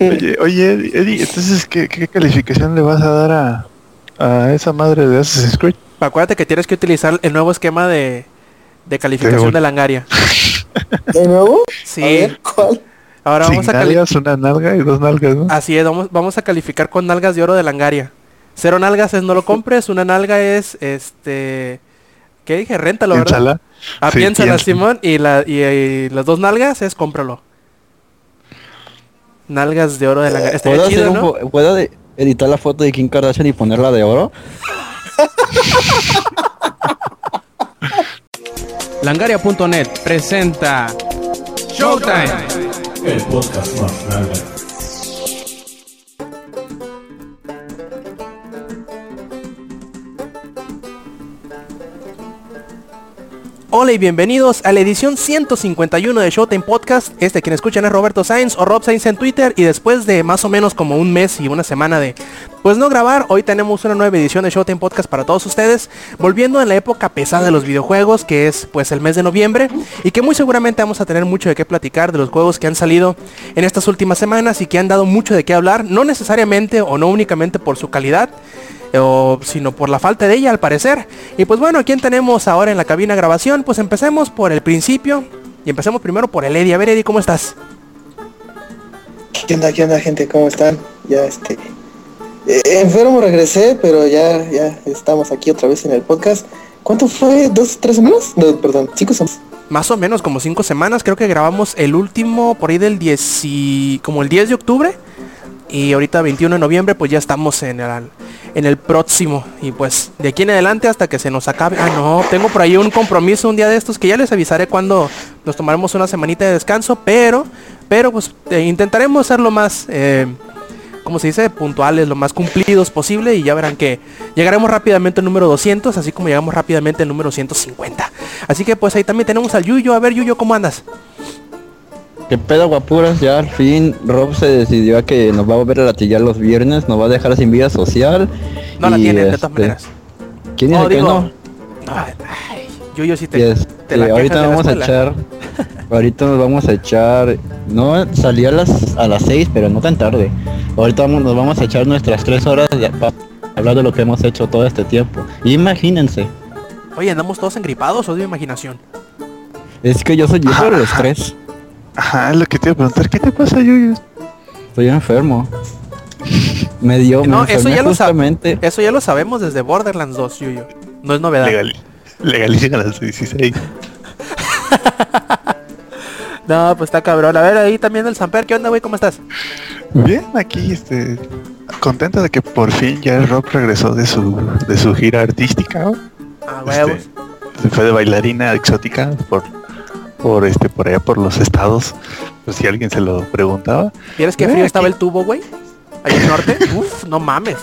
Oye, oye, Eddie, entonces, ¿qué, ¿qué, calificación le vas a dar a, a esa madre de Assassin's Creed? Acuérdate que tienes que utilizar el nuevo esquema de, de calificación de Langaria. ¿De nuevo? Sí. ¿Cuál? Ahora vamos a calificar una nalga y dos nalgas, ¿no? Así es, vamos, vamos a calificar con nalgas de oro de Langaria. Cero nalgas es no lo compres, una nalga es este ¿qué dije? Réntalo, ¿verdad? Ah, sí, piénsala, Simón, y, la, y, las dos nalgas es cómpralo. Nalgas de oro de Langaria. ¿Puedo, chido, ¿no? ¿Puedo editar la foto de Kim Kardashian y ponerla de oro? Langaria.net presenta Showtime. El podcast más grande. Hola y bienvenidos a la edición 151 de Showtime Podcast. Este quien escuchan es Roberto Sainz o Rob Sainz en Twitter y después de más o menos como un mes y una semana de pues no grabar, hoy tenemos una nueva edición de Showtime Podcast para todos ustedes, volviendo en la época pesada de los videojuegos, que es pues el mes de noviembre y que muy seguramente vamos a tener mucho de qué platicar de los juegos que han salido en estas últimas semanas y que han dado mucho de qué hablar, no necesariamente o no únicamente por su calidad, o, sino por la falta de ella al parecer. Y pues bueno, ¿quién tenemos ahora en la cabina grabación? Pues empecemos por el principio y empecemos primero por el Eddie. A ver Eddie, ¿cómo estás? ¿Qué onda, qué onda gente? ¿Cómo están? Ya este... Eh, enfermo regresé, pero ya, ya estamos aquí otra vez en el podcast. ¿Cuánto fue? ¿Dos, tres semanas? Perdón, cinco semanas. Más o menos como cinco semanas, creo que grabamos el último por ahí del 10 y... como el 10 de octubre. Y ahorita 21 de noviembre pues ya estamos en el, en el próximo. Y pues de aquí en adelante hasta que se nos acabe. Ah, no, tengo por ahí un compromiso un día de estos que ya les avisaré cuando nos tomaremos una semanita de descanso. Pero, pero pues eh, intentaremos ser lo más, eh, como se dice, puntuales, lo más cumplidos posible. Y ya verán que llegaremos rápidamente al número 200, así como llegamos rápidamente al número 150. Así que pues ahí también tenemos al Yuyo. A ver Yuyo, ¿cómo andas? ¿Qué pedo guapuras? Ya al fin Rob se decidió a que nos va a volver a latillar los viernes, nos va a dejar sin vida social. No la tiene, de todas este, maneras. ¿Quién dice que no? Ay, yo, yo sí te, ahorita vamos a echar ahorita nos vamos a echar no salía a las a las 6 pero no tan tarde ahorita vamos, nos vamos a echar nuestras tres horas para hablar de lo que hemos hecho todo este tiempo imagínense oye andamos todos engripados o de imaginación es que yo soy yo por los tres Ajá, lo que te iba a preguntar, ¿qué te pasa, Yuyu? Estoy enfermo. Me dio, no, eso ya, lo eso ya lo sabemos desde Borderlands 2, Yuyu. No es novedad. Legal legalicen a las 16. no, pues está cabrón. A ver, ahí también el Samper, ¿qué onda, güey? ¿Cómo estás? Bien, aquí, este, contento de que por fin ya el rock regresó de su, de su gira artística. Ah, huevos. Este, se fue de bailarina exótica por por este por allá por los estados, pues si alguien se lo preguntaba. ¿Quieres que frío estaba el tubo, güey? Ahí en norte. Uf, no mames.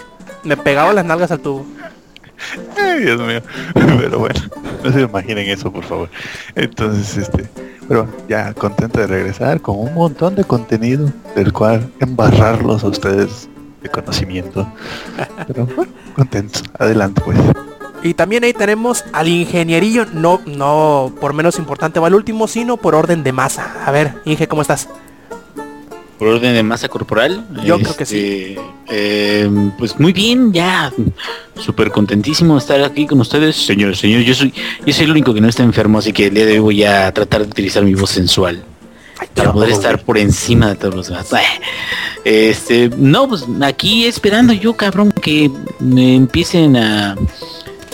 Me pegaba las nalgas al tubo. Dios mío. Pero bueno, no se imaginen eso, por favor. Entonces, este, pero ya contento de regresar con un montón de contenido del cual embarrarlos a ustedes de conocimiento. Pero bueno, contentos. Adelante, pues. Y también ahí tenemos al ingenierillo, no, no por menos importante va el último, sino por orden de masa. A ver, Inge, ¿cómo estás? Por orden de masa corporal. Yo creo que sí. Este, em, pues muy bien, ya. Súper contentísimo de estar aquí con ustedes. Señor, señor, yo soy, yo soy el único que no está enfermo, así que el día de hoy voy a tratar de utilizar mi voz sensual. para poder estar por encima de todos los demás. Este, no, pues aquí esperando yo, cabrón, que me empiecen a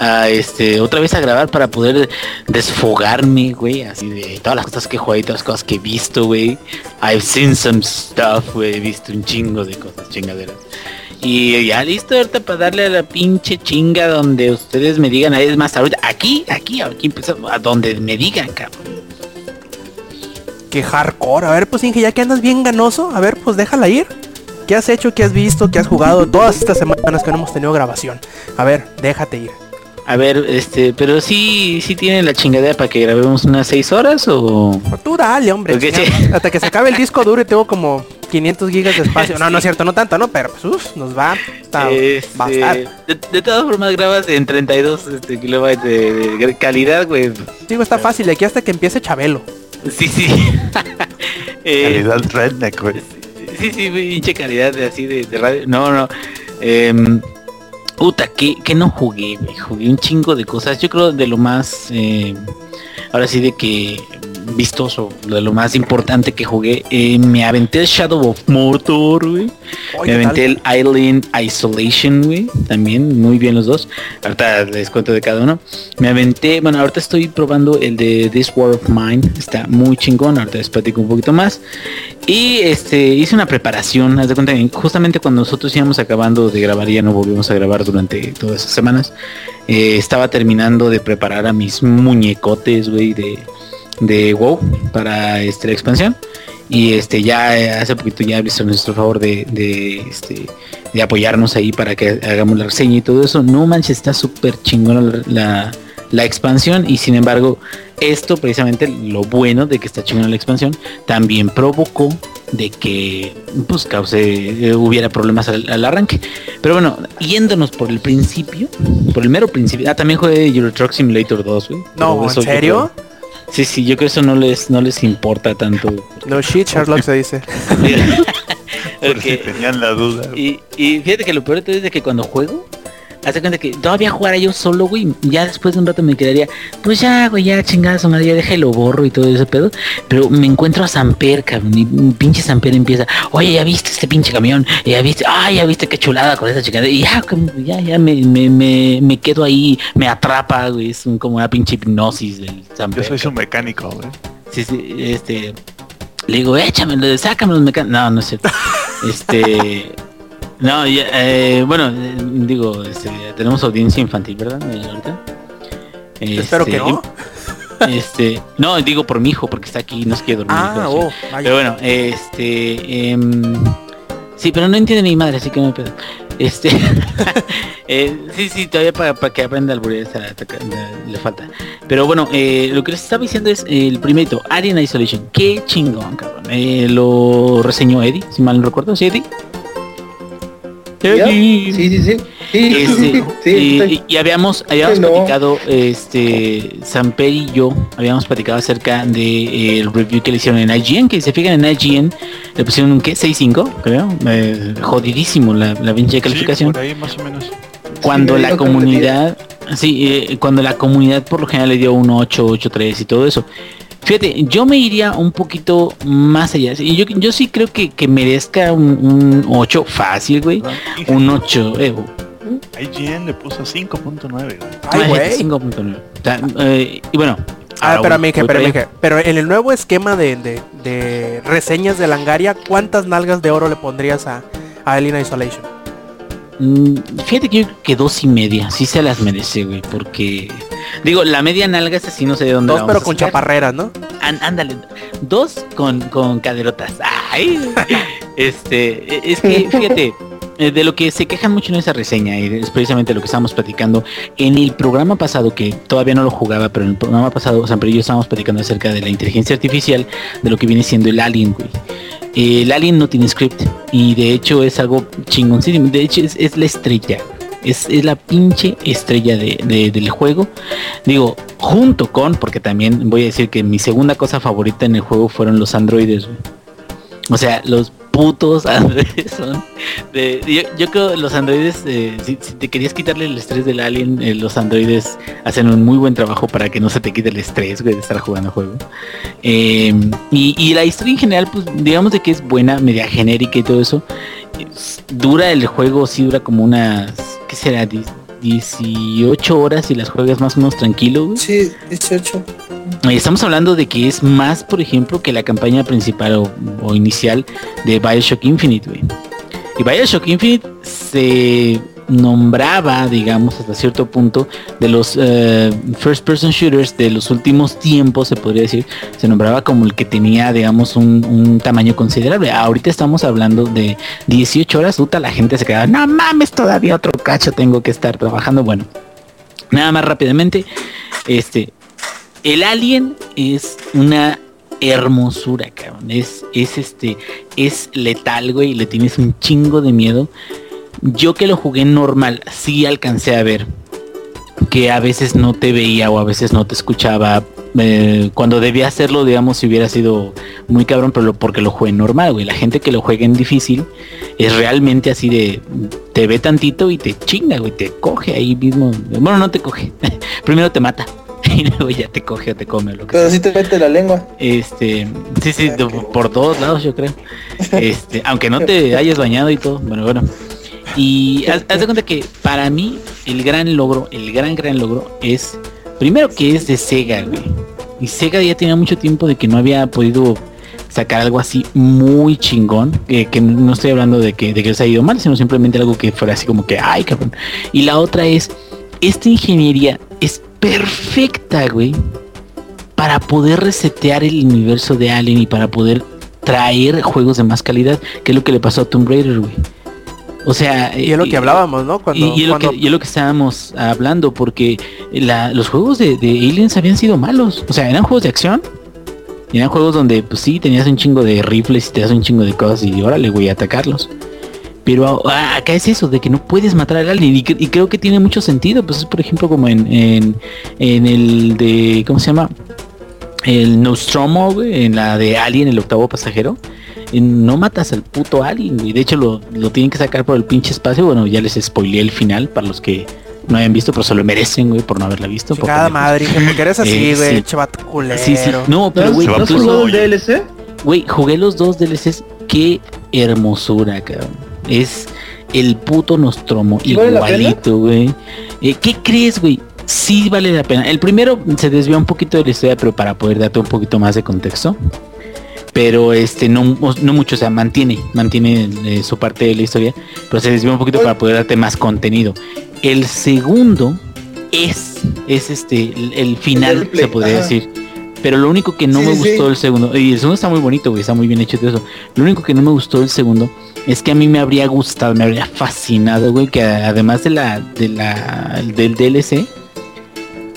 a este otra vez a grabar para poder desfogarme, güey, así de todas las cosas que he jugado y todas las cosas que he visto, güey. I've seen some stuff, güey, he visto un chingo de cosas chingaderas. Y ya listo ahorita para darle a la pinche chinga donde ustedes me digan, es más ahorita, aquí, aquí, aquí empezamos, a donde me digan, cabrón. Qué hardcore, a ver pues Inge, ya que andas bien ganoso, a ver pues déjala ir. ¿Qué has hecho? ¿Qué has visto? ¿Qué has jugado todas estas semanas que no hemos tenido grabación? A ver, déjate ir. A ver, este, pero sí, sí tiene la chingadera para que grabemos unas 6 horas o... Tú dale, hombre. Hasta que se acabe el disco duro y tengo como 500 gigas de espacio. No, no es cierto, no tanto, ¿no? Pero pues, nos va, a este, De, todas formas grabas en 32 este, kilobytes de, calidad, güey. Digo, está fácil, aquí hasta que empiece Chabelo. Sí, sí. calidad redneck, güey. sí, sí, pinche calidad de así de, de radio. No, no. Eh, puta, que, que no jugué, güey. Jugué un chingo de cosas. Yo creo de lo más, eh, ahora sí de que vistoso, de lo más importante que jugué. Eh, me aventé el Shadow of Mordor, güey. Me aventé el Island Isolation, güey. También, muy bien los dos. Ahorita les cuento de cada uno. Me aventé, bueno, ahorita estoy probando el de This War of Mine. Está muy chingón. Ahorita les platico un poquito más. Y este hice una preparación, haz de cuenta justamente cuando nosotros íbamos acabando de grabar, ya no volvimos a grabar durante todas esas semanas. eh, estaba terminando de preparar a mis muñecotes, güey, de, de WoW para este, la expansión. Y este ya eh, hace poquito ya visto nuestro favor de, de, este de apoyarnos ahí para que hagamos la reseña y todo eso. No manches, está súper chingona la, la, expansión y sin embargo esto precisamente lo bueno de que está chingona la expansión también provocó de que pues cause eh, hubiera problemas al, al arranque pero bueno yéndonos por el principio por el mero principio ah también jugué Euro Truck Simulator 2 güey No, ¿en serio? creo- sí sí yo creo que eso no les no les importa tanto No shit, Sherlock se dice. Por si Porque- tenían la duda. y, y fíjate que lo peor de todo es de que cuando juego, hace cuenta que todavía jugara yo solo, güey. Ya después de un rato me quedaría, pues ya, güey, ya chingada su madre, ya deja y lo borro y todo ese pedo. Pero me encuentro a Samper, cabrón. Y un pinche Samper empieza, oye, ya viste este pinche camión, ya viste, ay, ya viste qué chulada con esa chingada. Y ya, ya, ya me, me, me, me quedo ahí, me atrapa, güey. Es un- como una pinche hipnosis del Samper. Yo soy su mecánico, güey. Sí, sí, este. Le digo, échamelo, sácame los mecánicos. No, no es cierto. Este. No, ya, eh, bueno, eh, digo, este, tenemos audiencia infantil, ¿verdad? Eh, ahorita. Espero que Este, no. y- Este, no, digo por mi hijo, porque está aquí, no se quiere dormir. Ah, pero oh. Pero bueno, este. em, sí, pero no entiende ni madre, así que no hay pedo. Este. eh, sí, sí, todavía para que aprenda el le falta. Pero bueno, eh, lo que les estaba diciendo es el primerito, Alien Isolation. Qué chingón, cabrón. Eh, lo reseñó Eddie, si mal no recuerdo. ¿Sí, Eddie? Sí, sí, sí. Sí, Este, sí, y, habíamos, habíamos no. platicado, este, Samper y yo habíamos platicado acerca de eh, el review que le hicieron en IGN, que si se fijan en IGN, le pusieron un qué, 6.5, creo, eh, jodidísimo la, la pinche calificación Sí, por ahí más o menos. cuando Sí, la comunidad sí eh, cuando la comunidad por lo general le dio un 8 8 3 y todo eso fíjate yo me iría un poquito más allá y yo, yo sí creo que, que merezca un, un 8 fácil güey un 8 eh, IGN le puso 5.9, güey. Ay, güey. 5.9. O sea, eh, y bueno Ah, ahora espera, voy- mije, voy para mije. Pero en el nuevo esquema de, de, de reseñas de Langaria, ¿cuántas nalgas de oro le pondrías a, a Alien Isolation? Mm, Fíjate que yo creo que dos y media, sí se las merece, güey, porque digo, la media nalga es así, no sé de dónde. Dos, la vamos pero con chaparreras, ¿no? Án- ándale, dos con, con caderotas. Ay, este, es que fíjate, eh, de lo que se quejan mucho en esa reseña y es precisamente lo que estábamos platicando en el programa pasado que todavía no lo jugaba, pero en el programa pasado San y yo estábamos platicando acerca de la inteligencia artificial, de lo que viene siendo el alien, güey. Eh, el alien no tiene script y de hecho es algo chingoncísimo. De hecho es, la estrella. Es, es la pinche estrella de- de- del juego. Digo, junto con, porque también voy a decir que mi segunda cosa favorita en el juego fueron los androides. O sea, los putos androides son de- yo, creo los androides eh, si, te querías quitarle el estrés del alien eh, los androides hacen un muy buen trabajo para que no se te quite el estrés de estar jugando juego. Eh, y, y la historia en general pues digamos de que es buena media genérica y todo eso Es- dura el juego sí dura como unas qué será 18 horas y las juegas más o menos tranquilo güey. Sí, 18. Eh, Estamos hablando de que es más, por ejemplo, que la campaña principal o, o inicial de Bioshock Infinite, güey. Y Bioshock Infinite se nombraba, digamos, hasta cierto punto, de los eh, first person shooters de los últimos tiempos, se podría decir, se nombraba como el que tenía, digamos, un, tamaño considerable. Ahorita estamos hablando de 18 horas, puta, la gente se queda, no mames, todavía otro cacho tengo que estar trabajando. Bueno, nada más rápidamente, este, el alien es una hermosura, cabrón. Es, es este, es letal, güey, le tienes un chingo de miedo. Yo que lo jugué normal, sí alcancé a ver que a veces no te veía o a veces no te escuchaba eh, cuando debía hacerlo, digamos, si hubiera sido muy cabrón, pero porque lo juegue normal, güey. La gente que lo juegue en difícil es realmente así de te ve tantito y te chinga, güey, te coge ahí mismo. Bueno, no te coge. Primero te mata. Y luego ya te coge o te come lo que Pero si te mete la lengua. Este, sí, sí, por todos lados yo creo. Este, aunque no te hayas bañado y todo. Bueno, bueno. Y haz, de cuenta que para mí el gran logro, el gran gran logro es primero que es de Sega, güey. Y Sega ya tenía mucho tiempo de que no había podido sacar algo así muy chingón, que, que no estoy hablando de que, de que les ha ido mal, sino simplemente algo que fuera así como que, ay, cabrón. Y la otra es, esta ingeniería es perfecta, güey, para poder resetear el universo de Alien y para poder traer juegos de más calidad, que es lo que le pasó a Tomb Raider, güey. O sea, y es lo que hablábamos, ¿no? Cuando, y, y, es lo que, y, es lo que, estábamos hablando, porque la, los juegos de, de, Aliens habían sido malos. O sea, eran juegos de acción. Eran juegos donde, pues sí, tenías un chingo de rifles y te das un chingo de cosas y órale, güey, a atacarlos. Pero ah, acá es eso, de que no puedes matar al alien. Y, y, creo que tiene mucho sentido. Pues es por ejemplo como en, en, en el de, ¿cómo se llama? El Nostromo, en la de Alien, el octavo pasajero no matas al puto alien, y de hecho lo, lo, tienen que sacar por el pinche espacio. Bueno, ya les spoileé el final para los que no hayan visto, pero se lo merecen, güey, por no haberla visto. Cada madre, que eres así, güey, eh, chavat culero. Sí, sí. No, pero güey, ¿no el DLC? Güey, jugué los dos DLCs. Qué hermosura, cabrón. Es el puto Nostromo igualito, güey. Eh, ¿Qué crees, güey? Sí vale la pena. El primero se desvió un poquito de la historia, pero para poder darte un poquito más de contexto pero este no, no mucho, o sea, mantiene, mantiene eh, su parte de la historia, pero se desvía un poquito para poder darte más contenido. El segundo es, es este, el, el final, se podría Ajá. decir. Pero lo único que no sí, me gustó sí. el segundo, y el segundo está muy bonito, güey, está muy bien hecho de eso. Lo único que no me gustó el segundo es que a mí me habría gustado, me habría fascinado, güey, que además de la, de la, del DLC,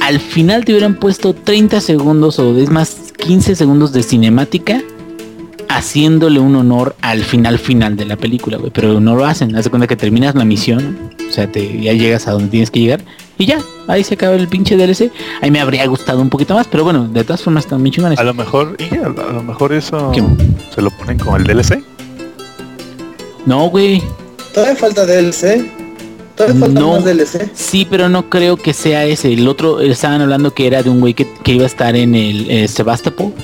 al final te hubieran puesto 30 segundos o es más 15 segundos de cinemática haciéndole un honor al final final de la película, güey. Pero no lo hacen. Haz de cuenta que terminas la misión, o sea, te, ya llegas a donde tienes que llegar y ya, ahí se acaba el pinche DLC. Ahí me habría gustado un poquito más, pero bueno, de todas formas están muy chingones. A lo mejor, Inge, a lo mejor eso ¿Qué? se lo ponen con el DLC. No, güey. Todavía falta DLC. Todavía falta no, más DLC. Sí, pero no creo que sea ese. El otro estaban hablando que era de un güey que, que iba a estar en el eh, Sebastopol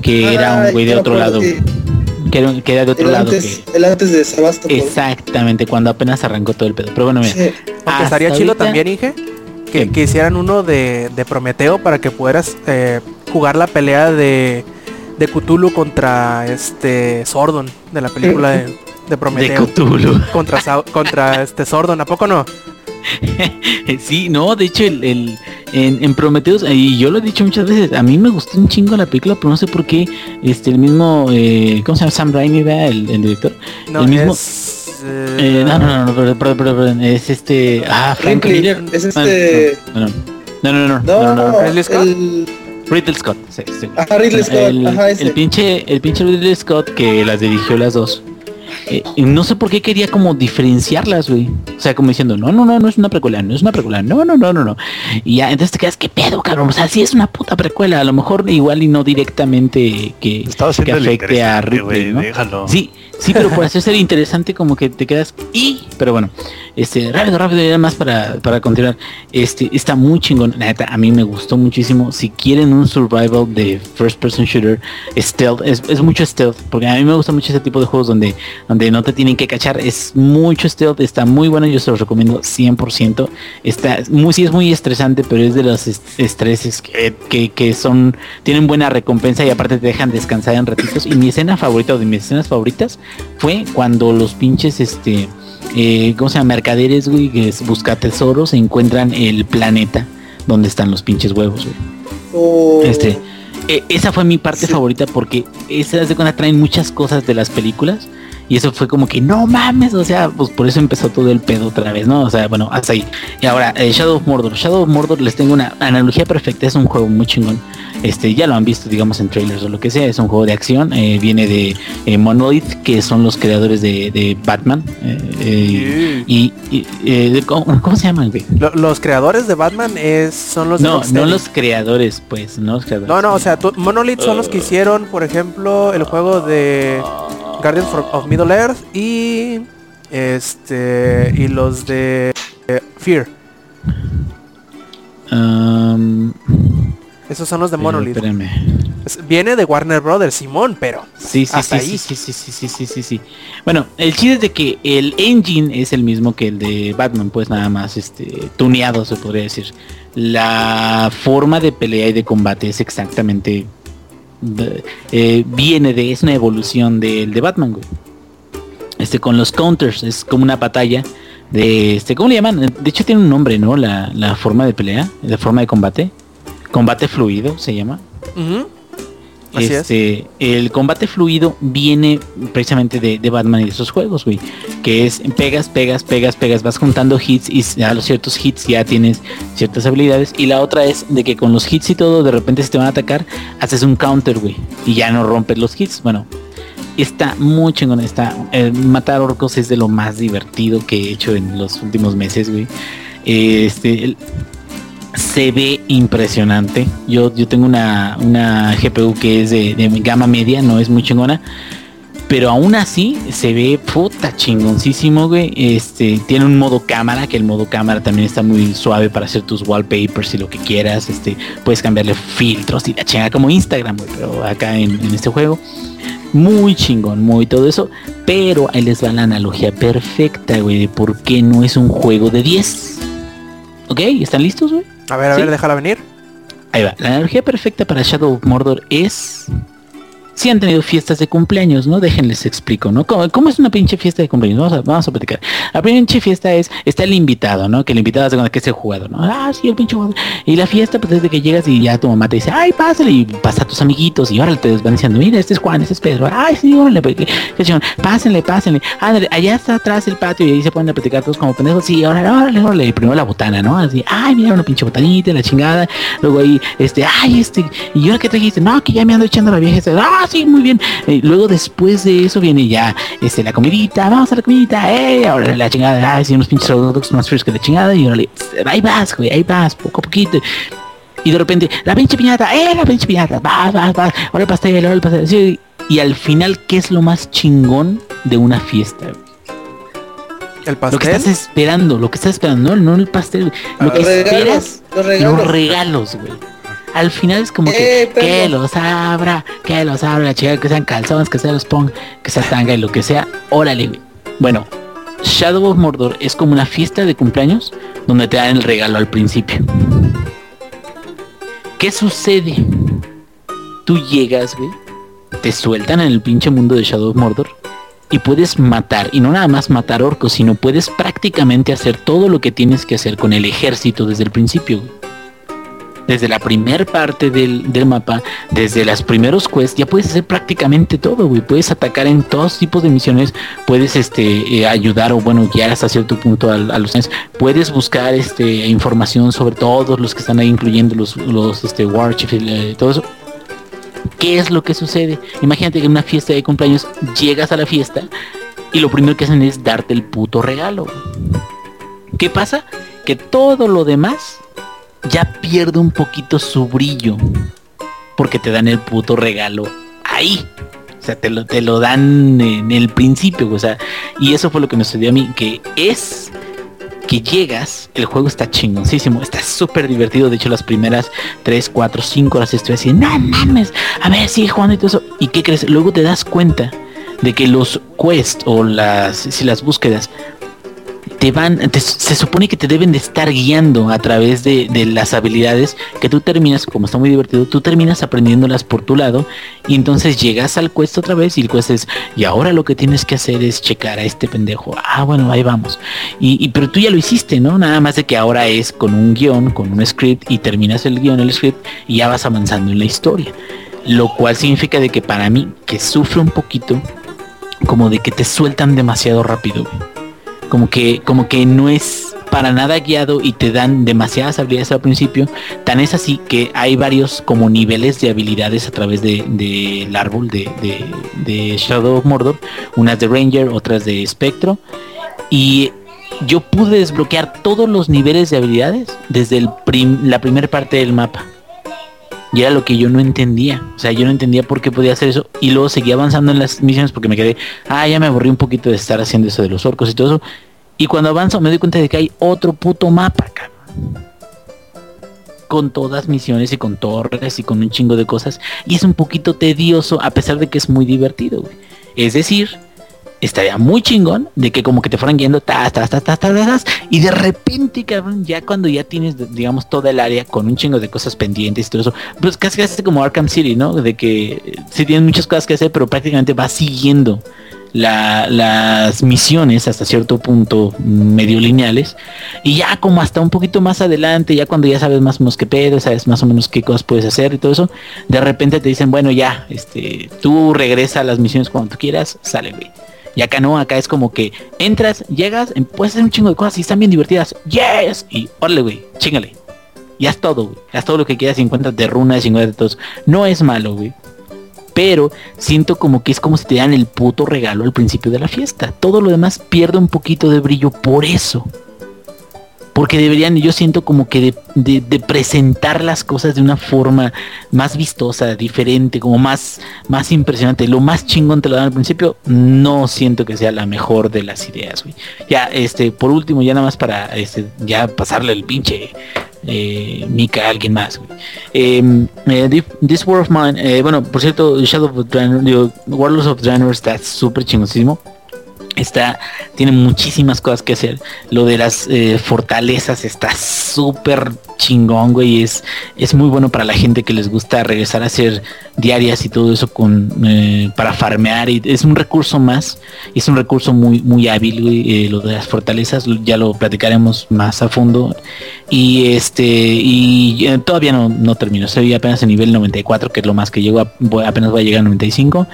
que ah, era un güey de otro lado. Que, era, que era de otro el lado. Antes, que... El antes de Sebastopol. Exactamente, cuando apenas arrancó todo el pedo. Pero bueno, mira. Sí. Porque estaría chido también, Inge, que, que, hicieran uno de, de, Prometeo para que pudieras eh, jugar la pelea de, de Cthulhu contra este Sordon de la película de, de Prometeo. De Cthulhu. Contra, contra este Sordon, ¿a poco no? sí, no, de hecho, el, el en, en, Prometheus, y yo lo he dicho muchas veces, a mí me gustó un chingo la película, pero no sé por qué este, el mismo, eh, ¿cómo se llama? Sam Raimi, el, el, director. No, el mismo, es, eh, eh no, no, no, perdón, perdón, perdón, es este... Ah, Frank Miller. Es ah, este... no, no, no, no, no, no, no, no Ridley Scott, sí, sí. Ajá, Ridley Scott, el, ajá, ese. El pinche, el pinche Ridley Scott que las dirigió las dos. Eh, no sé por qué quería como diferenciarlas, güey. O sea, como diciendo, no, no, no, no es una precuela, no es una precuela, no, no, no, no, no. Y ya, entonces te quedas, ¿qué pedo, cabrón? O sea, sí es una puta precuela, a lo mejor igual y no directamente que, que afecte a Ripley, ¿no? Déjalo. Sí, sí, pero por hacer ser interesante como que te quedas y, pero bueno, este, rápido, rápido, y además para, para continuar, este, está muy chingón, a mí me gustó muchísimo. Si quieren un survival de first person shooter, stealth, es, es mucho stealth, porque a mí me gusta mucho ese tipo de juegos donde donde no te tienen que cachar. Es mucho stealth, está muy bueno, yo se los recomiendo 100%. Está muy, sí es muy estresante, pero es de los est estreses que, que, que, son, tienen buena recompensa y aparte te dejan descansar en ratitos. Y mi escena favorita o de mis escenas favoritas fue cuando los pinches, este, eh, ¿cómo se llama? Mercaderes, güey, que es busca tesoros, encuentran el planeta donde están los pinches huevos, güey. Oh. Este, eh, esa fue mi parte sí. favorita porque esas de cuando traen muchas cosas de las películas Y eso fue como que no mames, o sea, pues por eso empezó todo el pedo otra vez, ¿no? O sea, bueno, hasta ahí. Y ahora, eh, Shadow of Mordor. Shadow of Mordor les tengo una analogía perfecta, es un juego muy chingón. Este, ya lo han visto, digamos, en trailers o lo que sea, es un juego de acción, eh, viene de eh, Monolith, que son los creadores de, Batman. y, ¿cómo, se llaman, los creadores de Batman es, son los No, no los creadores, pues, no los creadores. No, no, o sea, Monolith son los que hicieron, por ejemplo, el juego de Guardians of Middle Earth y este y los de eh, Fear. Esos son los de eh, Monolith. Espérame. Viene de Warner Brothers, Simón, pero sí, sí, hasta sí, ahí. sí, sí, sí, sí, sí, sí, sí. Bueno, el chiste es de que el engine es el mismo que el de Batman, pues nada más, este, tuneado se podría decir. La forma de pelea y de combate es exactamente eh, viene de, es una evolución del de Batman, Este, con los counters, es como una batalla de, este, ¿cómo le llaman? De hecho tiene un nombre, ¿no? La, la forma de pelea, la forma de combate. Combate fluido se llama este, el combate fluido viene precisamente de, Batman y de esos juegos, güey. Que es pegas, pegas, pegas, pegas, vas juntando hits y a los ciertos hits ya tienes ciertas habilidades. Y la otra es de que con los hits y todo, de repente si te van a atacar, haces un counter, güey. Y ya no rompes los hits. Bueno, está muy chingón. Está, matar orcos es de lo más divertido que he hecho en los últimos meses, güey. Este, se ve impresionante. Yo, yo tengo una, una GPU que es de, gama media, no es muy chingona. Pero aún así se ve puta chingoncísimo, güey. Este, tiene un modo cámara, que el modo cámara también está muy suave para hacer tus wallpapers y lo que quieras. Este, puedes cambiarle filtros y la chinga como Instagram. Pero acá en, en este juego. Muy chingón, muy todo eso. Pero ahí les va la analogía perfecta, güey, de por qué no es un juego de 10. ¿Ok? ¿Están listos, güey? A ver, a ver, déjala venir. Ahí va. La energía perfecta para Shadow of Mordor es si han tenido fiestas de cumpleaños, ¿no? Déjenles explico, ¿no? ¿Cómo, es una pinche fiesta de cumpleaños? Vamos a, vamos a platicar. La pinche fiesta es, está el invitado, ¿no? Que el invitado hace que es el jugador, ¿no? Ah, sí, el pinche jugador. Y la fiesta, pues desde que llegas y ya tu mamá te dice, ay, pásale, y pasa a tus amiguitos, y ahora te van diciendo, mira, este es Juan, este es Pedro, ay, sí, órale, pues, qué, pásenle, pásenle, ándale, allá está atrás el patio, y ahí se ponen a platicar todos como pendejos, sí, órale, órale, órale, y primero la botana, ¿no? Así, ay, mira, una pinche botanita, la chingada, luego ahí, este, ay, este, y ahora que trajiste, no, que ya me ando echando la vieja, sí, muy bien, y luego después de eso viene ya este, la comidita, vamos a la comidita, eh, ahora la chingada, ay, si unos pinches productos más fríos que la chingada, y ahora ahí vas, güey, ahí vas, poco a poquito. Y de repente, la pinche piñata, eh, la pinche piñata, vas, vas, vas, ahora el pastel, ahora el pastel. y al final, ¿qué es lo más chingón de una fiesta? El pastel. Lo que estás esperando, lo que estás esperando, no, no el pastel, lo que esperas, los regalos, los regalos, güey al final es como que, eh, que los abra, que los abra, la chica, que sean calzones, que se los ponga, que sea tanga y lo que sea, órale, Bueno, Shadow of Mordor es como una fiesta de cumpleaños donde te dan el regalo al principio. ¿Qué sucede? Tú llegas, güey, te sueltan en el pinche mundo de Shadow of Mordor y puedes matar, y no nada más matar orcos, sino puedes prácticamente hacer todo lo que tienes que hacer con el ejército desde el principio desde la primer parte del, mapa, desde los primeros quests, ya puedes hacer prácticamente todo, güey. Puedes atacar en todos tipos de misiones, puedes este eh, ayudar o bueno, guiar hasta cierto punto a, los puedes buscar este información sobre todos los que están ahí, incluyendo los, los este warchiefs y eh, todo eso. ¿Qué es lo que sucede? Imagínate que en una fiesta de cumpleaños llegas a la fiesta y lo primero que hacen es darte el puto regalo. ¿Qué pasa? Que todo lo demás ya pierde un poquito su brillo. Porque te dan el puto regalo ahí. O sea, te lo, te lo dan en el principio. O sea, y eso fue lo que me sucedió a mí. Que es que llegas, el juego está chingoncísimo, está súper divertido. De hecho, las primeras 3, 4, 5 horas estoy así, no mames, a ver, sigue jugando y todo eso. ¿Y qué crees? Luego te das cuenta de que los quests o las, si las búsquedas te van, se supone que te deben de estar guiando a través de, las habilidades que tú terminas, como está muy divertido, tú terminas aprendiéndolas por tu lado y entonces llegas al quest otra vez y el quest es, y ahora lo que tienes que hacer es checar a este pendejo. Ah, bueno, ahí vamos. Y, pero tú ya lo hiciste, ¿no? Nada más de que ahora es con un guion, con un script y terminas el guion, el script y ya vas avanzando en la historia. Lo cual significa de que para mí, que sufre un poquito como de que te sueltan demasiado rápido, Como que, como que no es para nada guiado y te dan demasiadas habilidades al principio. Tan es así que hay varios como niveles de habilidades a través del de, árbol de, de, Shadow of Mordor. Unas de Ranger, otras de Spectro. Y yo pude desbloquear todos los niveles de habilidades desde el la primera parte del mapa. Y era lo que yo no entendía. O sea, yo no entendía por qué podía hacer eso. Y luego seguía avanzando en las misiones porque me quedé, ah, ya me aburrí un poquito de estar haciendo eso de los orcos y todo eso. Y cuando avanzo me doy cuenta de que hay otro puto mapa, cabrón. Con todas misiones y con torres y con un chingo de cosas. Y es un poquito tedioso a pesar de que es muy divertido, Es decir, estaría muy chingón de que como que te fueran yendo tas, tas, tas, tas, tas, y de repente, cabrón, ya cuando ya tienes, digamos, toda el área con un chingo de cosas pendientes y todo eso, pues casi casi como Arkham City, ¿no? De que sí tienes muchas cosas que hacer, pero prácticamente vas siguiendo las misiones hasta cierto punto medio lineales y ya como hasta un poquito más adelante ya cuando ya sabes más o menos qué pedo sabes más o menos qué cosas puedes hacer y todo eso de repente te dicen bueno ya este tú regresa a las misiones cuando tú quieras sale güey y acá no, acá es como que entras, llegas, em, puedes hacer un chingo de cosas y están bien divertidas. Yes. Y órale, güey, chingale. Y haz todo, güey. Haz todo lo que quieras y encuentras de runas y de todos. No es malo, güey. Pero siento como que es como si te dan el puto regalo al principio de la fiesta. Todo lo demás pierde un poquito de brillo por eso porque deberían, yo siento como que de, presentar las cosas de una forma más vistosa, diferente, como más, más impresionante. Lo más chingón te lo dan al principio, no siento que sea la mejor de las ideas, güey. Ya, este, por último, ya nada más para este, ya pasarle el pinche eh, a alguien más. Em, eh, This War of Mine, eh, bueno, por cierto, Shadow of Draenor, Warlords of Draenor está súper chingosísimo está tiene muchísimas cosas que hacer. Lo de las eh, fortalezas está súper chingón güey es es muy bueno para la gente que les gusta regresar a hacer diarias y todo eso con eh, para farmear y es un recurso más es un recurso muy muy hábil eh, lo de las fortalezas ya lo platicaremos más a fondo y este y todavía no, no termino estoy apenas en nivel 94 que es lo más que llego apenas voy a llegar a 95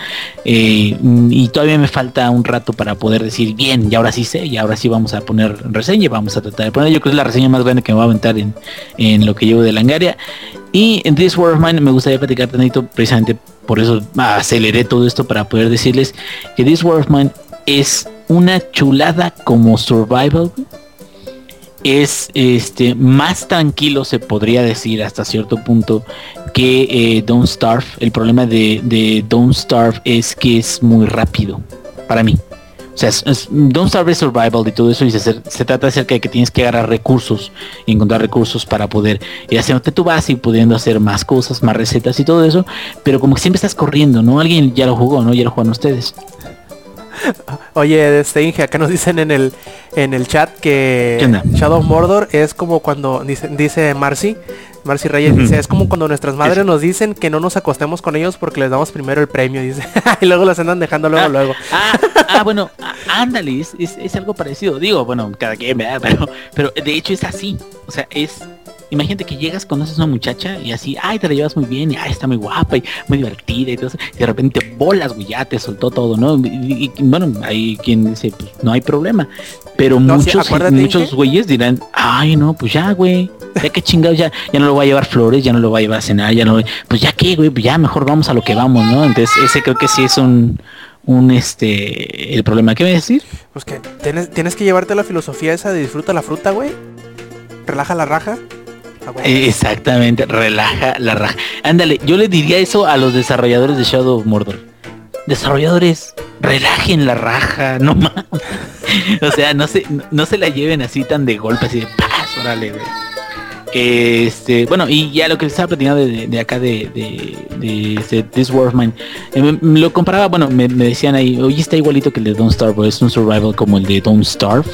y todavía me falta un rato para poder decir, bien, y ahora sí sé, y ahora sí vamos a poner reseña, vamos a tratar de poner, yo creo que es la reseña más grande que me va a aventar en, en lo que llevo de Langaria. Y en This War of Mine me gustaría platicar tantito, precisamente por eso aceleré todo esto para poder decirles que This War of Mine es una chulada como survival. Es este más tranquilo se podría decir hasta cierto punto que eh, Don't Starve. El problema de, de Don't Starve es que es muy rápido para mí. O sea, es, Don't Starve Survival y todo eso y se, trata acerca de que tienes que agarrar recursos y encontrar recursos para poder ir haciéndote tu base y pudiendo hacer más cosas, más recetas y todo eso, pero como que siempre estás corriendo, ¿no? Alguien ya lo jugó, ¿no? Ya lo jugaron ustedes. Oye, este Inge, acá nos dicen en el en el chat que Shadow of Mordor es como cuando dice, dice Marcy, Marcy Reyes dice, es como cuando nuestras madres nos dicen que no nos acostemos con ellos porque les damos primero el premio, dice, y luego los andan dejando luego, ah, luego. Ah, ah bueno, ándale, es, algo parecido. Digo, bueno, cada quien, Pero, pero de hecho es así. O sea, es imagínate que llegas, conoces a una muchacha y así, ay, te la llevas muy bien, y ay, está muy guapa y muy divertida y todo eso, y de repente bolas, güey, ya te soltó todo, ¿no? Y, bueno, hay quien dice, pues no hay problema. Pero muchos, muchos güeyes dirán, ay no, pues ya, güey, ya que chingados, ya, ya no lo va a llevar flores, ya no lo va a llevar a cenar, ya no, pues ya qué, güey, pues ya mejor vamos a lo que vamos, ¿no? Entonces ese creo que sí es un un este el problema que me decir pues que tienes, tienes que llevarte la filosofía esa de disfruta la fruta güey relaja la raja Exactamente, relaja la raja. Ándale, yo le diría eso a los desarrolladores de Shadow of Mordor. Desarrolladores, relajen la raja, no más. o sea, no se, no se la lleven así tan de golpe, así de paz, órale, Este, bueno, y ya lo que estaba platicando de, acá de, de, This War of Mine, eh, lo comparaba, bueno, me, decían ahí, oye, está igualito que el de Don't Starve, es un survival como el de Don't Starve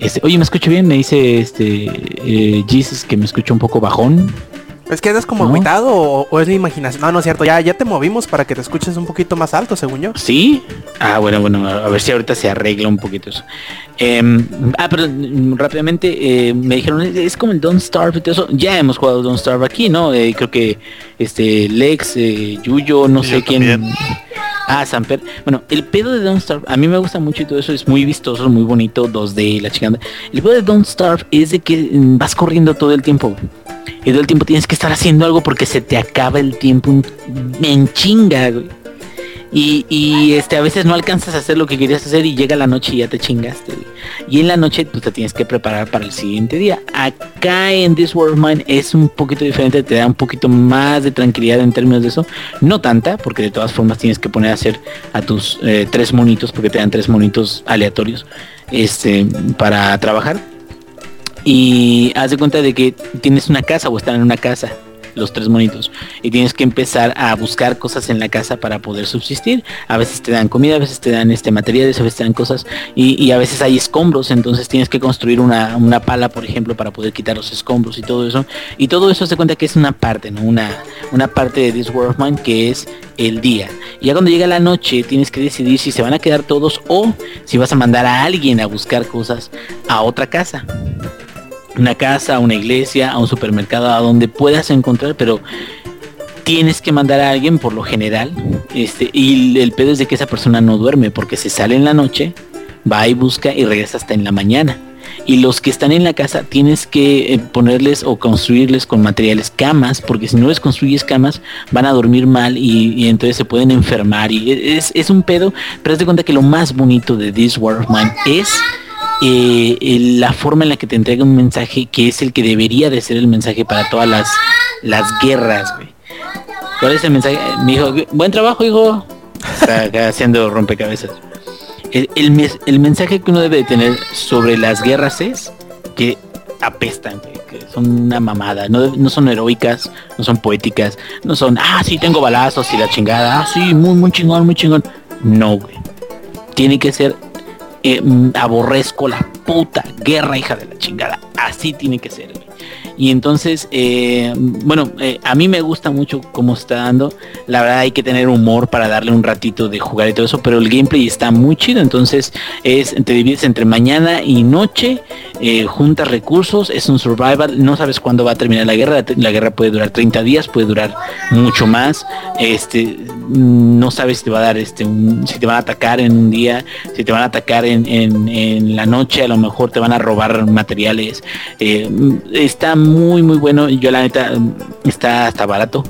este, oye, ¿me escucho bien? Me dice este eh, Jesus que me escucho un poco bajón. ¿Es que andas como ¿No? o, es mi imaginación? No, no es cierto, ya, ya te movimos para que te escuches un poquito más alto, según yo. ¿Sí? Ah, bueno, bueno, a ver si ahorita se arregla un poquito eso. Em, ah, pero rápidamente eh, me dijeron, es como el Don't Starve y todo eso. Ya hemos jugado Don't Starve aquí, ¿no? Eh, creo que este Lex, Yuyo, no sé quién. Ah, Samper. Bueno, el pedo de Don't Starve, a mí me gusta mucho y todo eso es muy vistoso, muy bonito, 2D, la chingada. El pedo de Don't Starve es de que mm, vas corriendo todo el tiempo. Y todo el tiempo tienes que estar haciendo algo porque se te acaba el tiempo en chinga, güey. Y, este a veces no alcanzas a hacer lo que querías hacer y llega la noche y ya te chingaste. Y en la noche tú te tienes que preparar para el siguiente día. Acá en This World of Mine es un poquito diferente, te da un poquito más de tranquilidad en términos de eso. No tanta, porque de todas formas tienes que poner a hacer a tus eh, tres monitos, porque te dan tres monitos aleatorios este, para trabajar. Y haz de cuenta de que tienes una casa o están en una casa los tres monitos. Y tienes que empezar a buscar cosas en la casa para poder subsistir. A veces te dan comida a veces te dan este materiales a veces te dan cosas. Y, a veces hay escombros entonces tienes que construir una, pala por ejemplo para poder quitar los escombros y todo eso. Y todo eso se cuenta que es una parte no una una parte de this world of mine que es el día. Y ya cuando llega la noche tienes que decidir si se van a quedar todos o si vas a mandar a alguien a buscar cosas a otra casa una casa, una iglesia, a un supermercado, a donde puedas encontrar, pero tienes que mandar a alguien por lo general. Este, y el pedo es de que esa persona no duerme porque se sale en la noche, va y busca y regresa hasta en la mañana. Y los que están en la casa tienes que eh, ponerles o construirles con materiales camas, porque si no les construyes camas van a dormir mal y, entonces se pueden enfermar. Y es, es un pedo, pero haz de cuenta que lo más bonito de This War of Mine es eh, la forma en la que te entrega un mensaje que es el que debería de ser el mensaje para todas las, las guerras, güey. ¿Cuál es el mensaje? Mi hijo, buen trabajo, hijo. Haciendo rompecabezas. El, el, mensaje que uno debe de tener sobre las guerras es que apestan, que son una mamada, no, no, son heroicas, no son poéticas, no son, ah, sí, tengo balazos y la chingada, ah, sí, muy, muy chingón, muy chingón. No, güey. Tiene que ser eh, aborrezco la puta guerra, hija de la chingada. Así tiene que ser. Y entonces, eh, bueno, eh, a mí me gusta mucho cómo está dando. La verdad hay que tener humor para darle un ratito de jugar y todo eso, pero el gameplay está muy chido. Entonces, es, te divides entre mañana y noche, juntas recursos, es un survival, no sabes cuándo va a terminar la guerra. La guerra puede durar 30 días, puede durar mucho más. Este, no sabes si te va a dar este si te van a atacar en un día, si te van a atacar en, en, la noche, a lo mejor te van a robar materiales. está muy muy bueno. Yo la neta está hasta barato.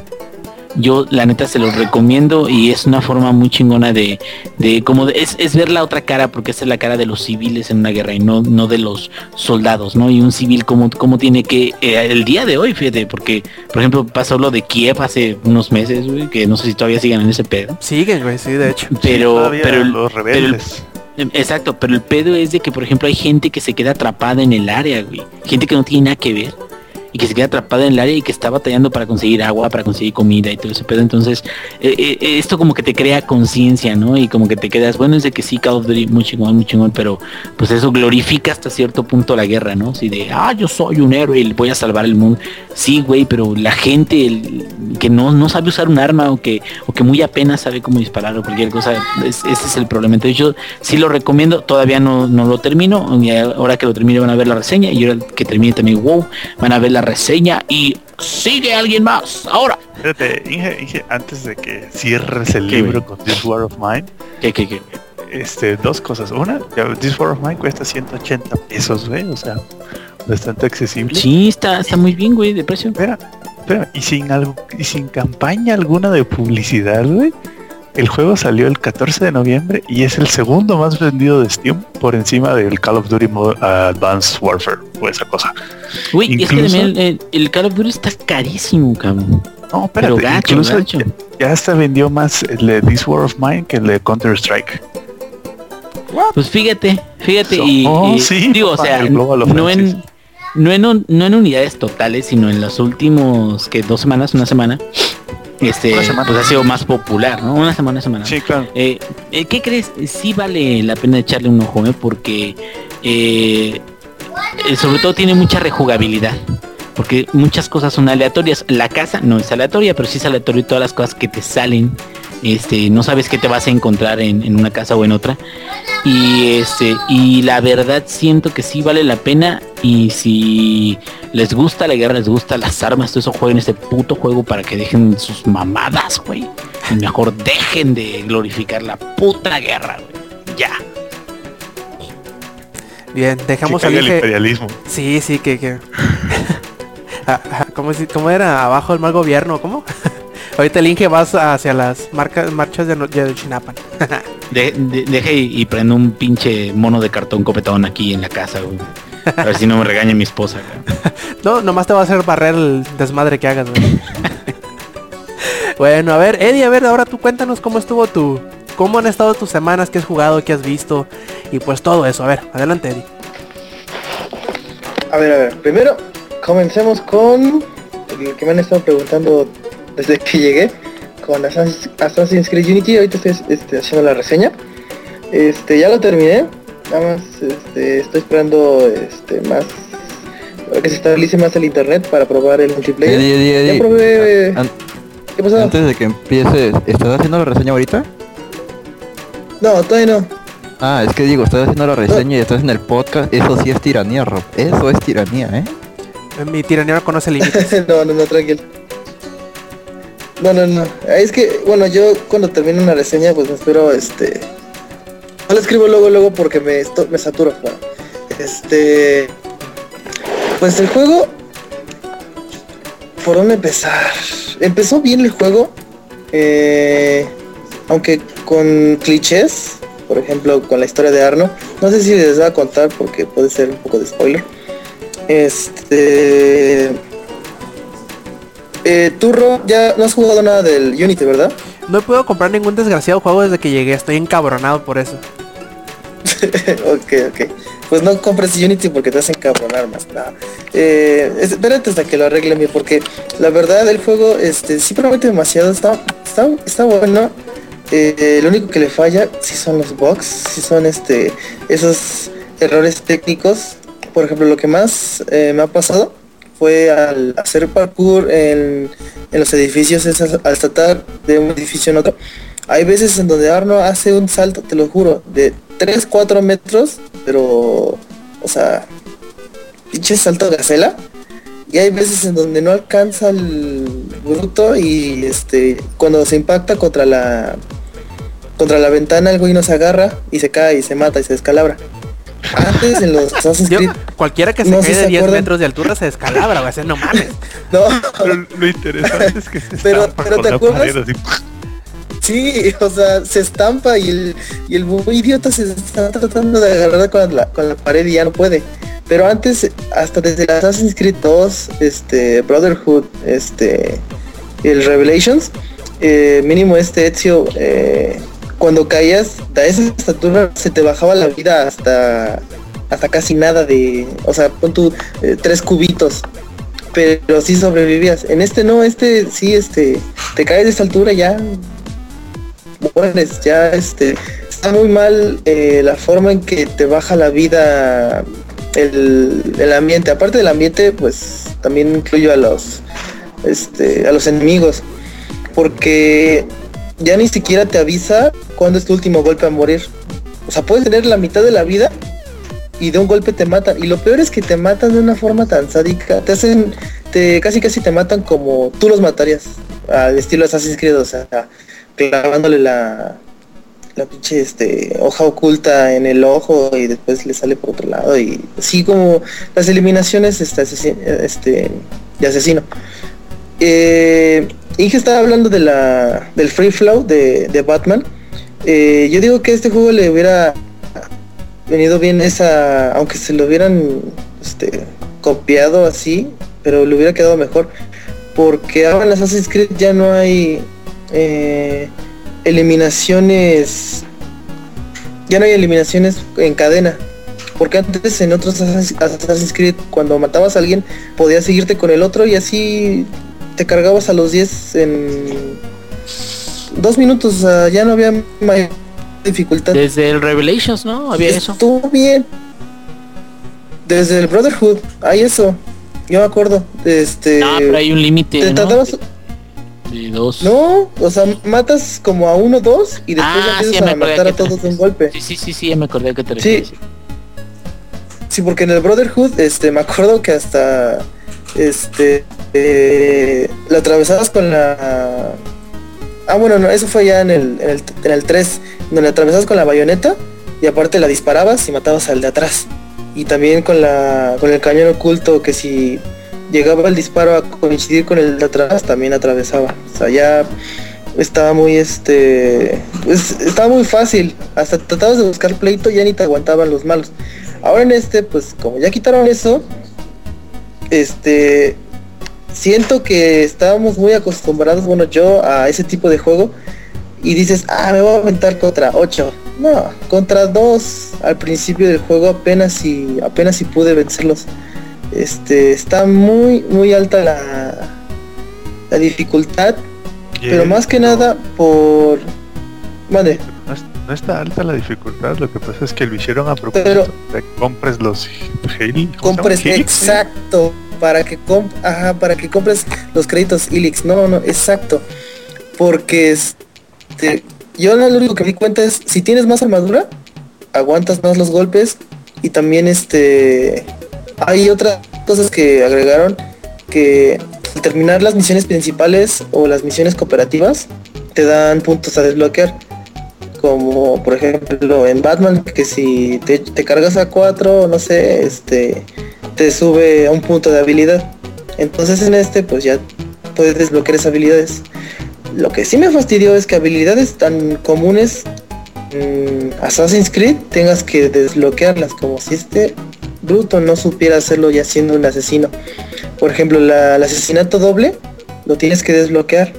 Yo la neta se los recomiendo y es una forma muy chingona de, de como es, es, ver la otra cara porque esa es la cara de los civiles en una guerra y no, no de los soldados, ¿no? Y un civil como, como tiene que, eh, el día de hoy, fíjate, porque por ejemplo pasó lo de Kiev hace unos meses, que no sé si todavía siguen en ese pedo. Siguen, güey, sí, de hecho. Pero, pero los rebeldes. exacto, pero el pedo es de que, por ejemplo, hay gente que se queda atrapada en el área, güey. Gente que no tiene nada que ver y que se queda atrapada en el área y que está batallando para conseguir agua, para conseguir comida y todo ese pedo. Entonces, eh, eh, eh, esto como que te crea conciencia, ¿no? Y como que te quedas, bueno, es de que sí, Call of Duty muy chingón, muy chingón, pero pues eso glorifica hasta cierto punto la guerra, ¿no? Si de, ah, yo soy un héroe y voy a salvar el mundo. Sí, güey, pero la gente el, que no, no sabe usar un arma o que, o que muy apenas sabe cómo disparar o cualquier cosa, ese es el problema. Entonces yo sí lo recomiendo, todavía no, no lo termino, y ahora que lo termine van a ver la reseña y ahora que termine también, wow, van a ver la reseña y sigue alguien más. Ahora. Espérate, Inge, antes de que cierres el libro con This War of Mine. ¿Qué, qué, qué? Este, dos cosas. Una, This War of Mine cuesta 180 pesos, güey. O sea, bastante accesible. Sí, está, está muy bien, güey, de precio. Espera, espera, y sin algo, y sin campaña alguna de publicidad, güey. El juego salió el 14 de noviembre y es el segundo más vendido de Steam por encima del Call of Duty Advanced Warfare o esa cosa. Uy, es que también el, Call of Duty está carísimo, cabrón. No, pero incluso Ya, hasta vendió más el de This War of Mine que el de Counter Strike. Pues fíjate, fíjate y, oh, digo, o sea, no en, no en, no en unidades totales, sino en los últimos que dos semanas, una semana, este pues ha sido más popular, ¿no? Una semana, semana. Sí, claro. Eh, eh, ¿Qué crees? Sí vale la pena echarle un ojo, ¿eh? Porque eh, sobre todo tiene mucha rejugabilidad. Porque muchas cosas son aleatorias. La casa no es aleatoria, pero sí es aleatorio todas las cosas que te salen. Este, no sabes qué te vas a encontrar en, en una casa o en otra. Y este, y la verdad siento que sí vale la pena. Y si les gusta la guerra, les gusta las armas, todo eso jueguen este puto juego para que dejen sus mamadas, güey. Y mejor dejen de glorificar la puta guerra, güey. Ya. Bien, dejamos Que al el imperialismo. Sí, sí, que... que... Ah, ah, ¿Cómo, era? Abajo el mal gobierno, ¿cómo? Ahorita el Inge vas hacia las marcas, marchas de, de Chinapan. De- de- deje y, y prendo un pinche mono de cartón copetón aquí en la casa, güey. A ver si no me regaña mi esposa, güey. No, nomás te va a hacer barrer el desmadre que hagas, güey. bueno, a ver, Eddie, a ver, ahora tú cuéntanos cómo estuvo tu... ¿Cómo han estado tus semanas? ¿Qué has jugado? ¿Qué has visto? Y pues todo eso. A ver, adelante, Eddie. A ver, a ver. Primero, comencemos con el que me han estado preguntando desde que llegué. Con Assassin's, Assassin's Creed Unity. Ahorita estoy este, haciendo la reseña. Este, ya lo terminé. Nada más este, estoy esperando este, más que se estabilice más el internet para probar el multiplayer. Eddie, Eddie, Ya probé. An- ¿Qué pasó? Antes de que empieces, ¿estás haciendo la reseña ahorita? No, todavía no. Ah, es que digo, estás haciendo la reseña y estás en el podcast. Eso sí es tiranía, Rob. Eso es tiranía, ¿eh? Mi tiranía no conoce límites. no, no, no, tranquilo. No, no, no. Es que, bueno, yo cuando termino una reseña, pues me espero, este... No escribo luego, luego porque me, esto, me saturo. Este... Pues el juego... ¿Por dónde empezar? Empezó bien el juego. eh, aunque con clichés. Por ejemplo, con la historia de Arno. No sé si les voy a contar porque puede ser un poco de spoiler. Este... Eh, Rob, ya no has jugado nada del Unity, ¿verdad? No puedo comprar ningún desgraciado juego desde que llegué. Estoy encabronado por eso. ok, ok. Pues no compres Unity porque te hacen cabronar más nada. Eh, espérate hasta que lo arreglen bien porque la verdad el juego este sí promete demasiado, está, está, está bueno. Eh, lo único que le falla sí son los bugs, sí son este esos errores técnicos. Por ejemplo, lo que más eh, me ha pasado fue al hacer parkour en, en los edificios, es al al saltar de un edificio en otro. Hay veces en donde Arno hace un salto, te lo juro, de 3, 4 metros, pero, o sea, pinche salto de gacela. Y hay veces en donde no alcanza el bruto y este cuando se impacta contra la contra la ventana el güey no se agarra y se cae y se mata y se descalabra. Antes en los Assassin's Yo, Creed, cualquiera que se No de se 10 acuerdan. metros de altura se descalabra, güey. No mames. no, Pero lo interesante es que se Pero- estampa pero ¿te acuerdas? Sí, o sea, se estampa y el, y el muy idiota se está tratando de agarrar con la, con la pared y ya no puede. Pero antes, hasta desde el Assassin's Creed 2, este, Brotherhood, este, el Revelations, eh, mínimo este Ezio, eh, cuando caías de esa estatura se te bajaba la vida hasta hasta casi nada de, o sea, pon tu eh, tres cubitos, pero sí sobrevivías. En este no, este sí, este, te caes de esa altura ya mueres, ya este, está muy mal eh, la forma en que te baja la vida el, el ambiente. Aparte del ambiente, pues también incluyo a los, este, a los enemigos, porque ya ni siquiera te avisa cuándo es tu último golpe a morir. O sea, puedes tener la mitad de la vida y de un golpe te matan. Y lo peor es que te matan de una forma tan sádica. Te hacen, te casi casi te matan como tú los matarías. Al estilo Assassin's Creed, o sea, clavándole la la pinche este hoja oculta en el ojo y después le sale por otro lado y así como las eliminaciones este, este de asesino. Eh, Inge estaba hablando de la del free flow de, de Batman. Eh, yo digo que a este juego le hubiera venido bien esa, aunque se lo hubieran este, copiado así, pero le hubiera quedado mejor. Porque ahora en Assassin's Creed ya no hay eh, eliminaciones, ya no hay eliminaciones en cadena. Porque antes en otros Assassin's Creed, cuando matabas a alguien, podías seguirte con el otro y así te cargabas a los 10 en dos minutos. O sea, ya no había mayor dificultad. Desde el Revelations, ¿no? Había eso. Estuvo bien. Desde el Brotherhood, hay eso. Yo me acuerdo. Este. Ah, pero hay un límite, te ¿no? tardabas- De dos. No, o sea, matas como a uno, dos y después Ah, sí, empiezas me a matar a todos de un golpe. Sí, sí, sí, sí, ya me acordé que te Sí. refieres. Sí, porque en el Brotherhood, este, me acuerdo que hasta este, eh, la atravesabas con la... Ah, bueno, no, eso fue ya en el, en el, en el 3, donde la atravesabas con la bayoneta y aparte la disparabas y matabas al de atrás. Y también con, la, con el cañón oculto que si llegaba el disparo a coincidir con el de atrás, también atravesaba. O sea, ya estaba muy este pues, estaba muy fácil hasta tratabas de buscar pleito ya ni te aguantaban los malos ahora en este pues como ya quitaron eso este siento que estábamos muy acostumbrados bueno yo a ese tipo de juego y dices ah me voy a aventar contra 8 no contra 2 al principio del juego apenas si apenas si pude vencerlos. Este está muy muy alta la la dificultad pero más que nada por... Vale. No, está alta la dificultad, lo que pasa es que lo hicieron a propósito de que compres los Compres, exacto, para que comp Ajá, para que compres los créditos Ilix. No, no, exacto. Porque este, yo lo único que me di cuenta es, si tienes más armadura, aguantas más los golpes y también este... Hay otras cosas que agregaron que terminar las misiones principales o las misiones cooperativas, te dan puntos a desbloquear. Como por ejemplo en Batman, que si te, cargas a 4, no sé, este te sube a un punto de habilidad. Entonces en este pues ya puedes desbloquear esas habilidades. Lo que sí me fastidió es que habilidades tan comunes en Assassin's Creed tengas que desbloquearlas como si este bruto no supiera hacerlo ya siendo un asesino. Por ejemplo, el asesinato doble lo tienes que desbloquear.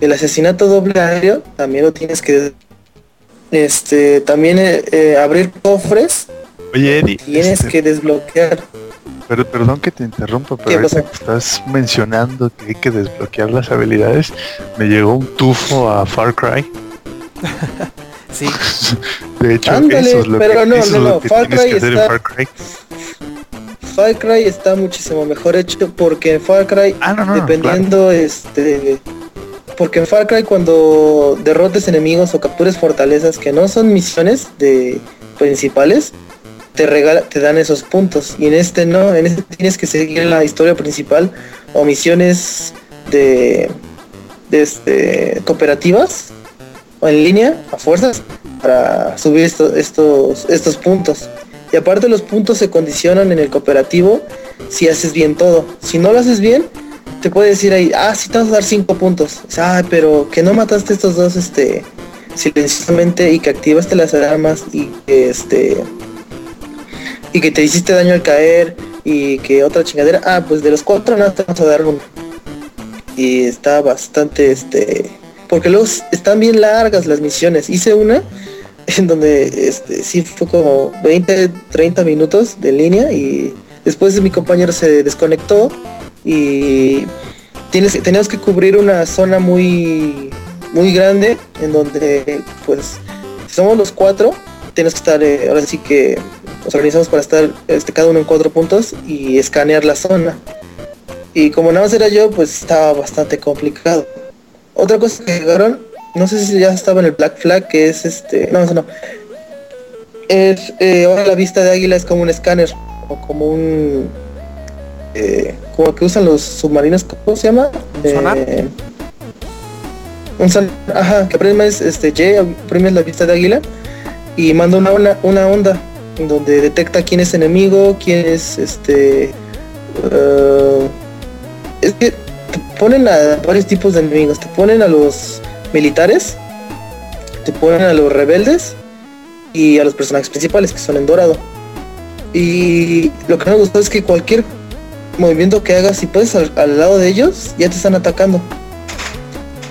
El asesinato doble aéreo también lo tienes que este también eh, eh, abrir cofres. Oye, Eddie, tienes este, que desbloquear. Pero perdón que te interrumpa, pero estás mencionando que hay que desbloquear las habilidades, me llegó un tufo a Far Cry. sí. De hecho, eso es lo que, no, no, no, Far Cry está... Far Cry. Far Cry está muchísimo mejor hecho porque en Far Cry, ah, dependiendo este porque en Far Cry cuando derrotes enemigos o captures fortalezas que no son misiones principales, te regala, te dan esos puntos. Y en este no, en este tienes que seguir la historia principal o misiones de, este, cooperativas o en línea a fuerzas para subir estos, estos puntos. Y aparte los puntos se condicionan en el cooperativo si haces bien todo. Si no lo haces bien, te puede decir ahí, ah, sí te vas a dar cinco puntos. Ah, pero que no mataste estos dos este silenciosamente y que activaste las armas y que este y que te hiciste daño al caer y que otra chingadera. Ah, pues de los cuatro nada te vas a dar uno. Y está bastante este porque luego están bien largas las misiones. Hice una en donde este, sí fue como 20, 30 minutos de línea y después mi compañero se desconectó y tienes, teníamos que cubrir una zona muy muy grande en donde pues somos los cuatro tienes que estar eh, ahora sí que nos organizamos para estar este, cada uno en cuatro puntos y escanear la zona. Y como nada más era yo pues estaba bastante complicado. Otra cosa que llegaron no sé si ya estaba en el Black Flag, que es este, no, no, es, eh, ahora la vista de águila es como un escáner, o como un, eh, como que usan los submarinos, ¿cómo se llama? Eh, un son, ajá, que es este, Y, la vista de águila, y manda una, una, onda, donde detecta quién es enemigo, quién es, este, uh, es que te ponen a varios tipos de enemigos, te ponen a los militares, te ponen a los rebeldes y a los personajes principales que son en dorado. Y lo que me gustó es que cualquier movimiento que hagas, si puedes al, lado de ellos, ya te están atacando.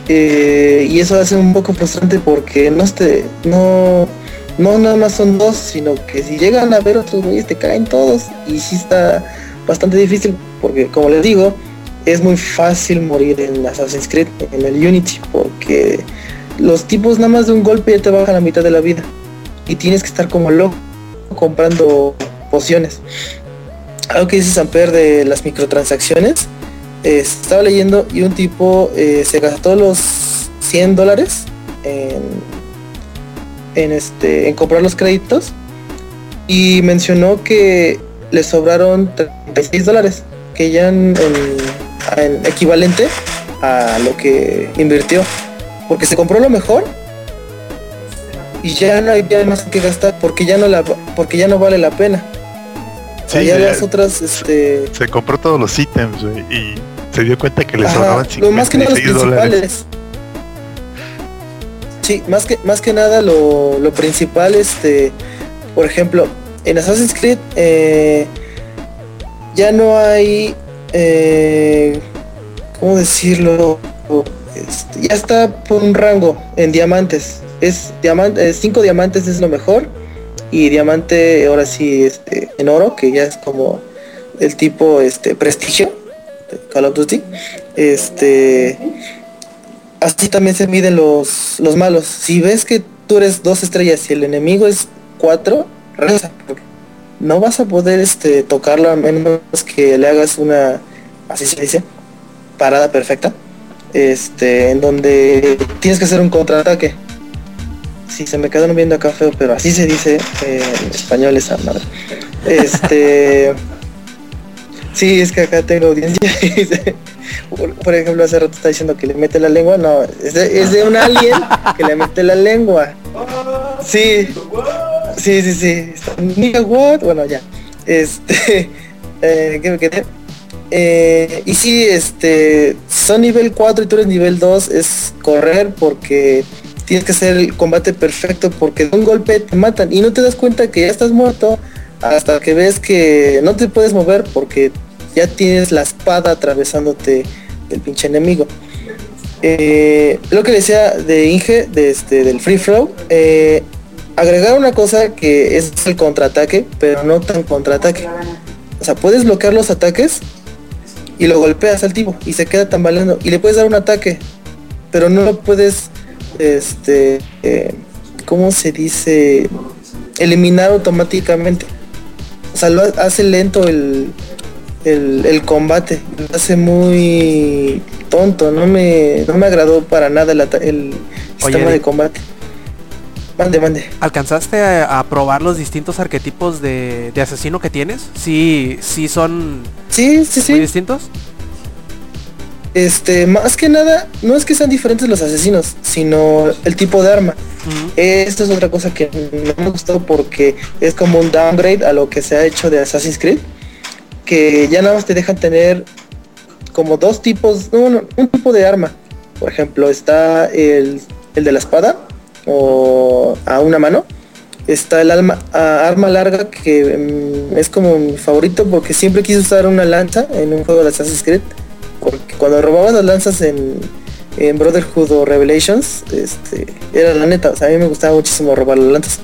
Eh, y eso hace un poco frustrante porque no este, no, no nada más son dos, sino que si llegan a ver otros güeyes te caen todos. Y sí está bastante difícil porque como les digo, es muy fácil morir en Assassin's Creed, en el Unity, porque los tipos nada más de un golpe ya te bajan la mitad de la vida. Y tienes que estar como loco comprando pociones. Algo que dice Samper de las microtransacciones. estaba leyendo y un tipo eh, se gastó los 100 dólares en, en, este, en comprar los créditos y mencionó que le sobraron 36 dólares que ya en, en equivalente a lo que invirtió. Porque se compró lo mejor y ya no hay más que gastar porque ya no la porque ya no vale la pena. Sí, ya ya- las otras este Se compró todos los ítems güey, y se dio cuenta que le Ajá, sobraban lo más que nada los 56 dólares. principales. Sí, más que más que nada lo, lo principal, este, por ejemplo, en Assassin's Creed eh, ya no hay, eh, ¿cómo decirlo? Este, ya está por un rango en diamantes. Es diamante, 5 diamantes es lo mejor y diamante ahora sí este, en oro, que ya es como el tipo este prestigio de Call of Duty. Este así también se miden los, los malos. Si ves que tú eres dos estrellas y el enemigo es cuatro, No vas a poder este tocarlo a menos que le hagas una así se dice parada perfecta. Este, en donde tienes que hacer un contraataque. Sí, se me quedaron viendo acá feo, pero así se dice eh, en español esa madre. Este. Sí, es que acá tengo audiencia. por, ejemplo, hace rato está diciendo que le mete la lengua. No, es de, un alien que le mete la lengua. Sí. Sí, sí, sí. Nigga, what? Bueno, ya. Este. Eh, ¿Qué me quedé? Eh, y sí, este. Son nivel 4 y tú eres nivel 2. Es correr porque tienes que hacer el combate perfecto porque de un golpe te matan y no te das cuenta que ya estás muerto hasta que ves que no te puedes mover porque ya tienes la espada atravesándote del pinche enemigo. Eh, lo que decía de Inge, de este, del free flow, eh, agregar una cosa que es el contraataque, pero no tan contraataque. O sea, puedes bloquear los ataques y lo golpeas al tipo y se queda tambaleando y le puedes dar un ataque, pero no lo puedes, este, eh, ¿cómo se dice? Eliminar automáticamente. O sea, lo ha- hace lento el, el, el combate, lo hace muy tonto, no me, no me agradó para nada el, el sistema Oye, de combate. Mande, mande. ¿Alcanzaste a, a probar los distintos arquetipos de, de asesino que tienes? Sí, sí son Sí, sí, sí. muy distintos. Este, más que nada, no es que sean diferentes los asesinos, sino el tipo de arma. Ujú. Esto es otra cosa que no me gustó porque es como un downgrade a lo que se ha hecho de Assassin's Creed. Que ya nada más te dejan tener como dos tipos, no, no, un tipo de arma. Por ejemplo, está el, el de la espada o a una mano. Está el alma, a- arma larga que mm, es como mi favorito porque siempre quise usar una lanza en un juego de Assassin's Creed. Porque cuando robabas las lanzas en, en Brotherhood o Revelations, este, era la neta, o sea, a mí me gustaba muchísimo robar las lanzas.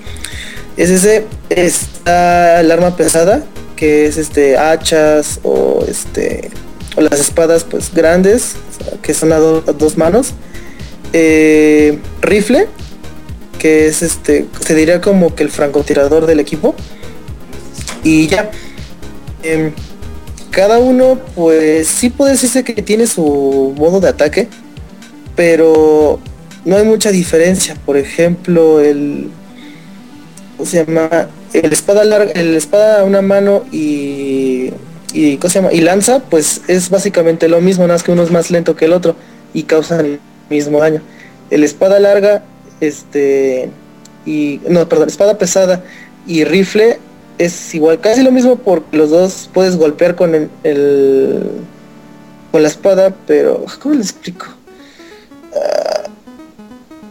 Es ese, está el arma pesada, que es este hachas o este o las espadas pues grandes, que son a dos manos. Eh, rifle, que es este, se diría como que el francotirador del equipo. Y ya. Em, cada uno, pues sí puede decirse que tiene su modo de ataque, pero no hay mucha diferencia. Por ejemplo, el ¿cómo se llama? El espada larga, el espada a una mano y y ¿cómo se llama? Y lanza, pues es básicamente lo mismo, nada más que uno es más lento que el otro y causan el mismo daño. El espada larga, este y no, perdón, espada pesada y rifle es igual, casi lo mismo porque los dos puedes golpear con el, con la espada, pero ¿cómo les explico? Ah,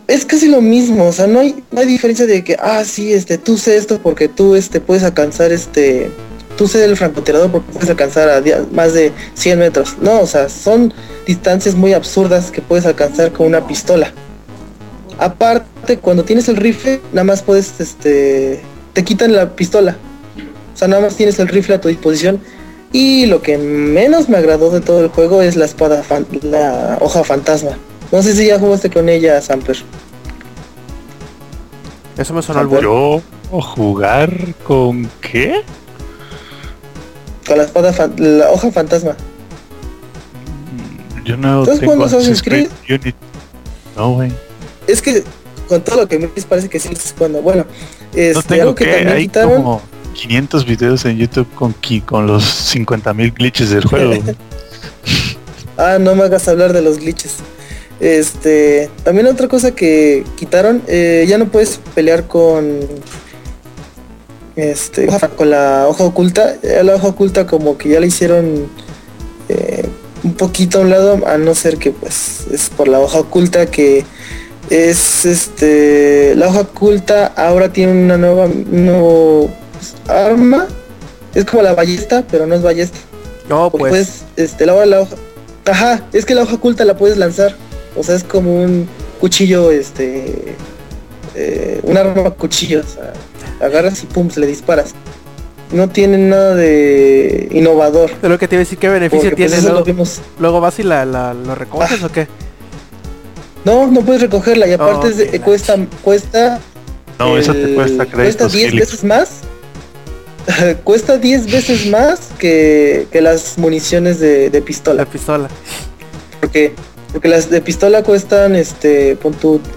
es casi lo mismo, o sea, no hay, no hay diferencia de que, ah, sí, este, tú sé esto porque tú, este, puedes alcanzar, este, tú sé el francotirador porque puedes alcanzar a más de 100 metros. No, o sea, son distancias muy absurdas que puedes alcanzar con una pistola. Aparte, cuando tienes el rifle, nada más puedes, este, te quitan la pistola. O sea, nada más tienes el rifle a tu disposición. Y lo que menos me agradó de todo el juego es la espada, fan- la hoja fantasma. No sé si ya jugaste con ella, Samper. Eso me sonó al. Yo ¿o jugar con qué? Con la espada, fan- la hoja fantasma. Yo no ¿Estás tengo Assassin's Creed Unity. No, güey. Es que con todo lo que me dices parece que sí lo estás jugando. Bueno, No este, tengo algo que que, también quitaron. como 500 videos en YouTube con, con los 50.000 glitches del juego. ah, no me hagas hablar de los glitches. Este, también otra cosa que quitaron, eh, ya no puedes pelear con este con la hoja oculta. La hoja oculta como que ya le hicieron eh, un poquito a un lado, a no ser que pues es por la hoja oculta que es este la hoja oculta ahora tiene una nueva arma es como la ballesta pero no es ballesta no pues este la, la hoja ajá es que la hoja oculta la puedes lanzar o sea es como un cuchillo este eh, un arma cuchillo o sea, agarras y pum se le disparas no tiene nada de innovador. De lo que te iba a decir, ¿qué beneficio pues, tiene? luego, luego, vas y la, la lo recoges ah. o qué? No, no puedes recogerla y aparte cuesta cuesta No, eso te cuesta Cuesta 10 veces más. cuesta 10 veces más que, que las municiones de, de, pistola. La pistola. Porque porque las de pistola cuestan este pon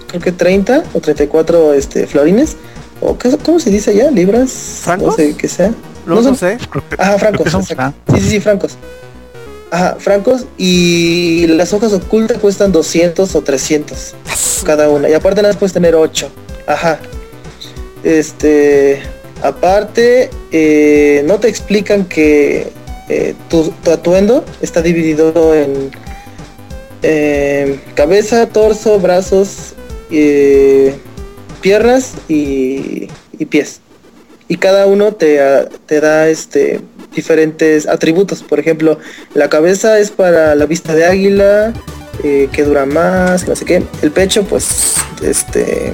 creo que 30 o 34 este florines o qué, cómo se dice ya, libras, ¿Francos? no sé qué sea. No, sé. Ajá, francos. Sí, sí, sí, francos. Ajá, francos y las hojas ocultas cuestan 200 o 300 cada una. Y aparte las puedes tener 8. Ajá. Este, aparte, eh, no te explican que eh, tu, atuendo está dividido en eh, cabeza, torso, brazos, piernas y, pies. Y cada uno te, te da este diferentes atributos. Por ejemplo, la cabeza es para la vista de águila, que dura más, no sé qué. El pecho, pues, este,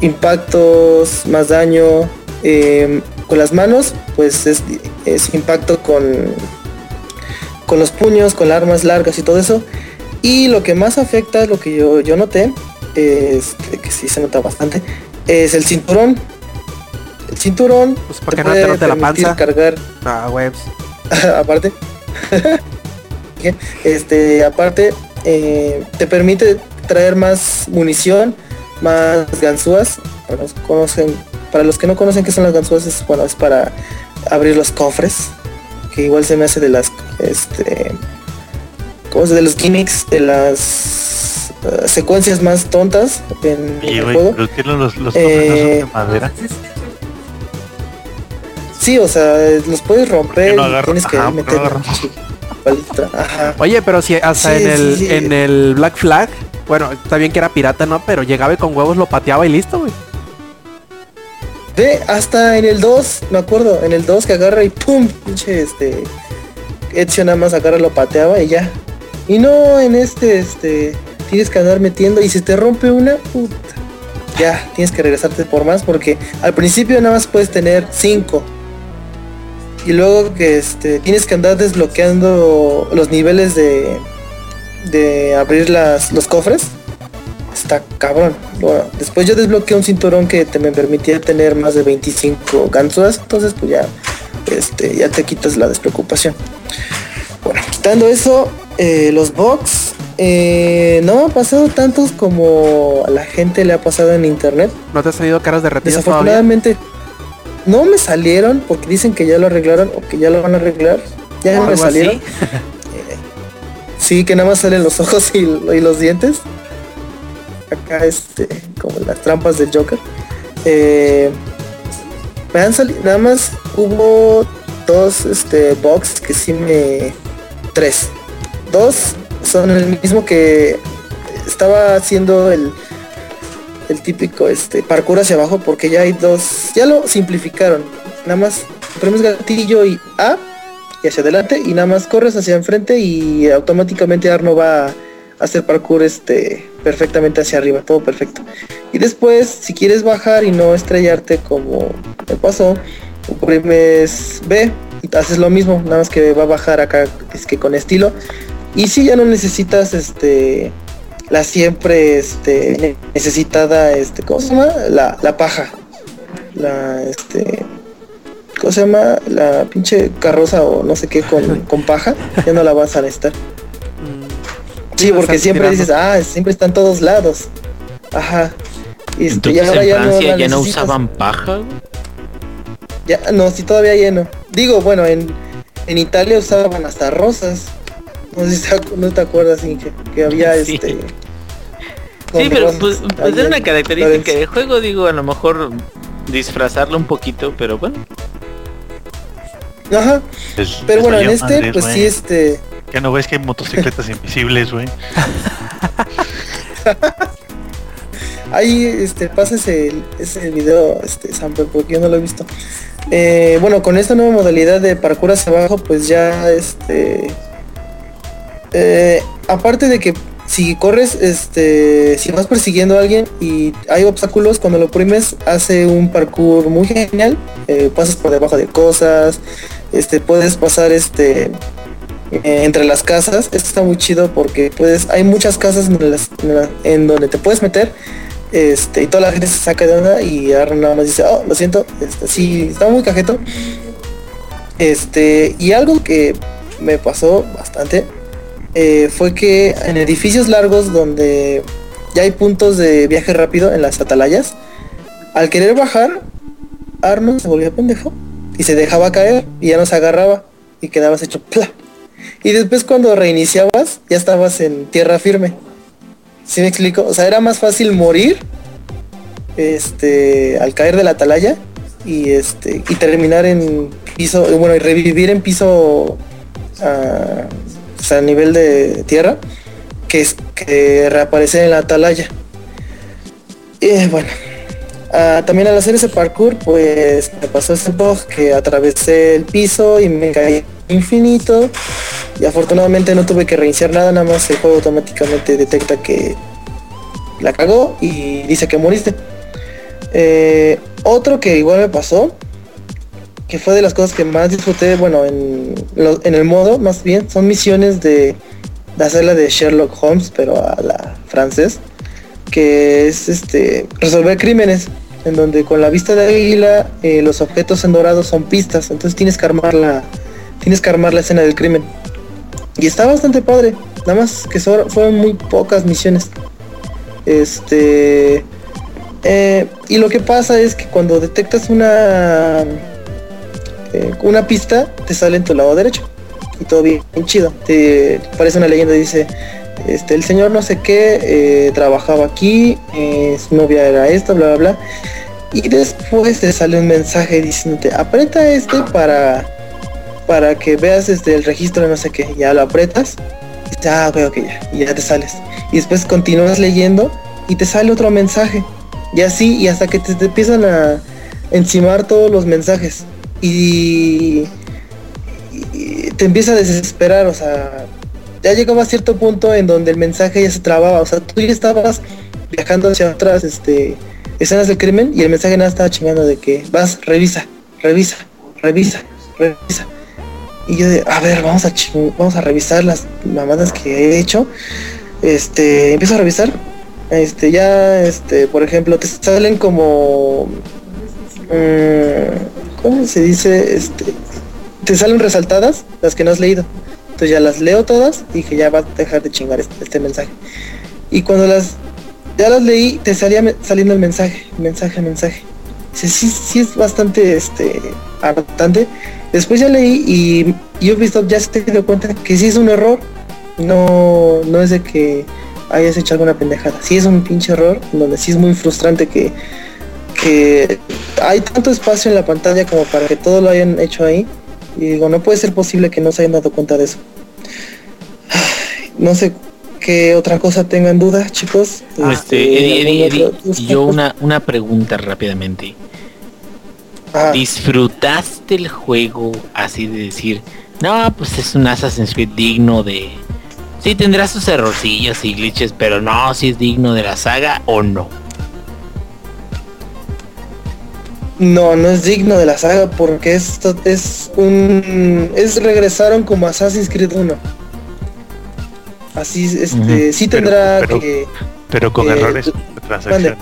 impactos, más daño. Em, con las manos, pues es, impacto con, con los puños, con armas largas y todo eso. Y lo que más afecta, lo que yo, yo noté, este, que sí se nota bastante, es el cinturón. El cinturón pues para que no te la panza cargar ah webs aparte. Este aparte eh, te permite traer más munición más ganzúas para los, conocen, para los que no conocen qué son las ganzúas es bueno es para abrir los cofres que igual se me hace de las este como de los gimmicks de las uh, secuencias más tontas en, el juego. los, los eh, de madera? Sí, o sea, los puedes romper y tienes que meter Oye, pero si hasta en el en el Black Flag, bueno, está bien que era pirata, ¿no? Pero llegaba y con huevos lo pateaba y listo, güey. Ve, hasta en el 2, me acuerdo, en el 2 que agarra y pum, pinche este Ezio nada más agarra lo pateaba y ya. Y no en este este tienes que andar metiendo y si te rompe una puta. Ya, tienes que regresarte por más porque al principio nada más puedes tener 5 y luego que este tienes que andar desbloqueando los niveles de de abrir las, los cofres está cabrón después yo desbloqueé un cinturón que te me permitía tener más de 25 ganzúas entonces pues ya este ya te quitas la despreocupación bueno quitando eso eh, los box eh, no ha pasado tantos como a la gente le ha pasado en internet no te ha salido caras de retiro desafortunadamente no me salieron porque dicen que ya lo arreglaron o que ya lo van a arreglar. Ya no me salieron. Eh, sí, que nada más salen los ojos y, los dientes. Acá este, como las trampas del Joker. Eh, me han salido, nada más hubo dos este box que sí me. Tres. Dos son el mismo que estaba haciendo el el típico este parkour hacia abajo porque ya hay dos, ya lo simplificaron. Nada más premes gatillo y A y hacia adelante y nada más corres hacia enfrente y automáticamente Arno va hacer parkour este perfectamente hacia arriba, todo perfecto. Y después, si quieres bajar y no estrellarte como me pasó, oprimes B y haces lo mismo, nada más que va a bajar acá es que con estilo. Y si ya no necesitas este la siempre este, necesitada, este, ¿cómo se llama? La, la paja. La, este, ¿cómo se llama? La pinche carroza o no sé qué con, con paja, ya no la vas a necesitar. Sí, porque siempre dices, ah, siempre está en todos lados. Ajá. Este, Entonces, en Francia ya no, usaban paja. Ya, no, sí todavía lleno. Digo, bueno, en, en Italia usaban hasta rosas. No sé si te, no te acuerdas, Inge, que había Sí. este... Sí, pero pues, pues era una característica del juego, digo, a lo mejor disfrazarlo un poquito, pero bueno. Ajá, Les- pero les bueno, en este, pues sí, este... Ya no ves que hay motocicletas invisibles, güey. Ahí este, pasa ese, ese video, este, Samper, porque yo no lo he visto. Eh, bueno, con esta nueva modalidad de parkour hacia abajo, pues ya este. eh, aparte de que si corres, este. Si vas persiguiendo a alguien y hay obstáculos, cuando lo oprimes, hace un parkour muy genial. eh, pasas por debajo de cosas. Este, puedes pasar este. Eh, entre las casas, esto está muy chido porque puedes, hay muchas casas en, donde te puedes meter este, y toda la gente se saca de onda y ahora nada más dice, oh, lo siento, este, sí, está muy cajeto. Este, y algo que me pasó bastante eh, fue que en edificios largos donde ya hay puntos de viaje rápido en las atalayas, al querer bajar, Arnold se volvió pendejo y se dejaba caer y ya no se agarraba y quedabas hecho pla. Y después cuando reiniciabas ya estabas en tierra firme. ¿Sí me explico? O sea, era más fácil morir este al caer de la atalaya y este y terminar en piso, bueno, y revivir en piso ah, a nivel de tierra que es que reaparecer en la atalaya. Y bueno, ah, también al hacer ese parkour, pues me pasó ese bug que atravesé el piso y me caí infinito. Y afortunadamente no tuve que reiniciar nada, nada más el juego automáticamente detecta que la cagó y dice que moriste. Eh, otro que igual me pasó, que fue de las cosas que más disfruté, bueno, en, lo- en el modo más bien, son misiones de, de hacerla de Sherlock Holmes, pero a la francés, que es este resolver crímenes, en donde con la vista de águila eh, los objetos en dorado son pistas, entonces tienes que armar la, tienes que armar la escena del crimen. Y está bastante padre, nada más que so- fueron muy pocas misiones. Este. eh, y lo que pasa es que cuando detectas una. eh, una pista, te sale en tu lado derecho. Y todo bien, bien chido. Te parece una leyenda, dice. Este, el señor no sé qué eh, trabajaba aquí, su novia era esta, bla bla bla. Y después te sale un mensaje diciéndote, aprieta este para para que veas este el registro no sé qué. Ya lo apretas. Y dices, ah, ok, ok, ya. Y ya te sales. Y después continúas leyendo y te sale otro mensaje. Y así, y hasta que te, empiezan a encimar todos los mensajes. Y, y te empieza a desesperar, o sea, ya llegaba a cierto punto en donde el mensaje ya se trababa, o sea, tú ya estabas viajando hacia otras este, escenas del crimen y el mensaje nada estaba chingando de que vas, revisa, revisa, revisa, revisa. Y yo de, a ver, vamos a vamos a revisar las mamadas que he hecho. Este, empiezo a revisar. Este, ya, este, por ejemplo, te salen como mm, ¿cómo se dice? Este, te salen resaltadas las que no has leído. Entonces ya las leo todas y que ya va a dejar de chingar este, este mensaje. Y cuando las ya las leí, te salía saliendo el mensaje, mensaje, mensaje. Sí, sí, es bastante este hartante. Después ya leí y, y Ubisoft ya se dio cuenta que sí es un error. No, no es de que hayas hecho alguna pendejada. Sí es un pinche error, donde sí es muy frustrante que, que hay tanto espacio en la pantalla como para que todo lo hayan hecho ahí. Y digo, no puede ser posible que no se hayan dado cuenta de eso. No sé qué otra cosa tengan duda, chicos. Este, Este, Eddie, Eddie, ¿algún Eddie, otro- yo una, una pregunta rápidamente. Ah, ¿Disfrutaste el juego así de decir, no, pues es un Assassin's Creed digno de... Sí tendrá sus errorcillos y glitches, pero no, si es digno de la saga o no? No, no es digno de la saga porque esto es un es regresaron como Assassin's Creed 1. Así este sí tendrá pero- que Pero con Eh, errores de transacciones.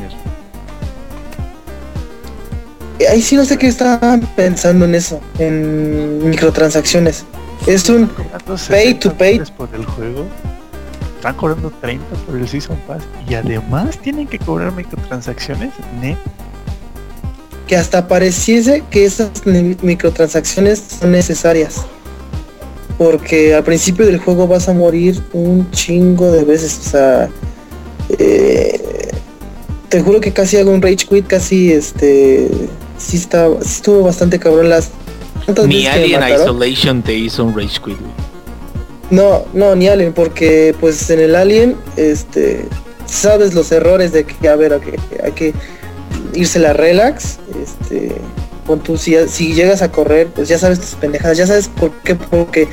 ahí sí no sé qué estaban pensando en eso, en microtransacciones. Es un Pay to 60 pay. por el juego. Están cobrando 30 por el Season Pass. Y además tienen que cobrar microtransacciones. Ne. que hasta pareciese que esas microtransacciones son necesarias. Porque al principio del juego vas a morir un chingo de veces. O sea, eh, te juro que casi hago un rage quit, casi este. Sí, está, estuvo bastante cabrón las. Ni Alien Isolation te hizo un rage quit, No, no, ni Alien, porque pues en el Alien, este, sabes los errores de que, a ver, hay que, hay que irse la relax, este, con tu, si, llegas a correr, pues ya sabes tus pendejadas, ya sabes por qué, porque,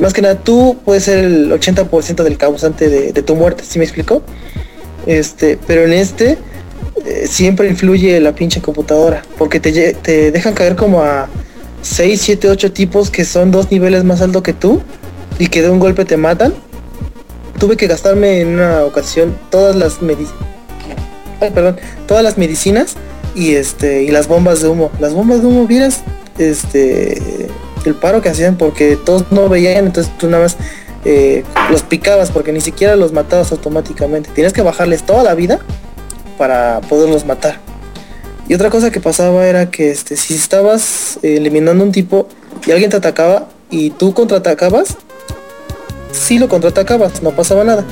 más que nada tú puedes ser el 80% del causante de, tu muerte, ¿sí me explico? Este, pero en este eh, siempre influye la pinche computadora, porque te, te dejan caer como a 6, 7, 8 tipos que son dos niveles más alto que tú y que de un golpe te matan. Tuve que gastarme en una ocasión todas las medicinas perdón, todas las medicinas y este y las bombas de humo. Las bombas de humo, vieras este el paro que hacían porque todos no veían, entonces tú nada más eh, los picabas porque ni siquiera los matabas automáticamente. Tienes que bajarles toda la vida para poderlos matar. Y otra cosa que pasaba era que este, si estabas eliminando un tipo y alguien te atacaba y tú contraatacabas, si lo contraatacabas, no pasaba nada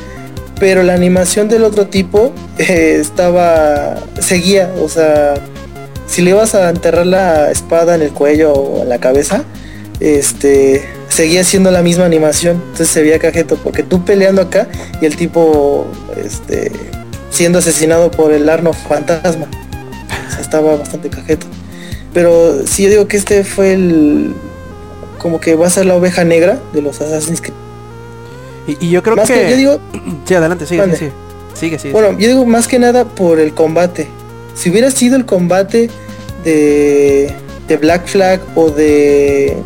pero la animación del otro tipo eh, estaba seguía o sea si le ibas a enterrar la espada en el cuello o en la cabeza este seguía siendo la misma animación. Entonces se veía cajeto porque tú peleando acá y el tipo este siendo asesinado por el Arno fantasma. O sea, estaba bastante cajeto. Pero sí yo digo que este fue el como que va a ser la oveja negra de los Assassin's Creed y, yo creo que... Yo digo... Sí, adelante, sigue, sigue, sigue, sigue. Bueno, yo digo más que nada por el combate. Si hubiera sido el combate de, de Black Flag o de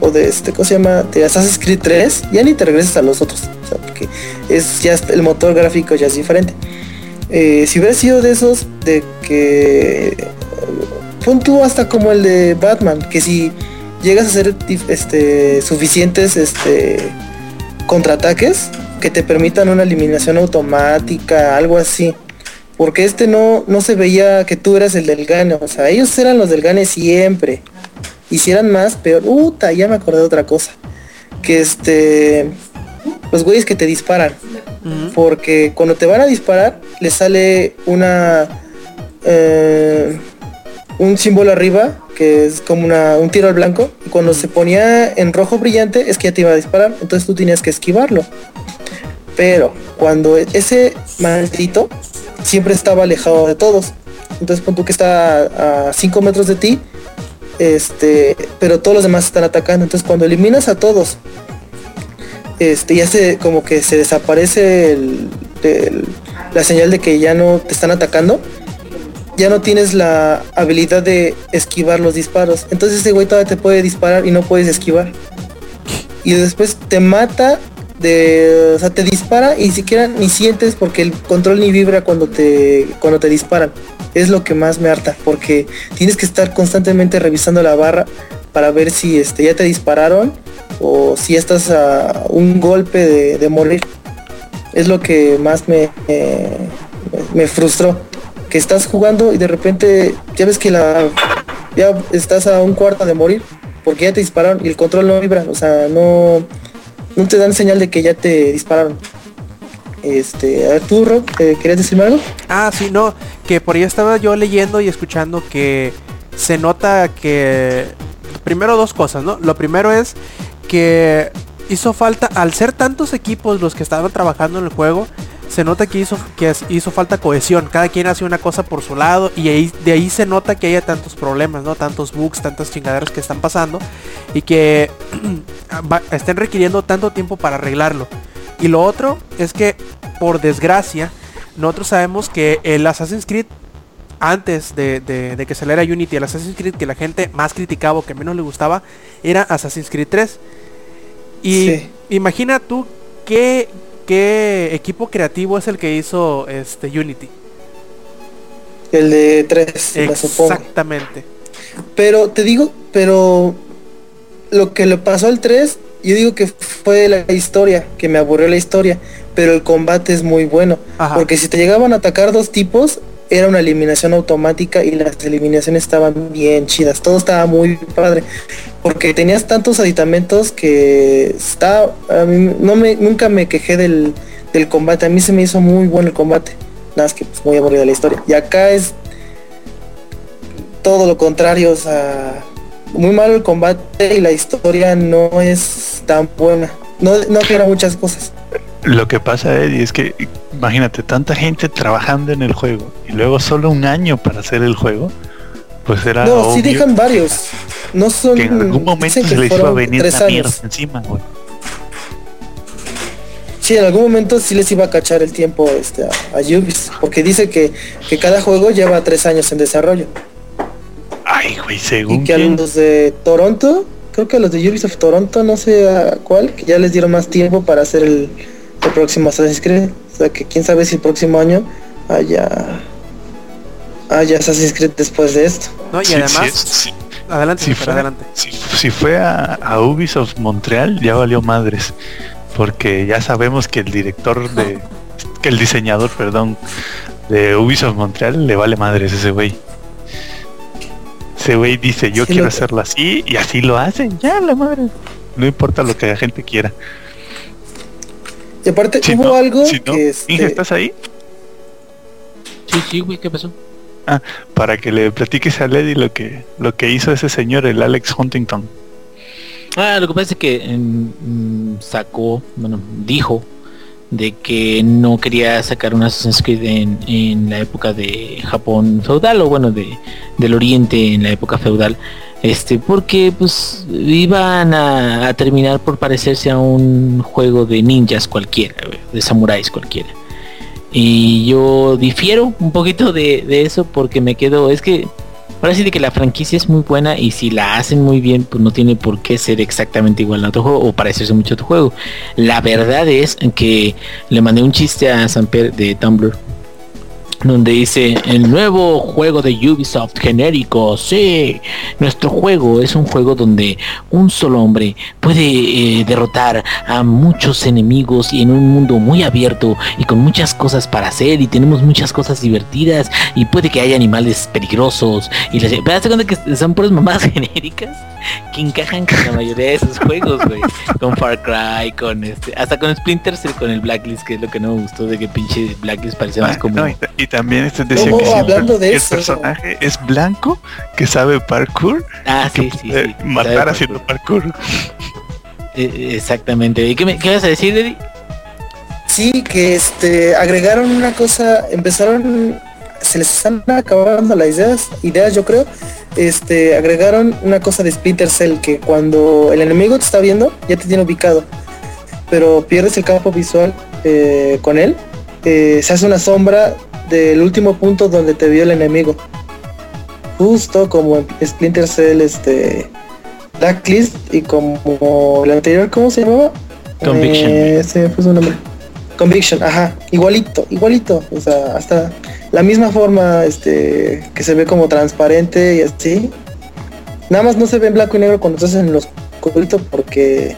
o de este, ¿cómo se llama? De Assassin's Creed 3, ya ni te regresas a los otros, o sea, porque es ya el motor gráfico ya es diferente. Eh, si hubiera sido de esos, de que pon tú hasta como el de Batman, que si llegas a ser este suficientes este contraataques que te permitan una eliminación automática, algo así. Porque este no, no se veía que tú eras el del gane. O sea, ellos eran los del gane siempre. Hicieran más, peor. Uta, ya me acordé de otra cosa. Que este. Los güeyes que te disparan. Porque cuando te van a disparar, le sale una. Eh, un símbolo arriba que es como una, un tiro al blanco y cuando se ponía en rojo brillante es que ya te iba a disparar entonces tú tenías que esquivarlo. Pero cuando ese maldito siempre estaba alejado de todos entonces pon tú que está a 5 metros de ti este pero todos los demás están atacando entonces cuando eliminas a todos este ya se como que se desaparece la señal de que ya no te están atacando ya no tienes la habilidad de esquivar los disparos. Entonces ese güey todavía te puede disparar y no puedes esquivar. Y después te mata de, o sea, te dispara y ni siquiera ni sientes porque el control ni vibra cuando te cuando te disparan. Es lo que más me harta porque tienes que estar constantemente revisando la barra para ver si este ya te dispararon o si estás a un golpe de, morir. Es lo que más me, me frustró estás jugando y de repente ya ves que la ya estás a un cuarto de morir porque ya te dispararon y el control no vibra, o sea, no no te dan señal de que ya te dispararon. Este, a ver tú, Rob, ¿querías decirme algo? Ah, sí, no, que por ahí estaba yo leyendo y escuchando que se nota que primero dos cosas, ¿no? Lo primero es que hizo falta al ser tantos equipos los que estaban trabajando en el juego, se nota que hizo, que hizo falta cohesión. Cada quien hace una cosa por su lado y ahí, de ahí se nota que haya tantos problemas, ¿no? Tantos bugs, tantas chingaderas que están pasando y que estén requiriendo tanto tiempo para arreglarlo. Y lo otro es que, por desgracia, nosotros sabemos que el Assassin's Creed antes de, de, que saliera Unity, el Assassin's Creed que la gente más criticaba o que menos le gustaba, era Assassin's Creed 3. Y imagina tú qué, ¿Qué equipo creativo es el que hizo este Unity? El de 3, Exactamente. Pero te digo, pero lo que le pasó al 3, yo digo que fue la historia, que me aburrió la historia, pero el combate es muy bueno. Porque si te llegaban a atacar dos tipos, era una eliminación automática y las eliminaciones estaban bien chidas. Todo estaba muy padre. Porque tenías tantos aditamentos que está. A mí, no me, nunca me quejé del, del combate. A mí se me hizo muy bueno el combate. Nada más que pues, muy aburrida la historia. Y acá es todo lo contrario. O sea, muy malo el combate y la historia no es tan buena. No, no quiero muchas cosas. Lo que pasa, Eddie, es que imagínate, tanta gente trabajando en el juego y luego solo un año para hacer el juego, pues era. No, sí dejan varios. No son. Que en algún momento se les iba a venir la mierda encima, güey. Sí, en algún momento sí les iba a cachar el tiempo este, a, a Ubisoft, porque dice que, que cada juego lleva tres años en desarrollo. Ay, güey, según. Y que a los de Toronto, creo que a los de Ubisoft Toronto, no sé a cuál, que ya les dieron más tiempo para hacer el, el próximo Assassin's Creed. O sea que quién sabe si el próximo año haya haya Assassin's Creed después de esto. No, y Sí, además, sí, sí. adelante, Si fue, adelante. si, si fue a, a Ubisoft Montreal, ya valió madres. Porque ya sabemos que el director de. que el diseñador, perdón, de Ubisoft Montreal le vale madres ese güey. Ese güey dice, yo Sí, quiero lo- hacerlo así, y así lo hacen, ya la madre. No importa lo que la gente quiera. Y aparte Si hubo no- algo si no, que este, Inge, ¿estás ahí? Sí, sí, güey, ¿qué pasó? Para que le platiques a Lady lo que, lo que hizo ese señor, el Alex Huntington. Ah, lo que pasa es que mm, sacó, bueno, dijo de que no quería sacar un Assassin's Creed en, en la época de Japón feudal o bueno de del Oriente en la época feudal este porque pues iban a, a terminar por parecerse a un juego de ninjas cualquiera de samuráis cualquiera. Y yo difiero un poquito de, de eso porque me quedo es que Ahora sí de que la franquicia es muy buena y si la hacen muy bien, pues no tiene por qué ser exactamente igual a otro juego o parecerse mucho a otro juego. La verdad es que le mandé un chiste a Samper de Tumblr donde dice el nuevo juego de Ubisoft genérico, sí, nuestro juego es un juego donde un solo hombre puede eh, derrotar a muchos enemigos y en un mundo muy abierto y con muchas cosas para hacer y tenemos muchas cosas divertidas y puede que haya animales peligrosos y pero hazte cuenta que son puras mamadas genéricas que encajan con la mayoría de esos juegos, güey. Con Far Cry, con este, hasta con Splinter Cell, con el Blacklist, que es lo que no me gustó de que pinche Blacklist parecía más Ah, como no, y, ta- y también este decía que siempre hablando de el eso. personaje es blanco, que sabe parkour, Ah, que sí, sí, puede sí. matar haciendo parkour. Eh, exactamente. ¿Y qué, me, qué vas a decir, Eddie? Sí, que este agregaron una cosa, empezaron, se les están acabando las ideas, ideas yo creo. Este, agregaron una cosa de Splinter Cell que cuando el enemigo te está viendo, ya te tiene ubicado. Pero pierdes el campo visual eh, con él, eh, se hace una sombra del último punto donde te vio el enemigo. Justo como Splinter Cell, este Blacklist y como el anterior, ¿cómo se llamaba? Conviction. Eh, se me fue su nombre. Conviction, ajá, igualito, igualito, o sea, hasta la misma forma, este, que se ve como transparente y así. Nada más no se ve en blanco y negro cuando estás en los oscurito porque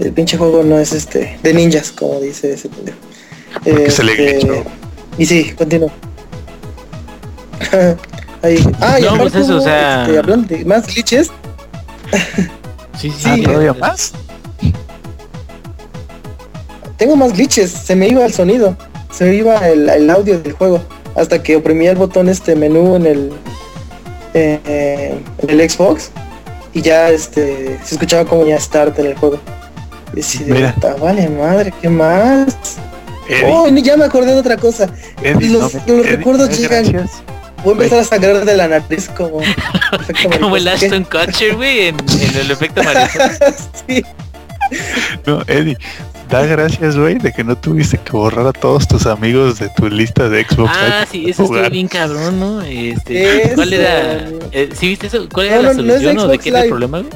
el pinche juego no es este de ninjas, como dice ese pendejo. Porque se le Este. Y sí, continúa. Ahí. Ah, y No, aparte pues eso, o hubo, sea- este, hablando de más glitches, Sí, Sí, Ah, eh, todavía más. tengo más glitches, se me iba el sonido, se me iba el, el audio del juego, hasta que oprimía el botón este menú en el eh, en el Xbox y ya este se escuchaba como ya start en el juego. Y así de, Mira. "Puta, vale madre, ¿qué más? Eddie, Oh, ya me acordé de otra cosa. Eddie, los- no me- los Eddie, recuerdos llegan. gracias. Voy a empezar a sangrar de la nariz como Como el. Ashton Kutcher, güey, en, en el efecto mariposa. sí. No, Eddie, da gracias, güey, de que no tuviste que borrar a todos tus amigos de tu lista de Xbox. Ah, sí, eso estuvo bien cabrón, ¿no? Este. ¿Cuál era? Eh, ¿Sí viste eso? ¿Cuál era No, la no, no solución o de qué era el problema, güey?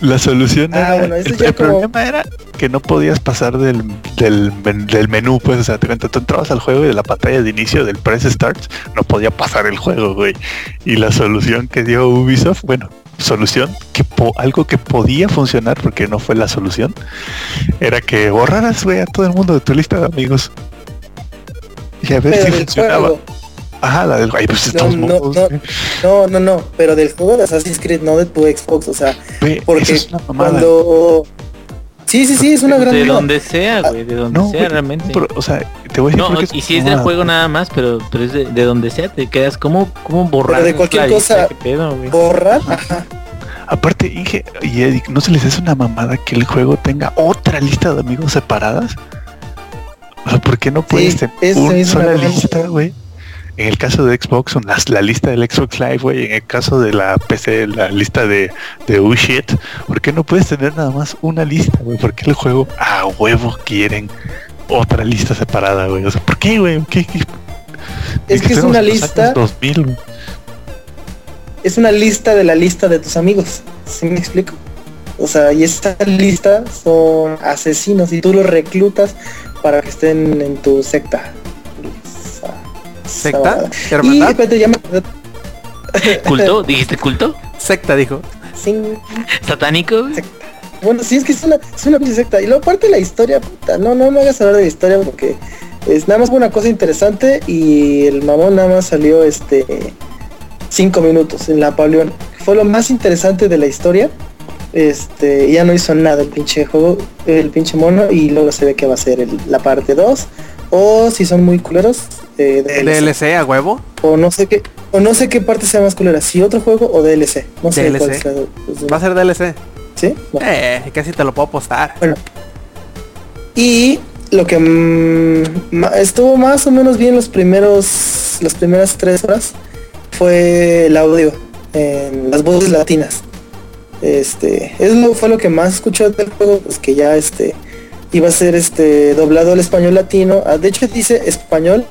La solución Ah, era, bueno, el, ya el como- problema era que no podías pasar del, del, del menú, pues, o sea, te cuenta, tú entrabas al juego y de la pantalla de inicio del Press Start no podía pasar el juego, güey. Y la solución que dio Ubisoft, bueno, solución, que po- algo que podía funcionar, porque no fue la solución, era que borraras, güey, a todo el mundo de tu lista de amigos. Y a ver Pero si funcionaba. juego. Ajá, la del güey, pues No, no, modos, no, no, no, no, pero del juego de Assassin's Creed, no de tu Xbox, o sea, Ve, porque es cuando... Sí, sí, sí, es una gran... De donde sea, güey, de donde No, sea realmente. pero, o sea, te voy a decir No, y si es del juego nada más, pero, pero es de, de donde sea, te quedas como, como borrar Pero de cualquier la lista, cosa- pedo, güey. Borrar, ajá. Aparte, Inge y Eric, ¿no se les hace una mamada que el juego tenga otra lista de amigos separadas? O sea, ¿por qué no puedes tener eso una sola lista, güey? En el caso de Xbox, son las- la lista del Xbox Live, güey. En el caso de la PC, la lista de, de Oh Shit. ¿Por qué no puedes tener nada más una lista, güey? ¿Por qué el juego a huevo quieren otra lista separada, güey? O sea, ¿por qué, güey? ¿Qué- qué- Es que es una lista, años 2000, güey. es una lista de la lista de tus amigos, ¿sí me explico? O sea, y esta lista son asesinos y tú los reclutas para que estén en tu secta. ¿Secta? Y ¿Hermandad? espérate, ya me acordé. ¿Culto? ¿Dijiste culto? Secta, dijo. Sí, ¿Satánico? Bueno, sí, es que es una, es una pinche secta. Y luego aparte la historia, puta, no, no me hagas hablar de la historia porque es nada más fue una cosa interesante y el mamón nada más salió este cinco minutos en Napoleón. Fue lo más interesante de la historia. Este, ya no hizo nada el pinche juego, el pinche mono, y luego se ve que va a ser el- la parte 2. O si son muy culeros, eh, DLC. DLC a huevo. O no sé qué, o no sé qué parte sea más culera, si otro juego o DLC. No sé cuál es la- Va a ser DLC. ¿Sí? Bueno. Eh, casi te lo puedo apostar. Bueno. Y lo que mm, estuvo más o menos bien los primeros, las primeras tres horas fue el audio en las voces latinas. Este, es lo, fue lo que más escuchó del juego, pues que ya este iba a ser este doblado al español latino. Ah, De hecho dice español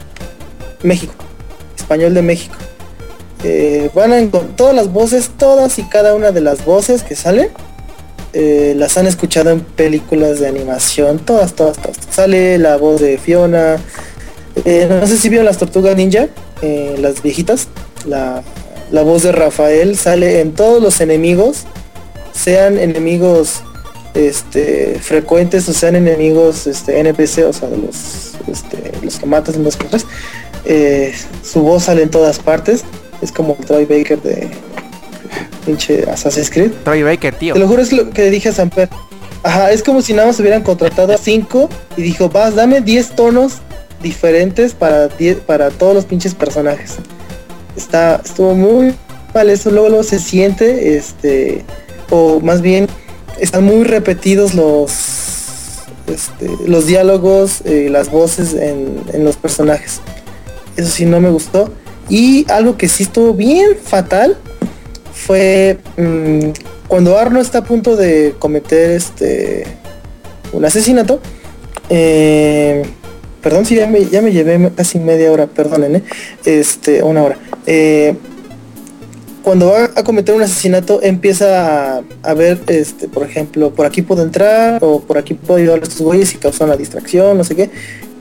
México, español de México. Eh, van a encon- todas las voces, todas y cada una de las voces que salen eh, las han escuchado en películas de animación, todas, todas, todas. Sale la voz de Fiona. eh, no sé si vieron las tortugas ninja, las viejitas. La, la voz de Rafael sale en todos los enemigos, sean enemigos este, frecuentes o sean enemigos este, NPC, o sea, los, este, los que matas en las cosas. Eh, su voz sale en todas partes. Es como el Troy Baker de pinche Assassin's Creed. Troy Baker, tío. Te lo juro, es lo que dije a Samper. Ajá, es como si nada más hubieran contratado a cinco y dijo, vas, dame 10 tonos diferentes para 10 para todos los pinches personajes. Está, estuvo muy mal eso, luego, luego se siente, este, o más bien, están muy repetidos los este, los diálogos, eh, las voces en, en los personajes. Eso sí no me gustó. Y algo que sí estuvo bien fatal fue mm, cuando Arno está a punto de cometer este un asesinato. eh, perdón si ya me, ya me llevé casi media hora, perdonen, eh, este, una hora. Eh, cuando va a cometer un asesinato empieza a, ver, este, por ejemplo, por aquí puedo entrar o por aquí puedo ayudar a estos güeyes y causar una distracción, no sé qué.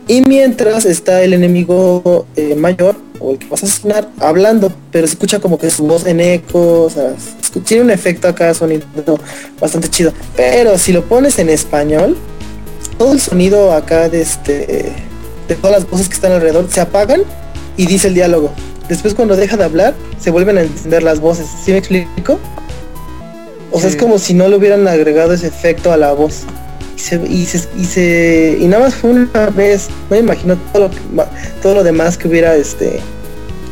Y mientras está el enemigo eh, mayor o el que vas a asesinar hablando, pero se escucha como que su voz en eco, o sea, tiene un efecto acá sonido bastante chido. Pero si lo pones en español, todo el sonido acá de este de todas las voces que están alrededor se apagan y dice el diálogo. Después cuando deja de hablar, se vuelven a encender las voces. ¿Sí me explico? O sea, Sí. es como si no le hubieran agregado ese efecto a la voz. Y se, y se, y se- y nada más fue una vez. No me imagino todo lo, todo demás que hubiera este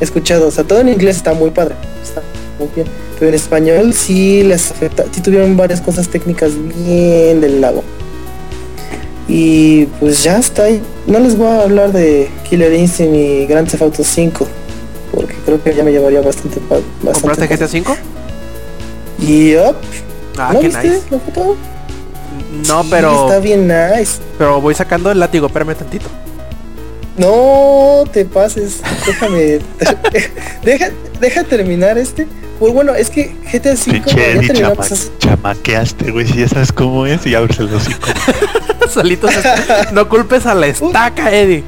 escuchado. O sea, todo en inglés está muy padre. Está muy bien. Pero en español sí les afecta. Sí tuvieron varias cosas técnicas bien del lago. Y pues ya está ahí. No les voy a hablar de Killer Instinct y Grand Theft Auto 5. Porque creo que ya me llevaría bastante bastante ¿Compraste GTA 5? Y up. Ah, ¿No qué viste nice. la foto? No, Sí, pero Está bien nice. pero voy sacando el látigo, espérame tantito. No te pases. Déjame. deja, deja terminar este. Pues bueno, es que GTA 5 Pinche ya chama- pues, así- chamaqueaste, güey. Si ya sabes cómo es y abres el hocico. Solito No culpes a la estaca, Eddie.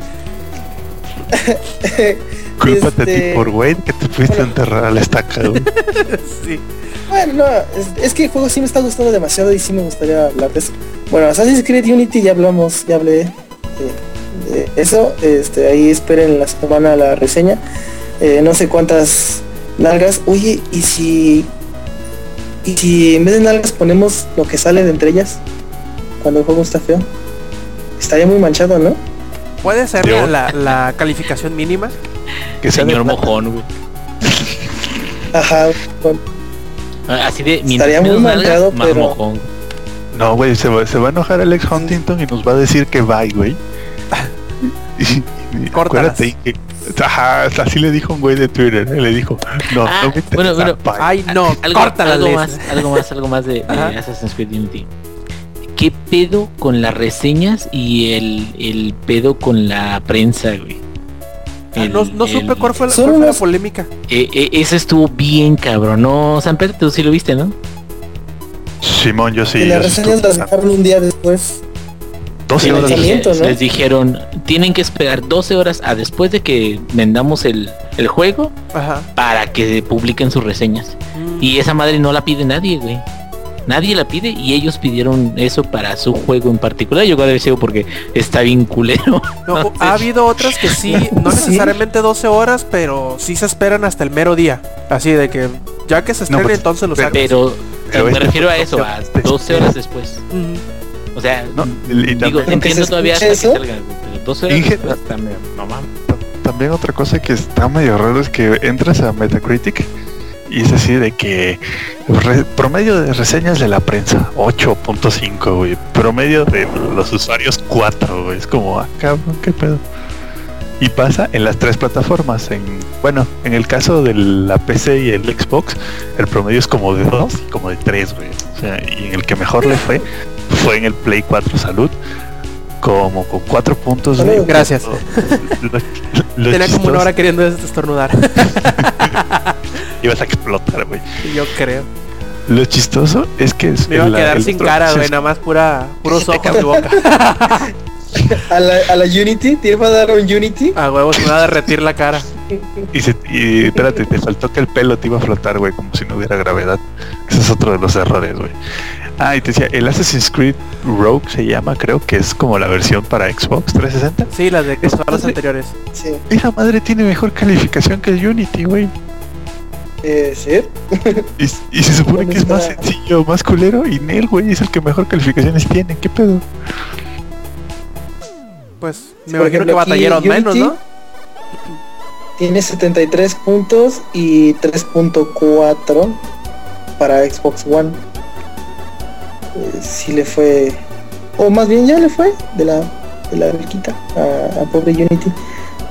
Cúlpate a ti Este- por güey que te fuiste a enterrar a la estaca. Sí. Bueno, no, es, es que el juego sí me está gustando demasiado y sí me gustaría hablar de eso. Bueno, Assassin's Creed Unity ya hablamos, ya hablé de eso. Este, ahí esperen la semana la reseña. eh, no sé cuántas nalgas. Oye, ¿y si y si en vez de nalgas ponemos lo que sale de entre ellas cuando el juego está feo? Estaría muy manchado, ¿no? Puede ser la, la, calificación mínima. Que señor mojón, güey. Ajá. Ah, así de estaría muy manchado, pero mojón. No, güey, se va, se va a enojar Alex Huntington y nos va a decir que bye, güey. acuérdate que Ajá, así le dijo un güey de Twitter, ¿eh? le dijo, no, ah, no me bueno, bueno, ay no, algo, algo más, algo más, algo más de, Assassin's Creed Unity. ¿Qué pedo con las reseñas y el, el pedo con la prensa, güey? Ah, no, no supe cuál fue, la, cuál fue la polémica. Eh, eh, eso estuvo bien cabrón, no, San Pedro, tú sí lo viste, ¿no? Simón, yo sí. Y las reseñas las dejaron un día después. 12 horas. Les dijeron, tienen que esperar 12 horas a después de que vendamos el, el juego para que publiquen sus reseñas. Mm. Y esa madre no la pide nadie, güey. Nadie la pide y ellos pidieron eso para su juego en particular. Yo creo que porque está bien culero. ha habido otras que sí, no necesariamente 12 horas, pero sí se esperan hasta el mero día. Así de que ya que se estrene pues, entonces lo sacan. Pero, me refiero a eso, a 12 horas después. O sea, no, digo, entiendo todavía hasta que salga, pero también, También otra cosa que está medio raro es que entras a Metacritic y es así de que promedio de reseñas de la prensa 8.5, güey. Promedio de los usuarios 4, güey. Es como, ah, cabrón, qué pedo. Y pasa en las tres plataformas. En, bueno, en el caso de la PC y el Xbox, el promedio es como de 2 y como de 3, güey. O sea, y en el que mejor le fue fue en el Play 4 Salud como con cuatro puntos de gracias. tenía como una hora queriendo estornudar. Ibas a explotar güey. Yo creo. Lo chistoso es que me iba a quedar sin cara güey nada más pura puros ojos de boca. A la, a la Unity tiene para dar un Unity a huevos me va a derretir la cara. Y, se, y espérate te faltó que el pelo te iba a flotar güey como si no hubiera gravedad. Ese es otro de los errores güey Ah, y te decía, el Assassin's Creed Rogue se llama, creo que es como la versión para Xbox 360. Sí, las de las anteriores. Sí. Esa madre tiene mejor calificación que el Unity, güey. Eh, sí. y, se supone que es más sencillo, más culero, y Nel, güey, es el que mejor calificaciones tiene. ¿Qué pedo? Pues me imagino que batallaron menos, ¿no? Tiene 73 puntos y 3.4 para Xbox One si le fue, o más bien ya le fue de la, de la a, pobre Unity.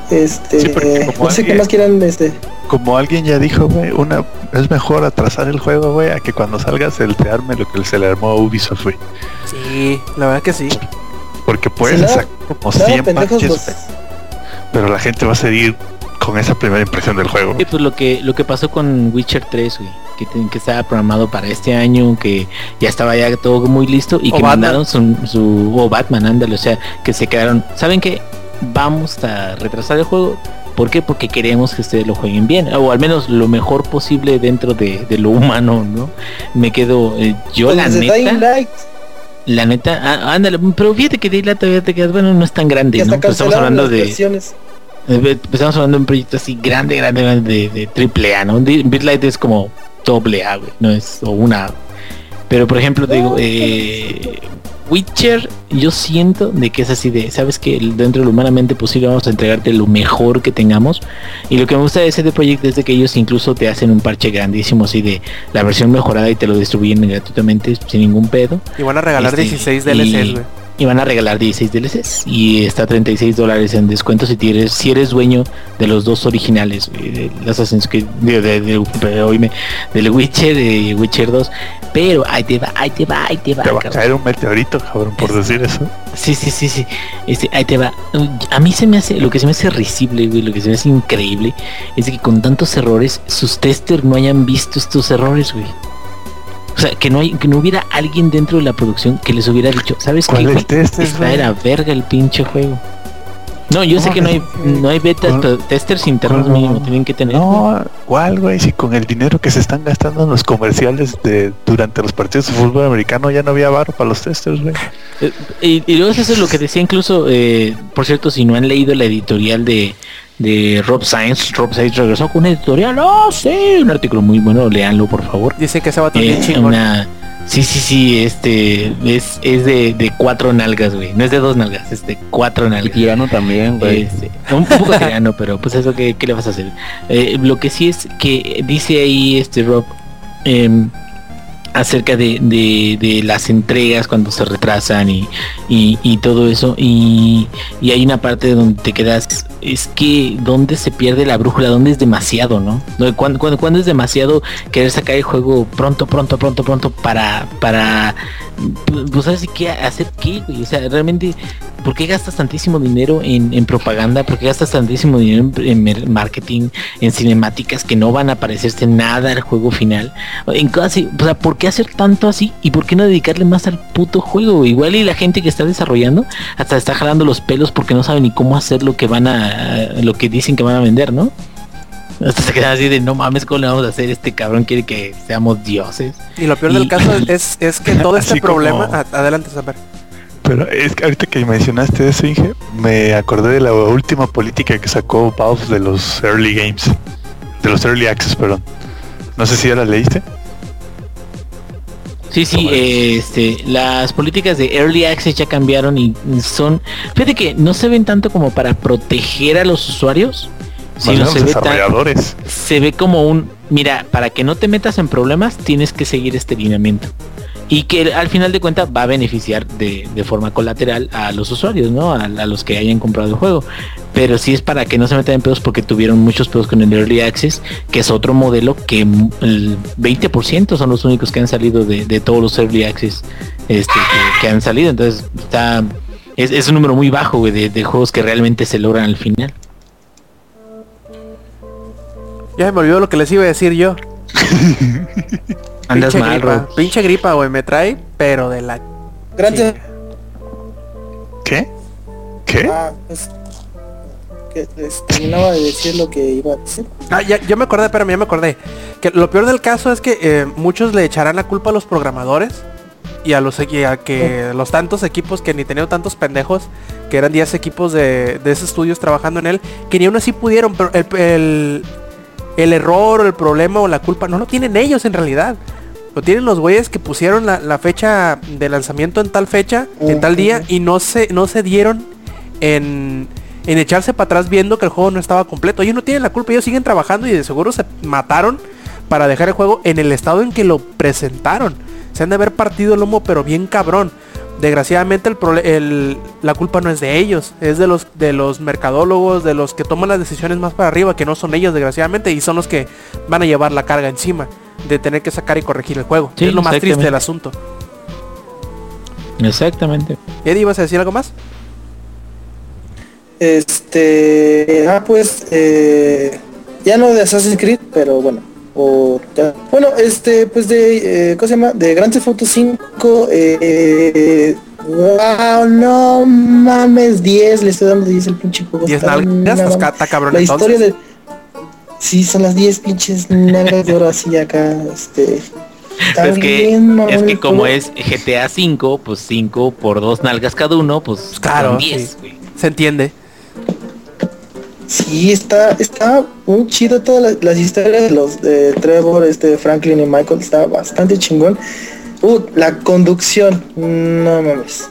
Este, no sé qué más quieran este. Como alguien ya dijo, güey, una es mejor atrasar el juego, güey, a que cuando salgas el te arme lo que se le armó a Ubisoft, güey. Sí, la verdad que sí. Porque puedes sacar como 100 pero la gente va a seguir con esa primera impresión del juego. Sí, pues lo que lo que pasó con Witcher 3, güey que, estaba programado para este año, que ya estaba ya todo muy listo y que mandaron su, o Batman, ándale, o sea, que se quedaron, ¿saben qué? Vamos a retrasar el juego. ¿Por qué? Porque queremos que ustedes lo jueguen bien, o al menos lo mejor posible dentro de, lo humano, ¿no? Me quedo, eh, yo pues la neta... La neta, ah, ándale, pero fíjate que Daylight todavía te quedas, bueno, no es tan grande, ¿no? estamos hablando de... Eh, estamos hablando de un proyecto así grande, grande, grande de, triple A, ¿no? Bitlight es como doble A, no es o una Pero por ejemplo, te digo, eh, Witcher, yo siento de que es así de, sabes que dentro de lo humanamente posible vamos a entregarte lo mejor que tengamos. Y lo que me gusta de ese proyecto es de que ellos incluso te hacen un parche grandísimo así de la versión mejorada y te lo distribuyen gratuitamente sin ningún pedo. Y van a regalar 16 este, DLCs, güey y van a regalar 16 DLCs y está 36 dólares en descuento si eres si eres dueño de los dos originales de Assassin's Creed de, de, de, del Witcher de Witcher 2 pero ahí te va ahí te va ahí te va te va a caer un meteorito cabrón por decir eso. sí sí sí sí. Este, ahí te va. A mí se me hace lo que se me hace risible güey, lo que se me hace increíble es que con tantos errores sus testers no hayan visto estos errores güey o sea, que no, hay, que no hubiera alguien dentro de la producción que les hubiera dicho, ¿sabes qué? Esta era verga el pinche juego. No, yo sé que no hay, no hay betas, pero testers internos mínimo tienen que tener. No, ¿cuál, güey? Si con el dinero que se están gastando en los comerciales de durante los partidos de fútbol americano ya no había barro para los testers, güey. Eh, y, luego eso es lo que decía incluso, eh, por cierto, si no han leído la editorial de, de Rob Sainz. Rob Sainz regresó con un editorial. Oh, sí, un artículo muy bueno, leanlo por favor. Dice que se va a tener Eh, una- Sí, sí, sí, este es, es de, de cuatro nalgas, güey. No es de dos nalgas, es de cuatro Y nalgas. tirano también, güey. Este, un poco tirano, pero pues eso que, ¿qué le vas a hacer? Eh, lo que sí es que dice ahí este Rob em, acerca de, de- de las entregas cuando se retrasan y, y- todo eso. Y, y hay una parte donde te quedas es que donde se pierde la brújula donde es demasiado no cuando, cuando, cuando es demasiado querer sacar el juego pronto pronto pronto pronto para para pues sabes qué hacer qué o sea realmente ¿por qué gastas tantísimo dinero en, en propaganda? ¿por qué gastas tantísimo dinero en, marketing en cinemáticas que no van a parecerse nada al juego final en así, o sea, ¿por qué hacer tanto así? ¿Y por qué no dedicarle más al puto juego? Igual y la gente que está desarrollando hasta está jalando los pelos porque no sabe ni cómo hacer lo que van a, lo que dicen que van a vender, ¿no? Hasta se quedan así de no mames, ¿cómo le vamos a hacer? Este cabrón quiere que seamos dioses. Y lo peor del caso es, es que todo este como- problema... a- adelante, Saber. Pero es que ahorita que mencionaste eso, Inge, me acordé de la última política que sacó Valve de los Early Games. De los Early Access, perdón. No sé si ya la leíste. Sí, sí, eh, este, las políticas de Early Access ya cambiaron y son, fíjate que no se ven tanto como para proteger a los usuarios, sino se ve, tan- se ve como un, mira, para que no te metas en problemas tienes que seguir este lineamiento. Y que al final de cuentas va a beneficiar de, de forma colateral a los usuarios, ¿no? A, a los que hayan comprado el juego. Pero sí es para que no se metan en pedos porque tuvieron muchos pedos con el Early Access, que es otro modelo que el 20% son los únicos que han salido de, de todos los Early Access este, que, que han salido. Entonces está es, es un número muy bajo güey, de, de juegos que realmente se logran al final. Ya se me olvidó lo que les iba a decir yo. Andas pinche mal, gripa. Pinche gripa, güey, me trae, pero de la... Gran Theft- ¿Qué? ¿Qué? Ah, pues, que les terminaba de decir lo que iba a decir. Ah, ya, ya me acordé, espérame, ya me acordé. Que lo peor del caso es que eh, muchos le echarán la culpa a los programadores y a los y a que los tantos equipos que ni tenían tantos pendejos, que eran 10 equipos de, de esos estudios trabajando en él, que ni aún así pudieron, pero el, el, el error o el problema o la culpa no lo tienen ellos en realidad. Lo tienen los güeyes que pusieron la, la fecha de lanzamiento en tal fecha, en tal día, y no se, no se dieron en, en echarse para atrás viendo que el juego no estaba completo. Ellos no tienen la culpa, ellos siguen trabajando y de seguro se mataron para dejar el juego en el estado en que lo presentaron. Se han de haber partido el lomo, pero bien cabrón. Desgraciadamente el, la culpa no es de ellos, es de los de los mercadólogos, de los que toman las decisiones más para arriba, que no son ellos desgraciadamente, y son los que van a llevar la carga encima de tener que sacar y corregir el juego. Sí, es lo más triste del asunto. Exactamente. Eddie, ¿ibas a decir algo más? Este, ah, pues, eh, ya no de Assassin's Creed, pero bueno, o bueno, este, pues de, eh, ¿cómo se llama? De Grand Theft Auto 5, eh, wow, no mames, 10, le estoy dando 10 el pinche juego. 10 está nalgas, está, está cabrón La entonces. historia de, sí, son las 10 pinches nalgas de oro así acá, este. Es que, es que como es GTA 5, pues 5 por dos nalgas cada uno, pues claro, son 10, sí. güey. Se entiende. Sí, está, está muy chido todas las, historias de los de Trevor, este Franklin y Michael, está bastante chingón. Uh, la conducción, no mames.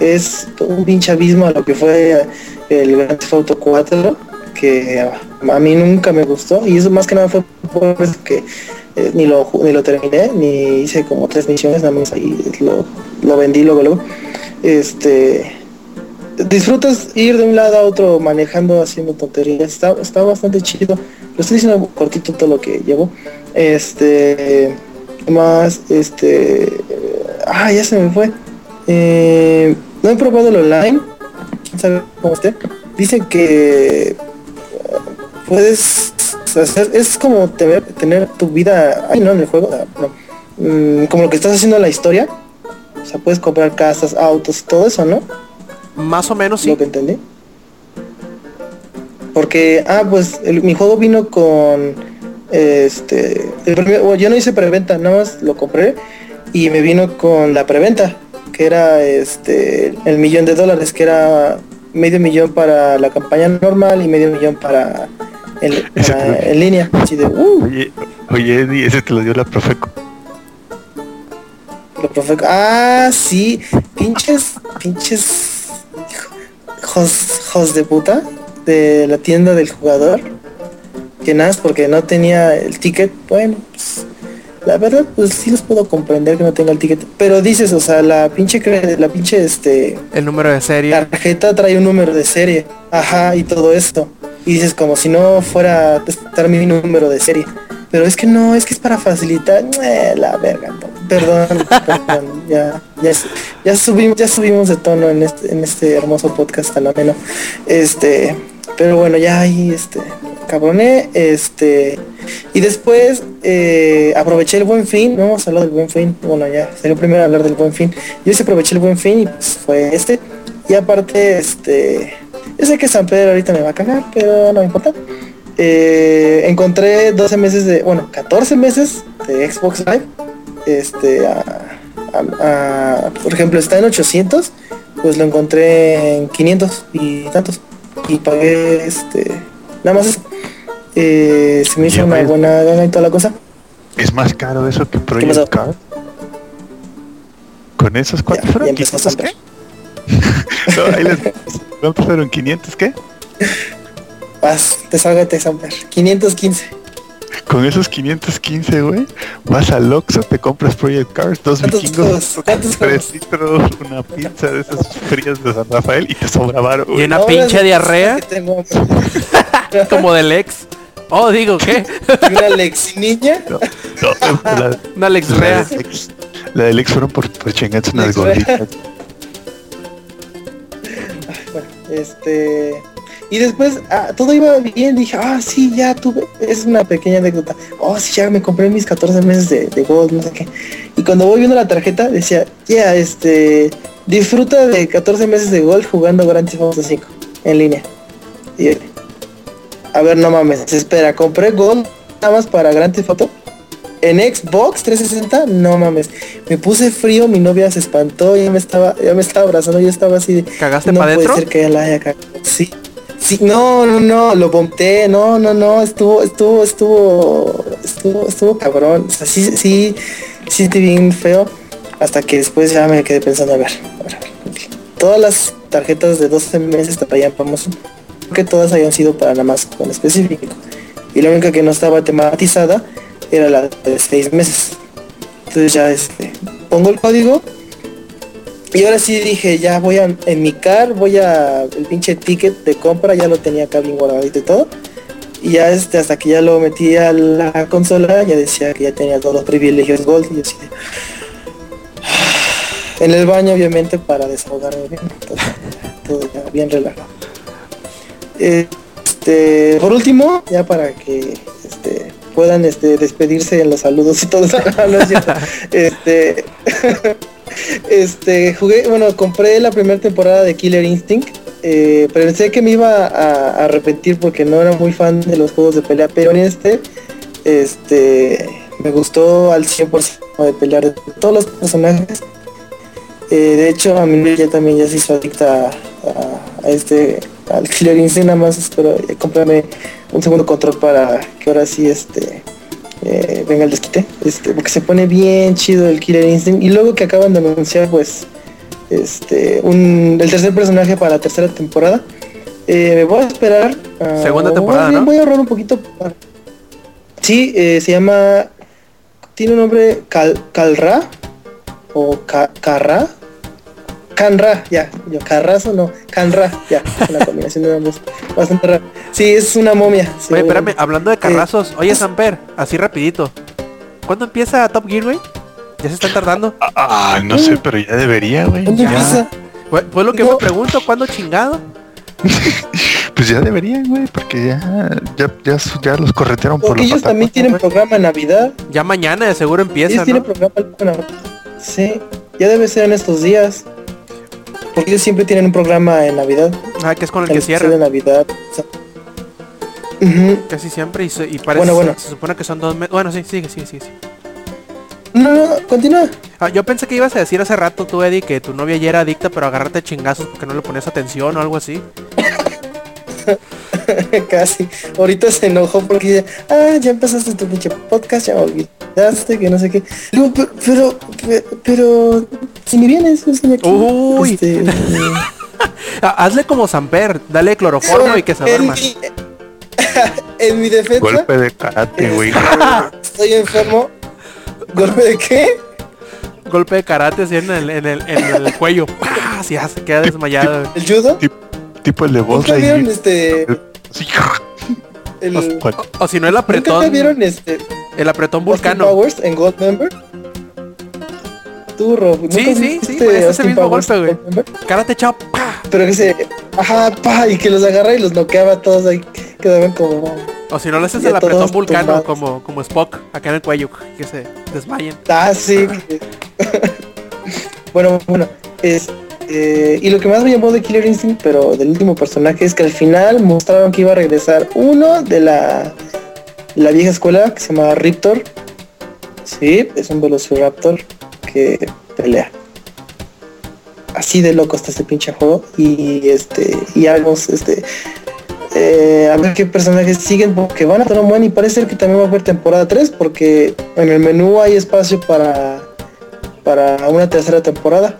Es un pinche abismo a lo que fue el Grand Theft Auto 4, que a mí nunca me gustó, y eso más que nada fue por que eh, ni lo ni lo terminé, ni hice como tres misiones, nada más ahí lo, lo vendí luego luego. Este disfrutas ir de un lado a otro manejando, haciendo tonterías. Está, está bastante chido. Lo estoy diciendo cortito todo lo que llevo. Este, ¿qué más, este, ah, ya se me fue. Eh, no he probado el online. ¿Sabe cómo esté? Dicen que puedes hacer, es como tener, tener tu vida, ay no, en el juego, ah, no. Mm, como lo que estás haciendo en la historia. O sea, puedes comprar casas, autos todo eso, ¿no? Más o menos sí. lo que entendí. Porque, ah, pues el- mi juego vino con, este, el primer- bueno, yo no hice preventa, nada más lo compré y me vino con la preventa, que era, este, el millón de dólares, que era medio millón para la campaña normal y medio millón para, lo- en línea. Así de, uh, Oye, oye, Eddie, ese te lo dio la Profeco. lo profe- Ah, sí, pinches, pinches hijos, hijos de puta de la tienda del jugador. Que nada, porque no tenía el ticket. Bueno, pues, la verdad, pues sí los puedo comprender que no tenga el ticket. Pero dices, o sea, la pinche, la pinche, este, El número de serie. tarjeta trae un número de serie. Ajá, y todo esto. Y dices como si no fuera a estar mi número de serie. Pero es que no, es que es para facilitar. Eh, la verga, no. Perdón. Ya, ya, ya subimos, ya subimos de tono en este, en este hermoso podcast tan ameno. Este, pero bueno, ya ahí este cabroné. Este. Y después eh, aproveché el buen fin. No hemos hablado del buen fin. Bueno, ya salió primero hablar del buen fin. Yo sí aproveché el buen fin y pues fue este. Y aparte, este. Yo sé que San Pedro ahorita me va a cagar, pero no me importa. Eh, encontré 12 meses de. Bueno, 14 meses de Xbox Live. Este. a- a- a- por ejemplo, está en 800. Pues lo encontré en 500 y tantos. Y pagué este. Nada más. Eh, se me hizo Ya una buena gana y toda la cosa. Es más caro eso que? Project Card. Con esos Ya, cuántos ya fueron? empezó a ¿500 saber. qué? No, ahí les- ¿Cuántos fueron? ¿500 qué? Vas, deshágate, Samper. 515. Con esos 515, güey, vas al Oxxo, te compras Project Cars, dos ¿Cuántos vikingos, tres litros, una pizza de esas frías de San Rafael y te sobra varo, Y una pinche diarrea como del ex. Oh, digo, ¿qué? Una Lexi niña. No, no, la, Una Alex la Rea. del ex, la del ex fueron por, por chingarse unas Lex gorditas. Bueno, este. Y después ah, todo iba bien, dije, ah, sí, ya tuve, es una pequeña anécdota. Oh, sí, ya me compré mis 14 meses de, de Gold, no sé qué. Y cuando voy viendo la tarjeta, decía, ya, este, disfruta de 14 meses de Gold jugando Grand Theft Auto 5 en línea. Y a ver, no mames, espera, compré Gold nada más para Grand Theft Auto. En Xbox 360, no mames. Me puse frío, mi novia se espantó, ya me estaba, ya me estaba abrazando, yo estaba así de, ¿Cagaste no puede ser que ella la haya cagado. Sí. Sí, no, no, no, lo vomité, no, no, no, estuvo, estuvo, estuvo, estuvo, estuvo cabrón. O sea, sí, sí, sí, bien feo. Hasta que después ya me quedé pensando, a ver, a ver. Todas las tarjetas de 12 meses te traían promoción. Creo que todas hayan sido para nada más con específico. Y la única que no estaba tematizada era la de 6 meses. Entonces ya este, pongo el código y ahora sí dije, ya voy a, en mi car, voy a, el pinche ticket de compra, ya lo tenía acá bien guardadito y todo. Y ya este, hasta que ya lo metí a la consola, ya decía que ya tenía todos los privilegios Gold y así En el baño, obviamente, para desahogarme bien. Todo, todo ya bien relajado. Este, por último, ya para que este, puedan este, despedirse en los saludos y todo eso. no es cierto. Este, este, jugué, bueno, compré la primera temporada de Killer Instinct. Eh, pensé que me iba a, a arrepentir porque no era muy fan de los juegos de pelea, pero en este, este, me gustó al 100% de pelear de todos los personajes. Eh, de hecho, a mí ya también ya se hizo adicta a, a- a este, al Killer Instinct, nada más espero comprarme un segundo control para que ahora sí, este, eh, venga el desquite, este, porque se pone bien chido el Killer Instinct. Y luego que acaban de anunciar pues este un el tercer personaje para la tercera temporada. Eh, me voy a esperar a- Segunda temporada, más bien ¿no? voy a ahorrar un poquito para- sí eh, se llama tiene un nombre Cal, Calra o Ca- Carra Canra, ya, yo Carrazo no, Canra, ya, una combinación de nombres bastante rara. Sí, es una momia. sí, Oye, espérame, hablando de carrazos. Oye, Samper, así rapidito. ¿Cuándo empieza Top Gear, güey? Ya se están tardando. Ah, no sé, pero ya debería, güey. ¿Dónde Ya. empieza? Fue, fue lo que No. me pregunto, ¿cuándo chingado? Pues ya deberían, güey, porque ya, ya, ya, ya los corretearon por Porque los ellos también tienen programa en Navidad. Ya mañana de seguro empieza, ellos tienen programa en Navidad. Sí, ya debe ser en estos días. Porque ellos siempre tienen un programa en Navidad. Ah, que es con el el que cierra. de Navidad. sea. Ujú. Casi siempre y, se- y parece, Bueno, bueno. Se, se supone que son dos meses. Bueno, sí, sigue, sigue, sigue. sigue. No, no, continúa. Ah, yo pensé que ibas a decir hace rato tú, Eddie, que tu novia ya era adicta, pero agarrarte chingazos porque no le ponías atención o algo así. Casi. Ahorita se enojó porque ah, ya empezaste tu pinche podcast, ya me olvidaste, que no sé qué. Digo, pero, pero, pero, pero, si me vienes, estoy aquí. Uy. Este, Ah, Hazle como Samper, dale cloroformo y que se en duerma. mi, en mi defensa, Golpe de karate, güey. estoy enfermo. ¿Golpe de qué? Golpe de karate así en el, en el, en el cuello. ¡Pah! Si ya se queda desmayado. ¿El judo? tipo el de voz ¿Nunca vieron este... El. O si no el ¿Nunca apretón. vieron este... El apretón Austin vulcano. Powers en Gold Member? Tú, Rob. ¿nunca Sí, sí, sí, pues, ese Austin mismo Powers golpe, güey. Karate chao. ¡pah! Pero que se... Ajá, pa, y que los agarra y los noqueaba a todos ahí. Quedaban como... O si no le haces el apretón vulcano tumbados. como, como Spock acá en el cuello. Que se desmayen. Ah, sí. bueno, bueno. Es, eh, y lo que más me llamó de Killer Instinct, pero del último personaje, es que al final mostraron que iba a regresar uno de la, la vieja escuela que se llama Riptor. Sí, es un Velociraptor que pelea. Así de loco está este pinche juego. Y este. Y algo, este. eh, a ver qué personajes siguen porque van a un buen y parece que también va a haber temporada 3 porque en el menú hay espacio para para una tercera temporada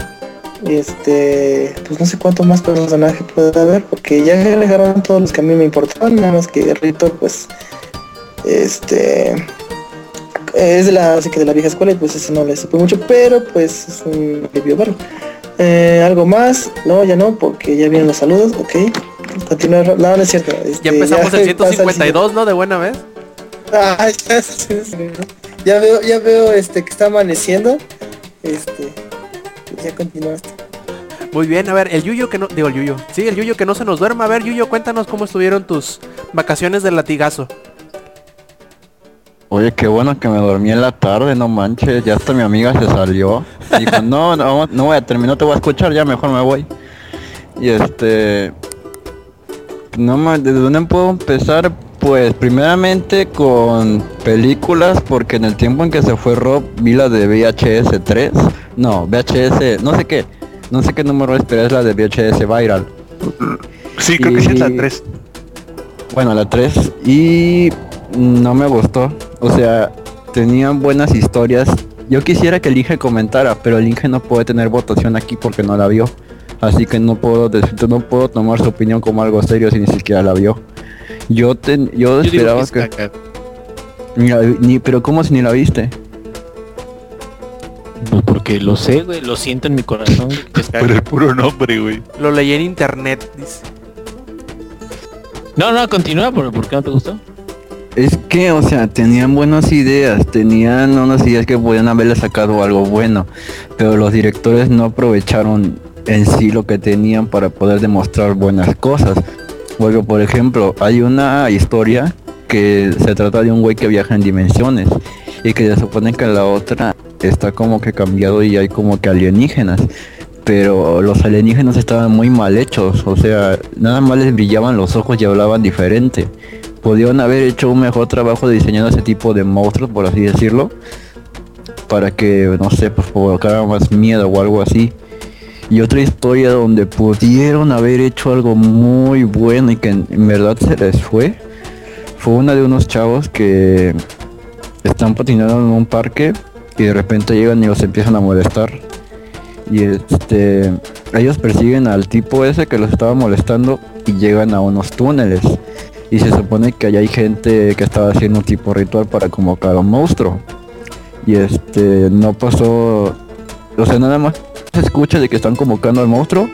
este pues no sé cuántos más personajes puede haber porque ya agregaron todos los que a mí me importaban nada más que Ritor pues este es de la así que de la vieja escuela y pues ese no le supe mucho pero pues es un verlo Eh, algo más no ya no porque ya vienen los saludos ok continuar no no es cierto este, Ya empezamos el pasa siguiente. 152, ¿no? De buena vez. Ah, ya, ya veo, ya veo este que está amaneciendo. Este ya continuaste. Muy bien, a ver, el Yuyo que no, digo el Yuyo, sí, el Yuyo que no se nos duerma. A ver, Yuyo, cuéntanos cómo estuvieron tus vacaciones del latigazo. Oye, qué bueno que me dormí en la tarde, no manches, ya hasta mi amiga se salió. Dijo, no, no, no voy a terminar, te voy a escuchar, ya mejor me voy. Y este... No más, ¿desde dónde puedo empezar? Pues primeramente con películas, porque en el tiempo en que se fue Rob vi la de VHS 3. No, VHS, no sé qué. No sé qué número es, pero es la de VHS Viral. Sí, creo que sí es la Y- 3. Bueno, la 3 y no me gustó. O sea, tenían buenas historias. Yo quisiera que el Inge comentara, pero el Inge no puede tener votación aquí porque no la vio. Así que no puedo no puedo tomar su opinión como algo serio si ni siquiera la vio. Yo ten, yo, esperaba que es que, caca. ni la vi- ni, pero cómo si ni la viste. Pues porque lo sé, güey, lo siento en mi corazón. que es caca. Por el puro nombre, güey. Lo leí en internet, dice. No, no, continúa, ¿por, ¿por qué no te gustó? Es que, o sea, tenían buenas ideas, tenían unas ideas que podían haberle sacado algo bueno, pero los directores no aprovecharon en sí lo que tenían para poder demostrar buenas cosas. Porque, por ejemplo, hay una historia que se trata de un güey que viaja en dimensiones y que se supone que la otra está como que cambiado y hay como que alienígenas. Pero los alienígenas estaban muy mal hechos, o sea, nada más les brillaban los ojos y hablaban diferente podrían haber hecho un mejor trabajo diseñando ese tipo de monstruos, por así decirlo, para que, no sé, pues provocara más miedo o algo así. Y otra historia donde pudieron haber hecho algo muy bueno y que en, verdad se les fue, fue una de unos chavos que están patinando en un parque y de repente llegan y los empiezan a molestar. Y este, ellos persiguen al tipo ese que los estaba molestando y llegan a unos túneles y se supone que allá hay gente que estaba haciendo un tipo ritual para convocar a un monstruo y este no pasó o sea nada más se escucha de que están convocando al monstruo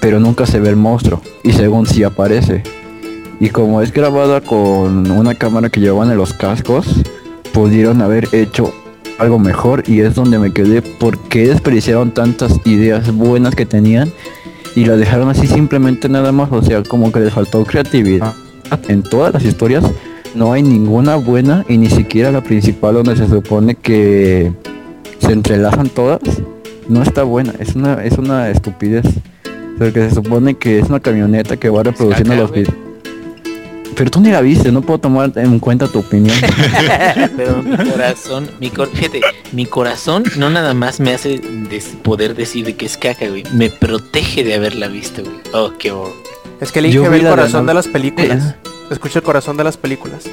pero nunca se ve el monstruo y según si aparece. Y como es grabada con una cámara que llevaban en los cascos pudieron haber hecho algo mejor y es donde me quedé por qué desperdiciaron tantas ideas buenas que tenían y la dejaron así simplemente nada más o sea como que les faltó creatividad. En todas las historias no hay ninguna buena y ni siquiera la principal donde se supone que se entrelazan todas no está buena es una es una estupidez porque se supone que es una camioneta que va reproduciendo caca, los videos Pero tú ni la viste, no puedo tomar en cuenta tu opinión. Pero mi corazón, mi cor fíjate, mi corazón no nada más me hace poder decir que es caca, güey. Me protege de haberla visto, güey. Oh, qué horror. Es que el ve el corazón de las películas. Escucha el corazón de las películas.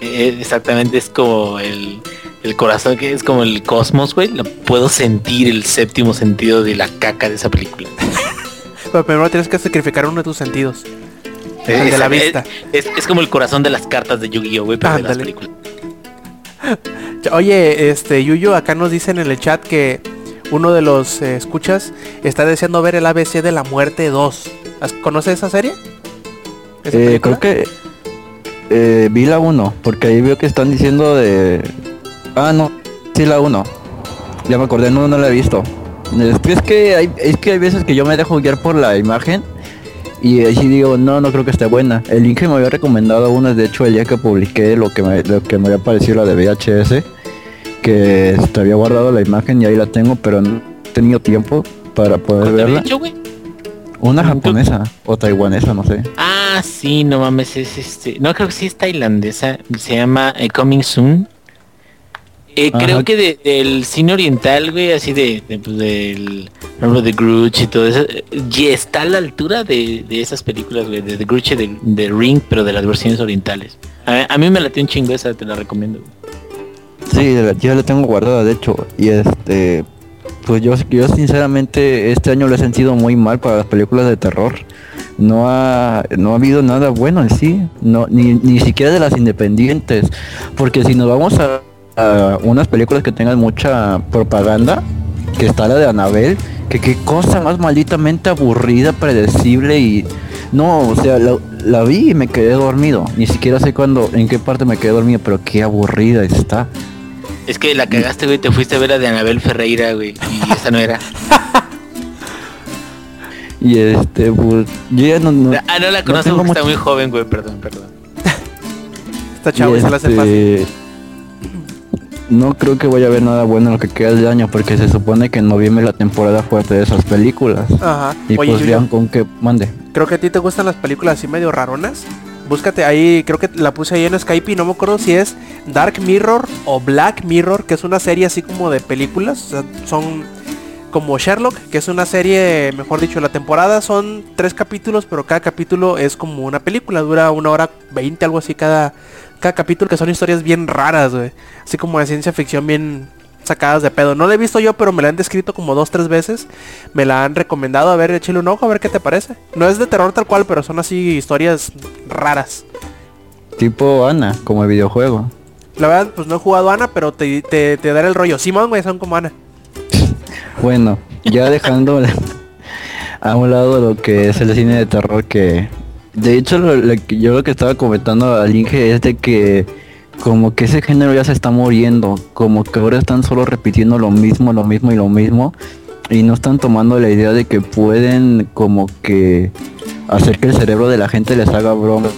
Eh, exactamente, es como el, el corazón que es como el cosmos, güey. Lo puedo sentir el séptimo sentido de la caca de esa película. Pero primero tienes que sacrificar uno de tus sentidos. El de la vista. Es, como el corazón de las cartas de Yu-Gi-Oh, güey, pero de las películas. Oye, este, Yuyo, acá nos dicen en el chat que uno de los eh, escuchas está deseando ver el ABC de la muerte 2. ¿Conoces esa serie? eh, creo que eh, vi la 1, porque ahí veo que están diciendo de... Ah, no, sí la 1. Ya me acordé, no, no la he visto. Es que hay, es que hay veces que yo me dejo guiar por la imagen y así digo, no, no creo que esté buena. El link que me había recomendado una, de hecho el día que publiqué lo que me, lo que me había parecido la de VHS, que te había guardado la imagen y ahí la tengo, pero no he tenido tiempo para poder verla. Una japonesa o taiwanesa, no sé. Ah, sí, no mames, es este. No, creo que sí es tailandesa. Se llama eh, Coming Soon. Eh, creo que del cine oriental, güey, así de, de pues, del de Grudge y todo eso, ya está a la altura de, esas películas, güey, de The Grudge de, de, Ring, pero de las versiones orientales. A, mí me la tiene un chingo esa, te la recomiendo. Sí, ya la tengo guardada, de hecho, y este, pues yo, yo sinceramente este año lo he sentido muy mal para las películas de terror. No ha, no ha habido nada bueno en sí, no, ni, ni siquiera de las independientes, porque si nos vamos a unas películas que tengan mucha propaganda, que está la de Anabel, que qué cosa más malditamente aburrida, predecible y no, o sea, la, vi y me quedé dormido. Ni siquiera sé cuándo, en qué parte me quedé dormido, pero qué aburrida está. Es que la cagaste, güey, te fuiste a ver la de Anabel Ferreira, güey, y esa no era. y este, pues, yo ya no, no Ah, no la conozco porque está muy joven, güey, perdón, perdón. Está chavo, se la hace fácil. No creo que vaya a haber nada bueno en lo que queda de año porque se supone que en noviembre la temporada fuerte de esas películas. Ajá. Y pues vean con qué mande. Creo que a ti te gustan las películas así medio raronas. Búscate ahí, creo que la puse ahí en Skype y no me acuerdo si es Dark Mirror o Black Mirror, que es una serie así como de películas. son como Sherlock, que es una serie, mejor dicho, la temporada son tres capítulos, pero cada capítulo es como una película, dura una hora veinte, algo así cada, cada capítulo, que son historias bien raras, güey. Así como de ciencia ficción bien sacadas de pedo. No la he visto yo, pero me la han descrito como dos, tres veces. Me la han recomendado, a ver, échale un ojo, a ver qué te parece. No es de terror tal cual, pero son así historias raras. Tipo Ana, como el videojuego. La verdad, pues no he jugado Ana, pero te, te, te daré el rollo. Simón, güey, son como Ana. bueno, ya dejando a un lado lo que es el cine de terror que de hecho, yo lo que estaba comentando al Inge es de que como que ese género ya se está muriendo, como que ahora están solo repitiendo lo mismo, lo mismo y lo mismo, y no están tomando la idea de que pueden como que hacer que el cerebro de la gente les haga bromas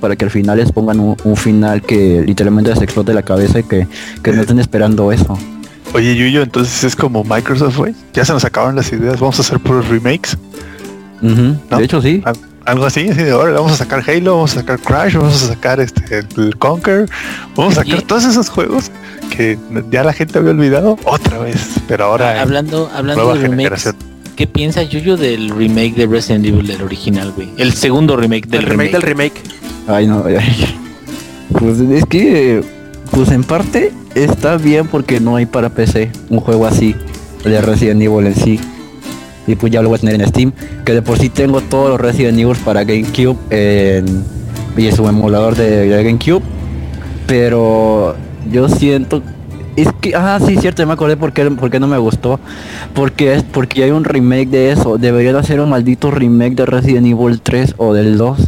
para que al final les pongan un, final que literalmente les explote la cabeza y que, no estén esperando eso. Oye Yuyo, entonces es como Microsoft, güey. Ya se nos acabaron las ideas, vamos a hacer puros remakes. De hecho sí. Ah, algo así, así de ahora vamos a sacar Halo, vamos a sacar Crash, vamos a sacar este el Conquer, vamos a sacar todos esos juegos que ya la gente había olvidado otra vez, pero ahora hablando hablando de remakes, ¿qué piensa Yuyo del remake de Resident Evil del original, güey? El segundo remake del remake, del remake. Ay, no, Pues es que pues en parte está bien porque no hay para PC un juego así de Resident Evil en sí y pues ya lo voy a tener en Steam, que de por sí tengo todos los Resident Evil para GameCube en, y es un emulador de, GameCube, pero yo siento es que, ah, sí, cierto, me acordé por qué, no me gustó. Porque es porque hay un remake de eso. Deberían hacer un maldito remake de Resident Evil 3 o del 2.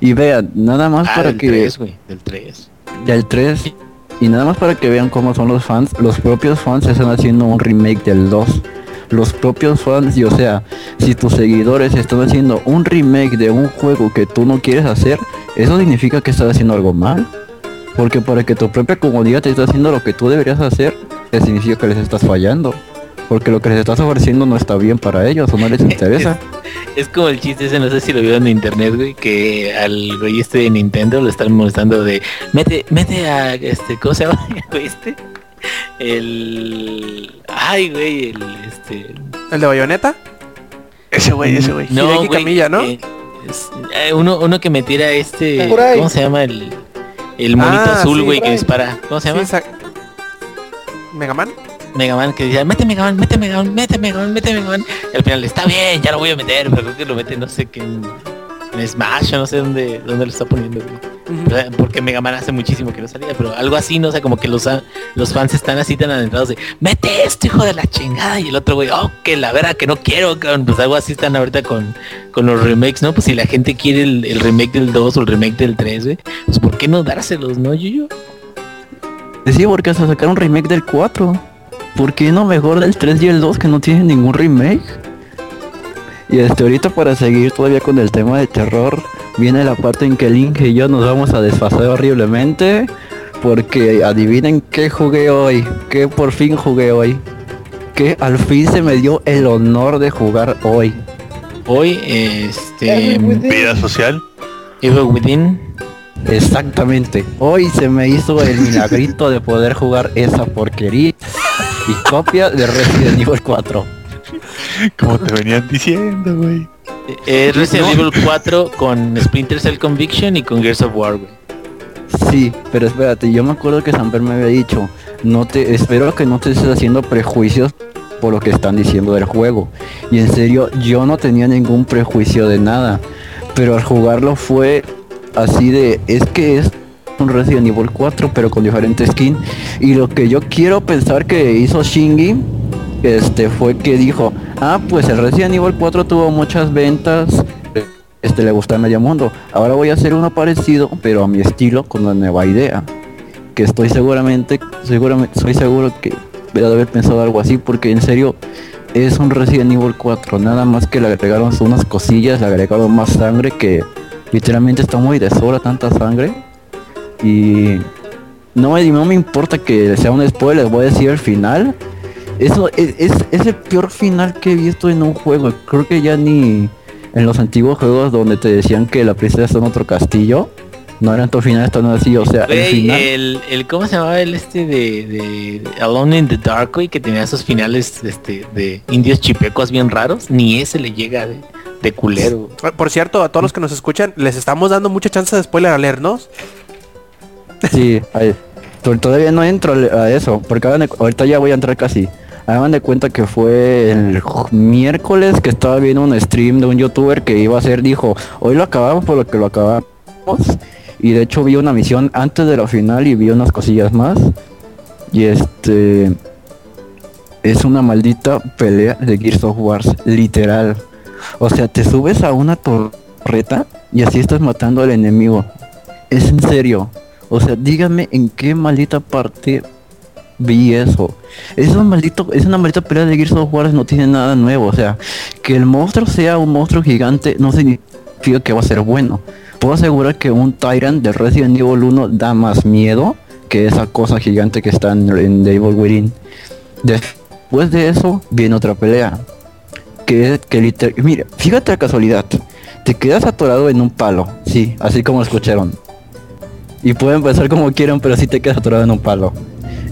Y vean, nada más ah, para que... 3, del 3. Del 3. Y nada más para que vean cómo son los fans. Los propios fans están haciendo un remake del 2 los propios fans y o sea, si tus seguidores están haciendo un remake de un juego que tú no quieres hacer, eso significa que estás haciendo algo mal. Porque para que tu propia comunidad te esté haciendo lo que tú deberías hacer, eso significa que les estás fallando. Porque lo que les estás ofreciendo no está bien para ellos o no les interesa. Es como el chiste ese, no sé si lo vieron en internet, güey, que al güey este de Nintendo lo están molestando de mete, mete a este, ¿cómo se llama? este? El ay güey, el este ¿El de Bayonetta? Ese güey, ese güey. no, Hideki güey, Kamiya, ¿no? eh, es- eh, uno, uno que metiera este Sakurai. ¿cómo se llama? El, el monito Ah, azul, sí, güey, que dispara. ¿Cómo se Sí, llama? sa- ¿Mega Man? Mega Man que decía, mete Mega Man, mete Mega Man, mete Mega Man, mete Mega Man. Y al final, está bien, ya lo voy a meter, pero creo que lo mete, no sé qué, en, en Smash o no sé dónde, dónde lo está poniendo, güey. O sea, Porque Mega Man hace muchísimo que no salía, pero algo así, no sé, como que los, los fans están así tan adentrados de, mete esto, hijo de la chingada. Y el otro güey, oh, que la verdad que no quiero, cabrón. Pues algo así están ahorita con, con los remakes, ¿no? Pues si la gente quiere el, el remake del 2 o el remake del 3, güey, pues ¿por qué no dárselos, no, Yuyo? Sí, porque hasta sacaron un remake del 4. ¿Por qué no mejor del 3 y el 2 que no tienen ningún remake? Y este ahorita para seguir todavía con el tema de terror, viene la parte en que Link y yo nos vamos a desfasar horriblemente. Porque adivinen qué jugué hoy, que por fin jugué hoy. Que al fin se me dio el honor de jugar hoy. Hoy, este... Within. Vida social. Evil Within. Exactamente. Hoy se me hizo el milagrito de poder jugar esa porquería y copia de Resident Evil 4. Como te venían diciendo, güey. Eh, Resident No. Evil 4 con Splinter Cell Conviction y con Gears of War, güey. Sí, pero espérate, yo me acuerdo que Samper me había dicho, no te, espero que no te estés haciendo prejuicios por lo que están diciendo del juego. Y en serio, yo no tenía ningún prejuicio de nada. Pero al jugarlo fue así de, es que es un Resident Evil 4, pero con diferente skin. Y lo que yo quiero pensar que hizo Shingy, este, fue que dijo, ah, pues el Resident Evil 4 tuvo muchas ventas, este le gusta a medio mundo. Ahora voy a hacer uno parecido, pero a mi estilo, con una nueva idea. Que estoy seguramente, seguramente, soy seguro que de haber pensado algo así, porque en serio es un Resident Evil 4, nada más que le agregaron unas cosillas, le agregaron más sangre que literalmente está muy de sobra tanta sangre. Y no, me- no me importa que sea un spoiler, voy a decir el final. Eso es, es, es el peor final que he visto en un juego. Creo que ya ni en los antiguos juegos donde te decían que la princesa está en otro castillo. No eran tu final, están así. O sea, el final. el, el, ¿cómo se llamaba el este de, de Alone in the Dark, güey? Que tenía esos finales este, de indios chipecos bien raros. Ni ese le llega de, de culero. Por cierto, a todos los que nos escuchan, les estamos dando mucha chance de spoiler a leernos. Sí, ahí. To- todavía no entro a eso, porque ahorita ya voy a entrar casi. Hagan de cuenta que fue el miércoles que estaba viendo un stream de un youtuber que iba a hacer, dijo, hoy lo acabamos por lo que lo acabamos. Y de hecho vi una misión antes de la final y vi unas cosillas más. Y este es una maldita pelea de Gears of War, literal. O sea, te subes a una torreta y así estás matando al enemigo. Es en serio. O sea, dígame en qué maldita parte vi eso. Es un maldito, es una maldita pelea de Gears of War, no tiene nada nuevo. O sea, que el monstruo sea un monstruo gigante no significa que va a ser bueno. Puedo asegurar que un Tyrant de Resident Evil 1 da más miedo que esa cosa gigante que está en, The Evil Within. Después de eso viene otra pelea. Que, que liter- mira, fíjate la casualidad. Te quedas atorado en un palo, sí, así como lo escucharon. Y pueden pensar como quieran, pero si te quedas atorado en un palo.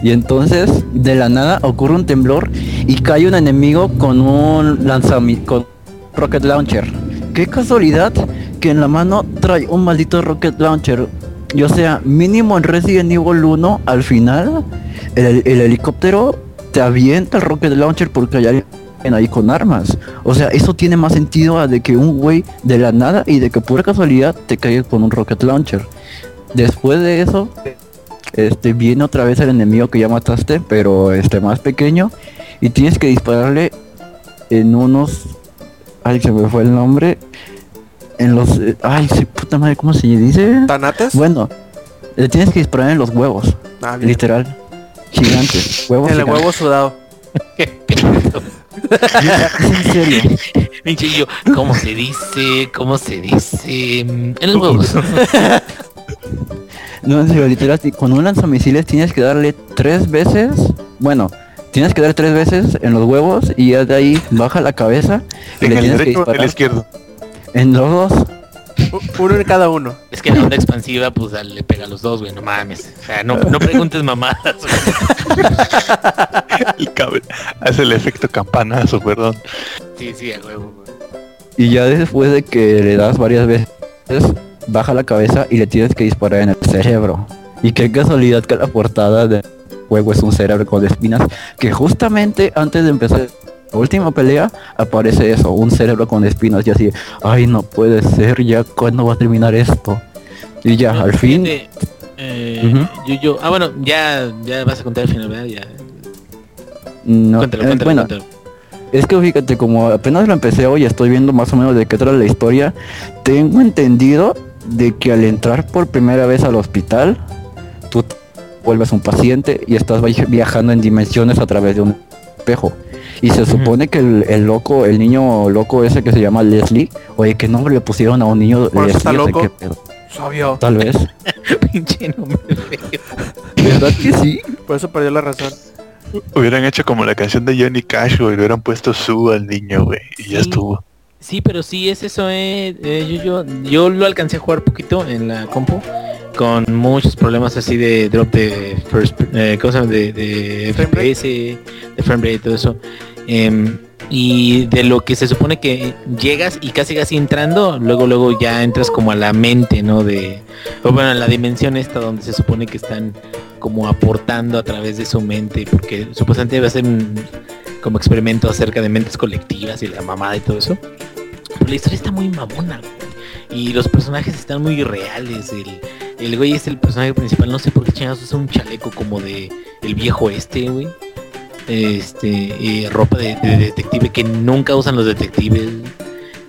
Y entonces, de la nada, ocurre un temblor y cae un enemigo con un lanzamiento, con rocket launcher. Qué casualidad que en la mano trae un maldito rocket launcher. Y o sea, mínimo en Resident Evil 1, al final, el, el helicóptero te avienta el rocket launcher porque hay alguien ahí con armas. O sea, eso tiene más sentido a de que un güey de la nada y de que pura casualidad te caiga con un rocket launcher. Después de eso, este viene otra vez el enemigo que ya mataste, pero este más pequeño y tienes que dispararle en unos ay se me fue el nombre en los eh, ay sí, puta madre cómo se dice ¿Tanates? bueno le tienes que disparar en los huevos Ah, literal gigantes huevos En el gigantes. huevo sudado. en serio ¿cómo se dice? ¿Cómo se dice? En los huevos. No, en serio, literal, con un lanzamisiles tienes que darle tres veces, bueno, tienes que dar tres veces en los huevos y ya de ahí baja la cabeza y En le el tienes que derecho o en el izquierdo. En los dos. Uno en cada uno. Es que la onda expansiva, pues le pega a los dos, güey, no mames. O sea, no, no preguntes mamadas. güey. El cable hace el efecto campanazo, perdón. Sí, sí, a huevo, güey. Y ya después de que le das varias veces, baja la cabeza y le tienes que disparar en el cerebro. Y qué casualidad que la portada del juego es un cerebro con espinas, que justamente antes de empezar la última pelea aparece eso, un cerebro con espinas y así, ay no puede ser, ya cuándo va a terminar esto. Y ya, al fin, Fíjate, eh, yo, yo, ah, bueno, ya, ya vas a contar el final, ¿verdad? Ya. no, cuéntalo, eh, bueno, cuéntalo. Es que fíjate, como apenas lo empecé hoy, estoy viendo más o menos de qué trata la historia. Tengo entendido de que al entrar por primera vez al hospital, tú vuelves un paciente y estás via- viajando en dimensiones a través de un espejo. Y se supone que el, el loco, el niño loco ese que se llama Leslie, oye, ¿qué nombre le pusieron a un niño Por está Leslie? Loco. ¿qué pedo? Obvio. Tal vez. Pinche nombre. ¿Verdad que sí? Por eso perdió la razón. Hubieran hecho como la canción de Johnny Cash, güey. Le hubieran puesto su al niño, güey. Y ya estuvo. Sí, pero sí es eso, eh, eh, yo, yo, yo lo alcancé a jugar poquito en la compu con muchos problemas así de drop de first, eh, ¿cómo se llama? De, de. FPS, de frame rate y todo eso. Em, y de lo que se supone que llegas y casi casi entrando, luego luego ya entras como a la mente, ¿no? De, o bueno, a la dimensión esta donde se supone que están como aportando a través de su mente, porque supuestamente va a ser un como experimento acerca de mentes colectivas y la mamada y todo eso. Pero la historia está muy mamona, güey. Y los personajes están muy reales. El, el güey es el personaje principal. No sé por qué chingados usa un chaleco como de el viejo este, güey. Este, eh, ropa de, de detective que nunca usan los detectives.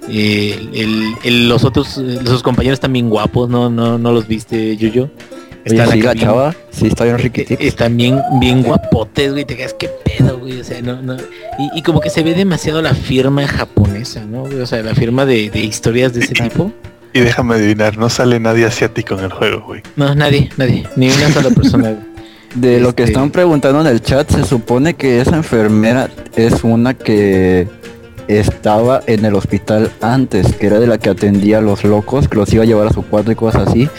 Eh, el- el- los otros, sus compañeros están bien guapos, no, no, no los viste, Yuyo. Oye, Están sí, acá la chava, sí está bien eh, riquitita. están bien, bien guapotes, güey, te quedas qué pedo, güey, o sea, no, no. Y, y como que se ve demasiado la firma japonesa, ¿no? güey? O sea, la firma de, de historias de ese tipo. Y déjame adivinar, no sale nadie asiático en el juego, güey. No, nadie, nadie, ni una sola persona. güey. De lo que Este- están preguntando en el chat, se supone que esa enfermera es una que estaba en el hospital antes, que era de la que atendía a los locos, que los iba a llevar a su cuarto y cosas así,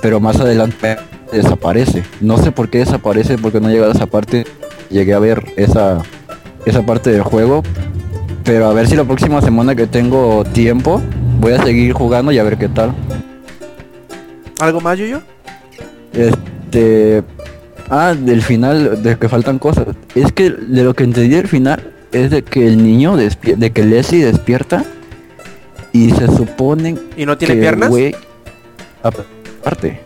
pero más adelante desaparece. No sé por qué desaparece, porque no llegado a esa parte. Llegué a ver esa, esa parte del juego, pero a ver si la próxima semana que tengo tiempo, voy a seguir jugando y a ver qué tal. ¿Algo más, Yuyo? Este. Ah, del final, de que faltan cosas. Es que de lo que entendí del final es de que el niño despierta, de que Leslie despierta y se supone ¿Y no tiene que piernas? aparte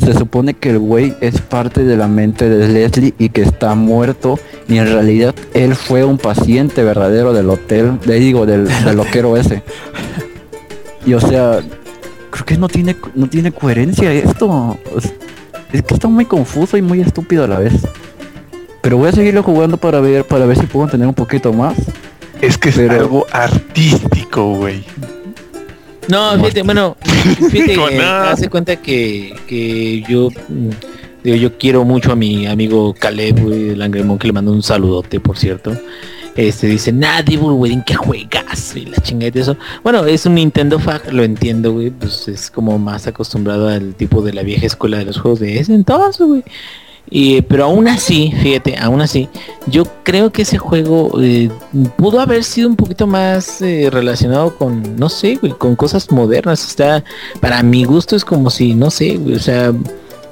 se supone que el güey es parte de la mente de Leslie y que está muerto y en realidad él fue un paciente verdadero del hotel, le digo del, del loquero ese. Y o sea, creo que no tiene no tiene coherencia esto. Es que está muy confuso y muy estúpido a la vez. Pero voy a seguirlo jugando para ver para ver si puedo tener un poquito más. Es que es Pero- algo artístico, güey. No, fíjate, bueno, fíjate, eh, hace cuenta que, que yo mm, digo, yo quiero mucho a mi amigo Caleb, güey, el Angry Monkey, le mando un saludote, por cierto. Este dice, nah, Devil, güey, ¿en qué juegas? Y la chingada de eso. Bueno, es un Nintendo Fag, lo entiendo, güey, pues es como más acostumbrado al tipo de la vieja escuela de los juegos de ese entonces, güey. Y, pero aún así, fíjate, aún así, yo creo que ese juego eh, pudo haber sido un poquito más eh, relacionado con, no sé, güey, con cosas modernas. Está, para mi gusto es como si, no sé, güey, o sea,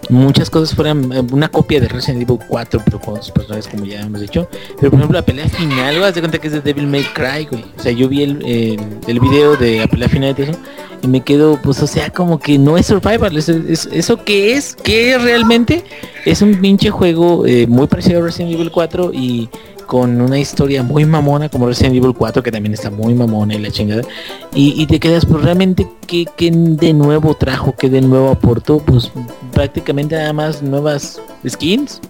muchas cosas fueran eh, una copia de Resident Evil 4, pero con sus personajes como ya hemos dicho. Pero por ejemplo la pelea final, güey, haz de cuenta que es de Devil May Cry, güey. O sea, yo vi el, el, el video de la pelea final de eso y me quedo, pues, o sea, como que no es survival. ¿Eso, es, eso qué es? ¿Qué realmente? Es un pinche juego eh, muy parecido a Resident Evil 4 y con una historia muy mamona como Resident Evil 4 que también está muy mamona y la chingada y, y te quedas pues realmente que, de nuevo trajo que de nuevo aportó pues prácticamente nada más nuevas skins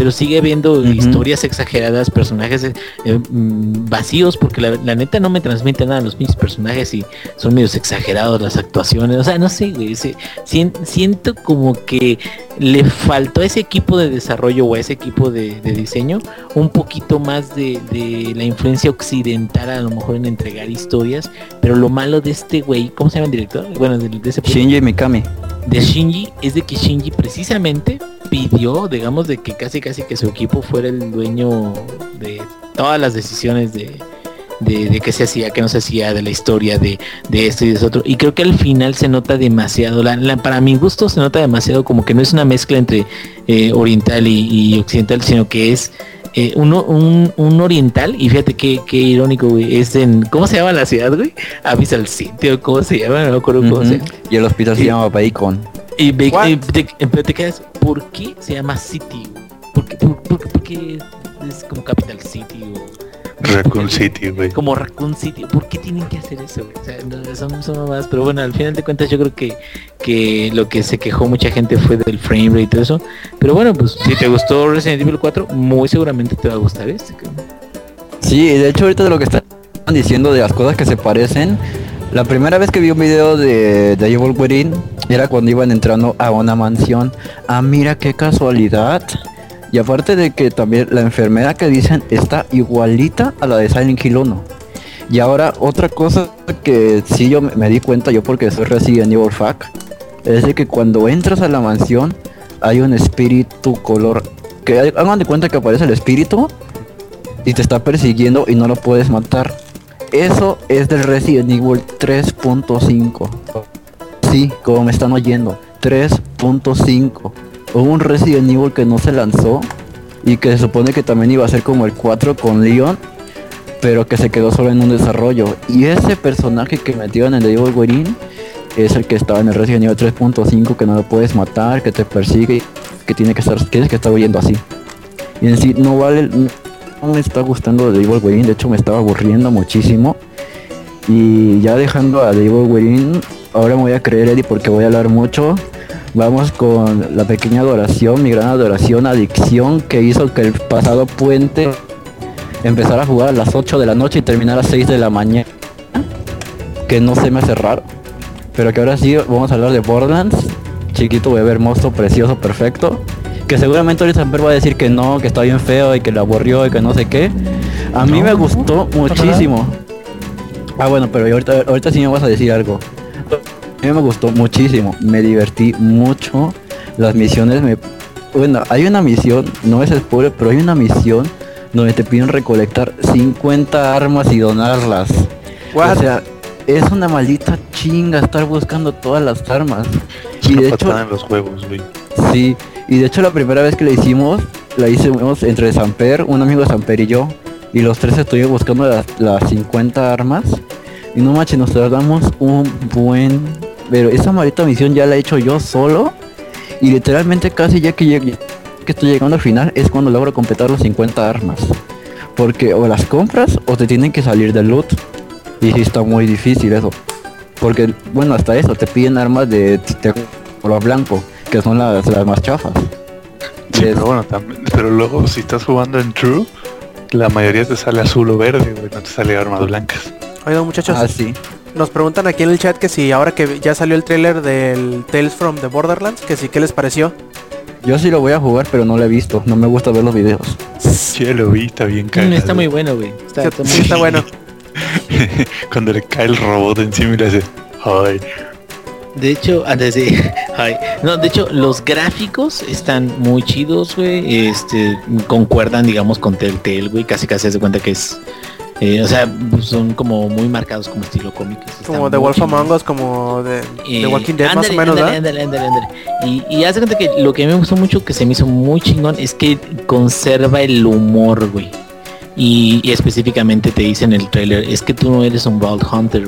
pero sigue habiendo historias exageradas, personajes eh, mm, vacíos, porque la, neta no me transmite nada los mismos personajes y son medios exagerados las actuaciones. O sea, no sé, güey. siento como que le faltó a ese equipo de desarrollo o a ese equipo de, diseño un poquito más de, la influencia occidental a lo mejor en entregar historias, pero lo malo de este güey, ¿cómo se llama el director? Bueno, de, ese Shinji Mikami. De Shinji es de que Shinji precisamente pidió, digamos, de que casi casi que su equipo fuera el dueño de todas las decisiones de, de, qué se hacía, qué no se hacía, de la historia, de, esto y de eso otro. Y creo que al final se nota demasiado, la, para mi gusto se nota demasiado como que no es una mezcla entre eh, oriental y, occidental, sino que es eh, uno, un, oriental, y fíjate qué, qué irónico, güey, es en, ¿cómo se llama la ciudad, güey? Avisal City, ¿cómo se llama? No me acuerdo cómo se llama. Y el hospital se llama Bacon. Y, te, quedas, ¿por qué se llama City? ¿Por qué, por, qué es como Capital City? O, Raccoon City, güey. Como Raccoon City. ¿Por qué tienen que hacer eso, güey? O sea, no, son, son más. Pero bueno, al final de cuentas yo creo que, que lo que se quejó mucha gente fue del frame rate y todo eso. Pero bueno, pues si te gustó Resident Evil 4, muy seguramente te va a gustar este. Sí, de hecho ahorita de lo que están diciendo de las cosas que se parecen, la primera vez que vi un video de, de Wolverine era cuando iban entrando a una mansión. Ah, mira qué casualidad. Y aparte de que también la enfermera que dicen está igualita a la de Silent Hill 1. Y ahora otra cosa que sí yo me di cuenta yo porque soy Resident Evil Fuck es de que cuando entras a la mansión hay un espíritu color que hagan de cuenta que aparece el espíritu y te está persiguiendo y no lo puedes matar. Eso es del Resident Evil 3.5. Sí, como me están oyendo. 3.5 hubo un Resident Evil que no se lanzó y que se supone que también iba a ser como el 4 con Leon, pero que se quedó solo en un desarrollo. Y ese personaje que metieron en The Evil Within es el que estaba en el Resident Evil 3.5 que no lo puedes matar, que te persigue, que tiene que estar, que que estar huyendo así. Y en sí no vale, no me está gustando The Evil Within, de hecho me estaba aburriendo muchísimo. Y ya dejando a The Evil Within, ahora me voy a creer Eddie porque voy a hablar mucho Vamos con la pequeña adoración, mi gran adoración, adicción que hizo que el pasado puente empezara a jugar a las 8 de la noche y terminara a las 6 de la mañana. Que no se me hace raro. Pero que ahora sí vamos a hablar de Borderlands. Chiquito, bebé hermoso, precioso, perfecto. Que seguramente ahorita va a decir que no, que está bien feo y que le aburrió y que no sé qué. A mí me gustó muchísimo. Ah, bueno, pero ahorita, ahorita sí me vas a decir algo. A mí me gustó muchísimo, me divertí mucho. Las misiones me... Bueno, hay una misión, no es spoiler, pero hay una misión donde te piden recolectar 50 armas y donarlas. O sea, es una maldita chinga estar buscando todas las armas. y de hecho, en los juegos, güey. Sí, y de hecho la primera vez que la hicimos, la hicimos entre Samper, un amigo de Samper y yo, y los tres estuvimos buscando las, las 50 armas. Y no manches, nos tardamos un buen pero esa maldita misión ya la he hecho yo solo. Y literalmente casi ya que, estoy llegando al final es cuando logro completar los 50 armas. Porque o las compras o te tienen que salir del loot. Y sí está muy difícil eso. Porque, bueno, hasta eso, te piden armas de, color blanco, que son las, las más chafas. pero bueno, también, pero luego si estás jugando en True, la mayoría te sale azul o verde, no te sale armas blancas. Oigan muchachos. Ah, sí. Nos preguntan aquí en el chat que si ahora que ya salió el tráiler del Tales from the Borderlands, que si qué les pareció. Yo sí lo voy a jugar, pero no lo he visto. No me gusta ver los videos. Sí, lo vi, está bien cagado. Está muy bueno, güey. Está, está bueno. Cuando le cae el robot encima y le hace... Ay. De hecho, antes de... Ay. No, de hecho, los gráficos están muy chidos, güey. Este, concuerdan, digamos, con Telltale, güey. Casi casi se cuenta que es eh, o sea, son como muy marcados como estilo cómico. Como de Wolf Among Us, como de, eh, Walking Dead más o menos, Y, y hace cuenta que lo que a mí me gustó mucho, que se me hizo muy chingón, es que conserva el humor, güey. Y, específicamente te dice en el trailer, es que tú no eres un Vault Hunter.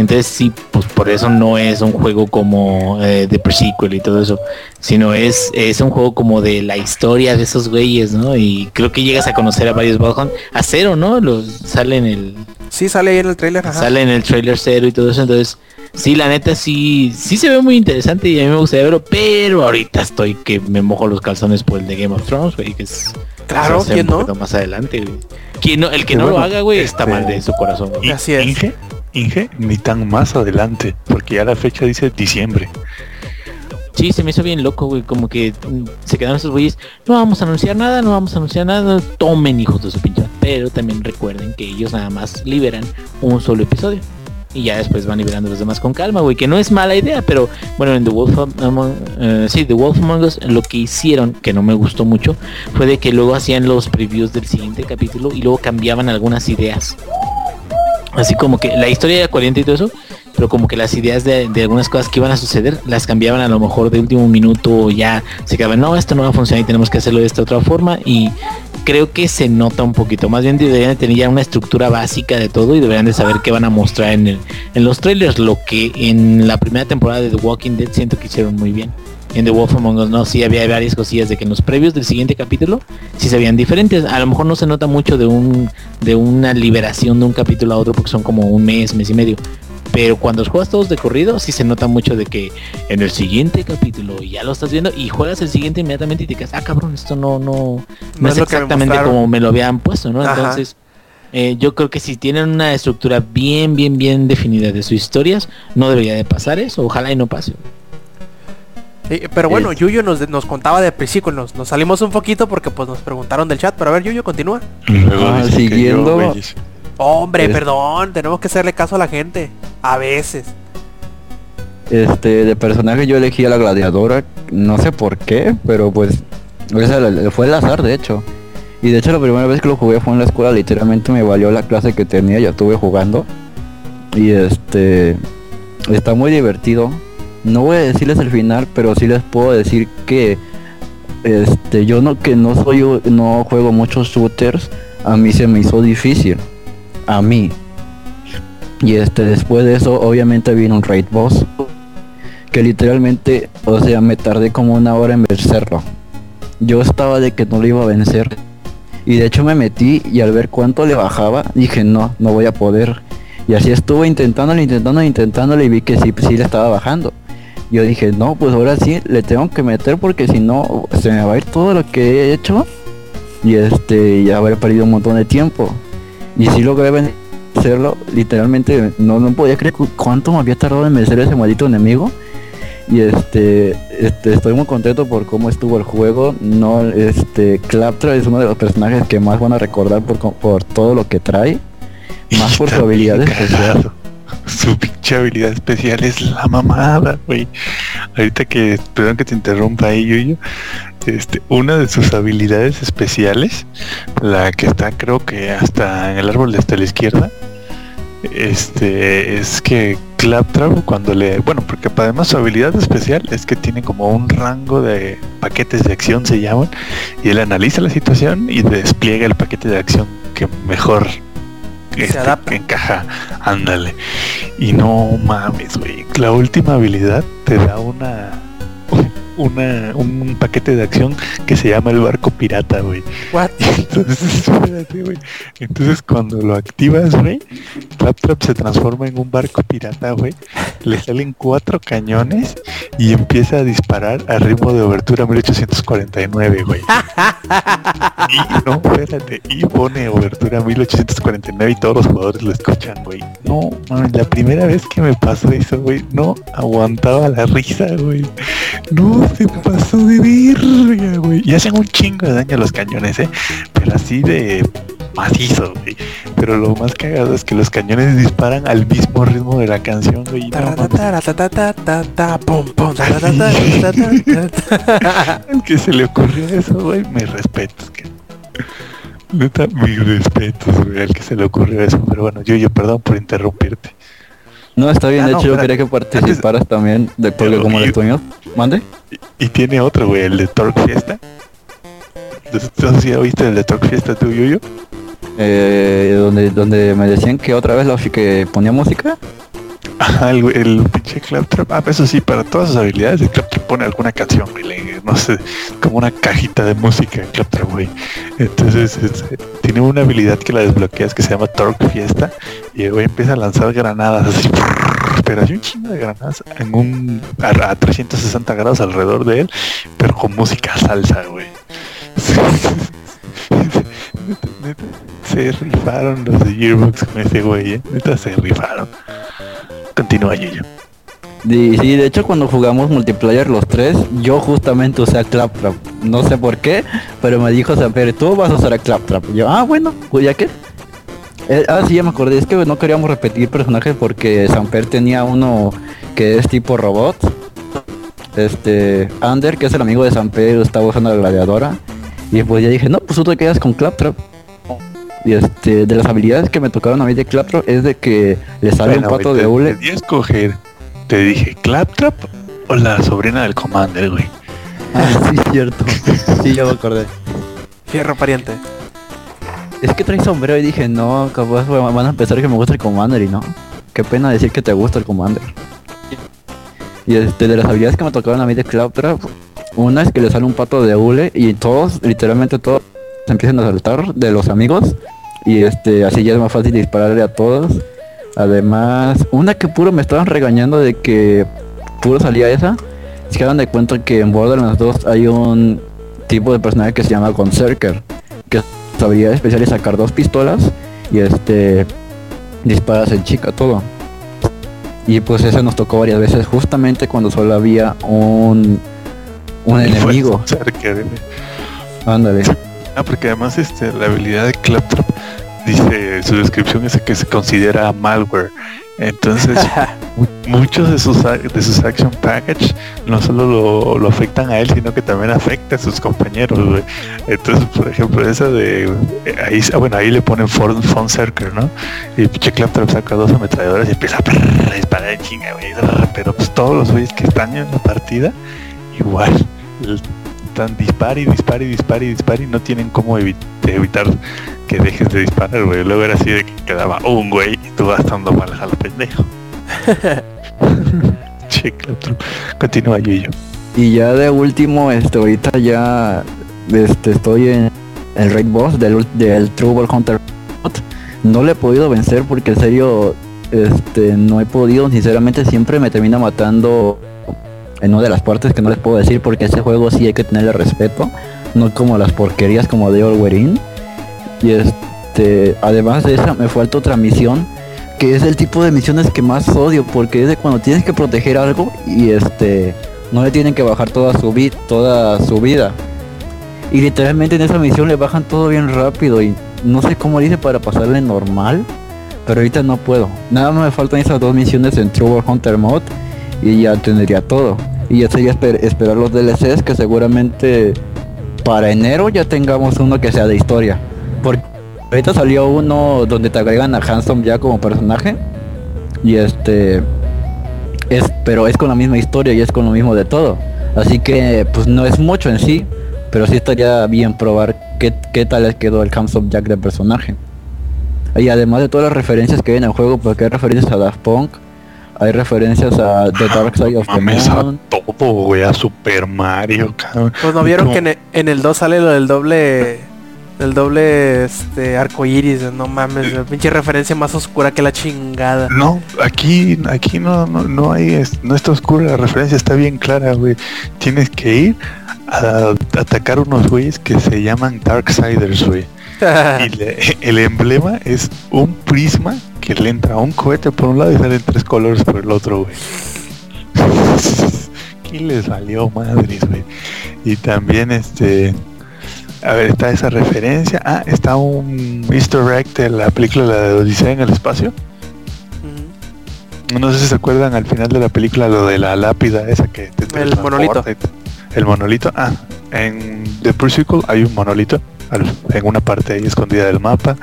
Entonces sí, pues por eso no es un juego como eh, de pre-sequel y todo eso, sino es, es un juego como de la historia de esos güeyes, ¿no? Y creo que llegas a conocer a varios Bloodhound. A cero, ¿no? Los, sale en el... Sí, sale ahí en el trailer. Sale en el trailer cero y todo eso, entonces... Sí, la neta sí, sí se ve muy interesante y a mí me gustaría verlo, pero ahorita estoy que me mojo los calzones por el de Game of Thrones, güey, que es Claro, ¿quién no? Más adelante, güey. no, el que no lo haga, güey, está mal de su corazón. Así es. Inge, Inge, ni tan más adelante, porque ya la fecha dice diciembre. Sí, se me hizo bien loco, güey, como que mm, se quedaron esos güeyes, no vamos a anunciar nada, no vamos a anunciar nada, tomen hijos de su pinche. Pero también recuerden que ellos nada más liberan un solo episodio y ya después van liberando los demás con calma, güey, que no es mala idea, pero bueno, en The Wolf Among, uh, sí, The Wolf Among Us lo que hicieron, que no me gustó mucho, fue de que luego hacían los previews del siguiente capítulo y luego cambiaban algunas ideas. Así como que la historia era coherente y todo eso, pero como que las ideas de, algunas cosas que iban a suceder las cambiaban a lo mejor de último minuto ya se quedaban, no, esto no va a funcionar y tenemos que hacerlo de esta otra forma y creo que se nota un poquito. Más bien deberían tener ya una estructura básica de todo y deberían de saber qué van a mostrar en, en los trailers. Lo que en la primera temporada de The Walking Dead siento que hicieron muy bien. En The Wolf Among Us no, sí había varias cosillas de que en los previos del siguiente capítulo sí se veían diferentes. A lo mejor no se nota mucho de un de una liberación de un capítulo a otro porque son como un mes, mes y medio. Pero cuando juegas todos de corrido, sí se nota mucho de que en el siguiente capítulo ya lo estás viendo y juegas el siguiente inmediatamente y te quedas, ah cabrón, esto no, no, no, es, exactamente como me lo habían puesto, ¿no? Entonces, eh, yo creo que si tienen una estructura bien, bien, bien definida de sus historias, no debería de pasar eso, ojalá y no pase. Pero bueno, Yuyo nos, nos contaba de principio, nos, nos salimos un poquito porque pues nos preguntaron del chat, pero a ver Yuyo continúa. Ah, siguiendo Hombre, perdón, tenemos que hacerle caso a la gente. A veces. Este, de personaje yo elegí a la gladiadora, no sé por qué, pero pues fue el azar de hecho. Y de hecho la primera vez que lo jugué fue en la escuela, literalmente me valió la clase que tenía, ya estuve jugando. Y este está muy divertido. No voy a decirles el final, pero sí les puedo decir que este yo no que no soy no juego muchos shooters, a mí se me hizo difícil a mí. Y este después de eso obviamente vino un raid boss que literalmente, o sea, me tardé como una hora en vencerlo. Yo estaba de que no lo iba a vencer. Y de hecho me metí y al ver cuánto le bajaba, dije, no, no voy a poder. Y así estuve intentándolo, intentándolo, intentándolo y vi que sí, sí le estaba bajando. Yo dije, no, pues ahora sí le tengo que meter porque si no se me va a ir todo lo que he hecho. Y este, ya habré perdido un montón de tiempo. Y si logré vencerlo, literalmente no, no podía creer cuánto me había tardado en vencer ese maldito enemigo. Y este, este, estoy muy contento por cómo estuvo el juego. No, este, Claptra es uno de los personajes que más van a recordar por, por todo lo que trae. Más por su habilidad especial. Su pinche habilidad especial es la mamada, güey. Ahorita que, perdón que te interrumpa ahí, yo, este, una de sus habilidades especiales, la que está creo que hasta en el árbol de hasta la izquierda, este, es que Claptrap cuando le, bueno, porque además su habilidad especial es que tiene como un rango de paquetes de acción se llaman, y él analiza la situación y despliega el paquete de acción que mejor este, que encaja, ándale. Y no mames, güey. La última habilidad te da una una, un paquete de acción que se llama el barco pirata, güey. Entonces, güey. Entonces cuando lo activas, güey, Trap se transforma en un barco pirata, güey. Le salen cuatro cañones y empieza a disparar a ritmo de obertura 1849, güey. y no, espérate, y pone obertura 1849 y todos los jugadores lo escuchan, güey. No, la primera vez que me pasó eso, güey, no aguantaba la risa, güey. No, se pasó de virga, güey. Y hacen un chingo de daño a los cañones, ¿eh? Pero así de macizo, güey. Pero lo más cagado es que los cañones disparan al mismo ritmo de la canción, güey. El que se le ocurrió eso, güey, me respeto. Neta, mis respetos, güey, al que se le ocurrió eso. Pero bueno, yo, yo, perdón por interrumpirte. No, está bien, ah, de hecho yo quería que participaras también, de, porque como el tuyo, mande. Y, tiene otro, güey, el de Torque Fiesta. Entonces, ¿ya viste el de Torque Fiesta tú, Yuyo? Eh, donde, donde me decían que otra vez lo que ponía música. El, el pinche Claptrap, ah, eso sí, para todas sus habilidades, el Claptrap pone alguna canción, güey, no sé, como una cajita de música, Claptrap, güey. Entonces, tiene una habilidad que la desbloqueas que se llama Torque Fiesta, y el güey empieza a lanzar granadas así, pero hay un chingo de granadas en un, a, a 360 grados alrededor de él, pero con música salsa, güey. Se rifaron los de Gearbox con ese güey, ¿eh? Neta, se rifaron. Continúa, Yuyo. Y sí, de hecho cuando jugamos multiplayer los tres, yo justamente usé a Claptrap. No sé por qué, pero me dijo Samper, tú vas a usar a Claptrap. Yo, ah, bueno, pues ya que. Eh, ah, sí, ya me acordé, es que no queríamos repetir personajes porque Samper tenía uno que es tipo robot. Este, Ander, que es el amigo de Samper, estaba usando la gladiadora. Y pues ya dije, no, pues tú te quedas con Claptrap. Y este, de las habilidades que me tocaron a mí de Claptrap es de que le sale Bueno, un pato de hule. Te escoger. Te dije, ¿Claptrap o la sobrina del Commander, güey? Ah, sí, cierto. Sí, ya me acordé. Fierro pariente. Es que trae sombrero y dije, no, capaz van a pensar que me gusta el Commander y no. Qué pena decir que te gusta el Commander. Y este, de las habilidades que me tocaron a mí de Claptrap, una es que le sale un pato de hule y todos, literalmente todos, se empiezan a saltar de los amigos. Y este, así ya es más fácil dispararle a todos. Además, una que puro me estaban regañando de que puro salía esa. Es que dan de cuenta que en Borderlands 2 hay un tipo de personaje que se llama Conserker. Que su habilidad especial es sacar dos pistolas y este disparas en chica todo. Y pues ese nos tocó varias veces justamente cuando solo había un un enemigo. De- Ándale. Ah, porque además este, la habilidad de Claptrap dice su descripción es que se considera malware. Entonces, mu- muchos de sus de sus action package no solo lo, lo afectan a él, sino que también afecta a sus compañeros, güey. Entonces, por ejemplo, esa de eh, ahí, ah, bueno, ahí le ponen Ford Phone Circle, ¿no? Y pinche Claptrap saca dos ametralladoras y empieza a disparar en chinga, güey. Pero pues todos los güeyes que están en la partida, igual. Están dispar y dispar y dispar y dispar y no tienen cómo evi- evitar que dejes de disparar, güey. Luego era así de que quedaba un güey y tú gastando balas a lo pendejo. che, Claptrap. Continúa Yuyo. Y ya de último, este ahorita ya este estoy en el raid boss del, ul- del True Ball Hunter. No le he podido vencer porque en serio este no he podido, sinceramente siempre me termina matando en una de las partes que no les puedo decir porque ese juego sí hay que tenerle respeto, no como las porquerías como de Wolverine. Y este, además de esa me falta otra misión que es el tipo de misiones que más odio porque es de cuando tienes que proteger algo y este no le tienen que bajar toda su vida, toda su vida. Y literalmente en esa misión le bajan todo bien rápido y no sé cómo dice para pasarle normal, pero ahorita no puedo. Nada más me faltan esas dos misiones en War Hunter Mod y ya tendría todo. Y ya sería esper- esperar los DLCs que seguramente para enero ya tengamos uno que sea de historia. Porque ahorita salió uno donde te agregan a Handsome ya como personaje. Y este es pero es con la misma historia y es con lo mismo de todo. Así que pues no es mucho en sí, pero sí estaría bien probar qué, qué tal les quedó el Handsome Jack del personaje. Y además de todas las referencias que hay en el juego, porque hay referencias a Daft Punk, hay referencias a The Dark Side of the Mames a Moon. todo, güey, a Super Mario, cabrón. Pues no vieron que en el, en el 2 sale lo del doble el doble este arco iris, no mames, la pinche referencia más oscura que la chingada. No, aquí, aquí no, no, no hay, no está oscura la referencia, está bien clara, güey. Tienes que ir a, atacar unos güeyes que se llaman Darksiders, güey. Y le- el emblema es un prisma que le entra un cohete por un lado y salen tres colores por el otro, güey. Y les valió madres, güey. Y también este. A ver, está esa referencia. Ah, está un easter egg de la película La de Odisea en el espacio. No sé si se acuerdan al final de la película lo de la lápida esa que te El monolito. te- El monolito. Ah, en The Pre-Sequel hay un monolito al- en una parte ahí escondida del mapa.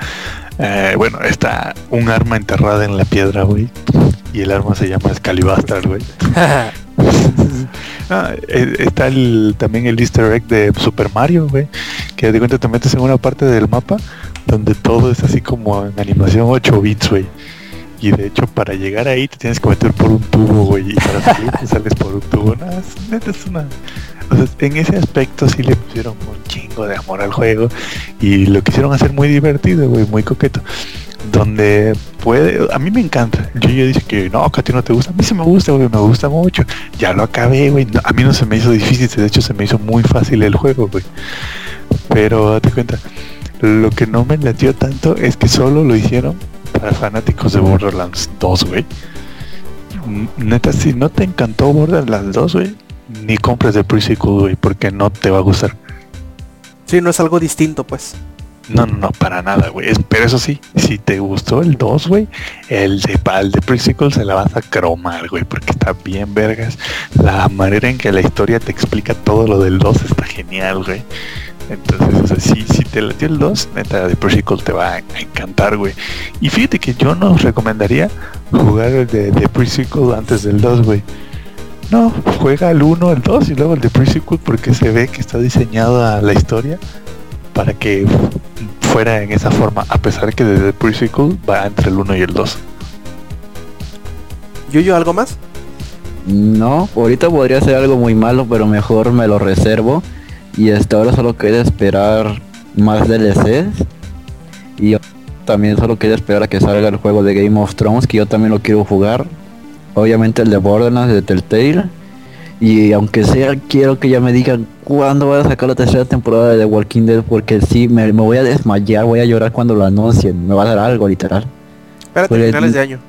Eh, bueno, está un arma enterrada en la piedra, güey. Y el arma se llama Excalibur, güey. Ah, eh, está el, también el easter egg de Super Mario, güey. Que de cuenta te metes en una parte del mapa donde todo es así como en animación 8 bits, güey. Y de hecho, para llegar ahí te tienes que meter por un tubo, güey. Y para salir te sales por un tubo. No, es, neta es una... O sea, en ese aspecto sí le pusieron un chingo de amor al juego. Y lo quisieron hacer muy divertido, güey, muy coqueto. Donde puede... A mí me encanta. Yo ya dije que no, que a ti no te gusta. A mí sí me gusta, güey, me gusta mucho. Ya lo acabé, güey. No, a mí no se me hizo difícil. De hecho, se me hizo muy fácil el juego, güey. Pero date cuenta. Lo que no me latió tanto es que solo lo hicieron para fanáticos de Borderlands 2, güey. Neta, si no te encantó Borderlands 2, güey, ni compres el pre-sequel, güey, porque no te va a gustar. Sí, no es algo distinto, pues. No, no, no, para nada, güey. Pero eso sí, si te gustó el 2, güey, el de, el de pre-sequel se la vas a cromar, güey, porque está bien vergas. La manera en que la historia te explica todo lo del 2 está genial, güey. Entonces, o sea, si, si te latió el 2, neta, de Pre-Sequel te va a, encantar, güey. Y fíjate que yo no recomendaría jugar el de, de Pre-Sequel antes del 2, güey. No, juega el 1, el 2 y luego el de Pre-Sequel porque se ve que está diseñada la historia para que fuera en esa forma, a pesar que desde Pre-Sequel va entre el 1 y el 2. ¿Yo algo más? No, ahorita podría ser algo muy malo, pero mejor me lo reservo y hasta ahora solo queda esperar más DLCs. Y también solo queda esperar a que salga el juego de Game of Thrones, que yo también lo quiero jugar. Obviamente el de Borderlands, de Telltale. Y aunque sea, quiero que ya me digan cuándo va a sacar la tercera temporada de The Walking Dead, porque si me, voy a desmayar, voy a llorar cuando lo anuncien. Me va a dar algo, literal. Espérate, finales de año.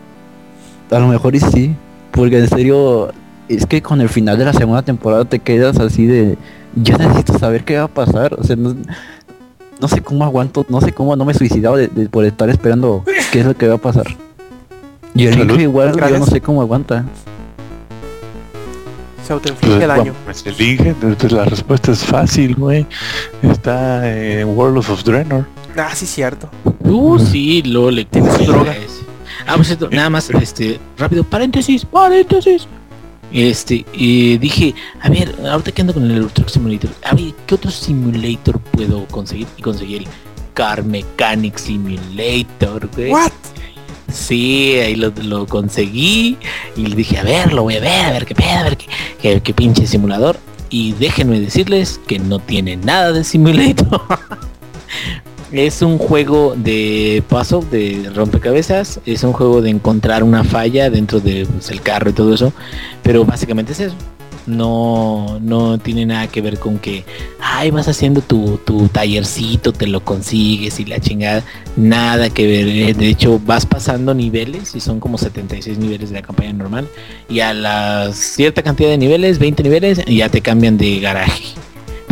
A lo mejor y sí. Porque en serio, es que con el final de la segunda temporada te quedas así de yo necesito saber qué va a pasar. O sea, no, sé cómo aguanto, no sé cómo no me he suicidado de, por estar esperando qué es lo que va a pasar. Y el igual yo no sé cómo aguanta. Se autoinflige el año. Pues el Inge, pues la respuesta es fácil, güey. Está en World of Draenor. Ah, sí, cierto. Uh, sí, lo le tienes droga. Ah, pues esto, nada más, este, rápido, paréntesis, paréntesis. Este, y dije, a ver, ahorita que ando con el Euro Simulator, a ver, ¿qué otro simulator puedo conseguir? Y conseguí el Car Mechanic Simulator, güey. ¿What? Sí, ahí lo, conseguí y le dije, a ver, lo voy a ver, a ver qué pedo, a ver qué, qué pinche simulador. Y déjenme decirles que no tiene nada de simulator. Es un juego de paso, de rompecabezas, es un juego de encontrar una falla dentro del pues, carro y todo eso, pero básicamente es eso. No, no tiene nada que ver con que, ay, vas haciendo tu, tu tallercito, te lo consigues y la chingada. Nada que ver. Eh, de hecho, vas pasando niveles y son como 76 niveles de la campaña normal. Y a la cierta cantidad de niveles, 20 niveles, ya te cambian de garaje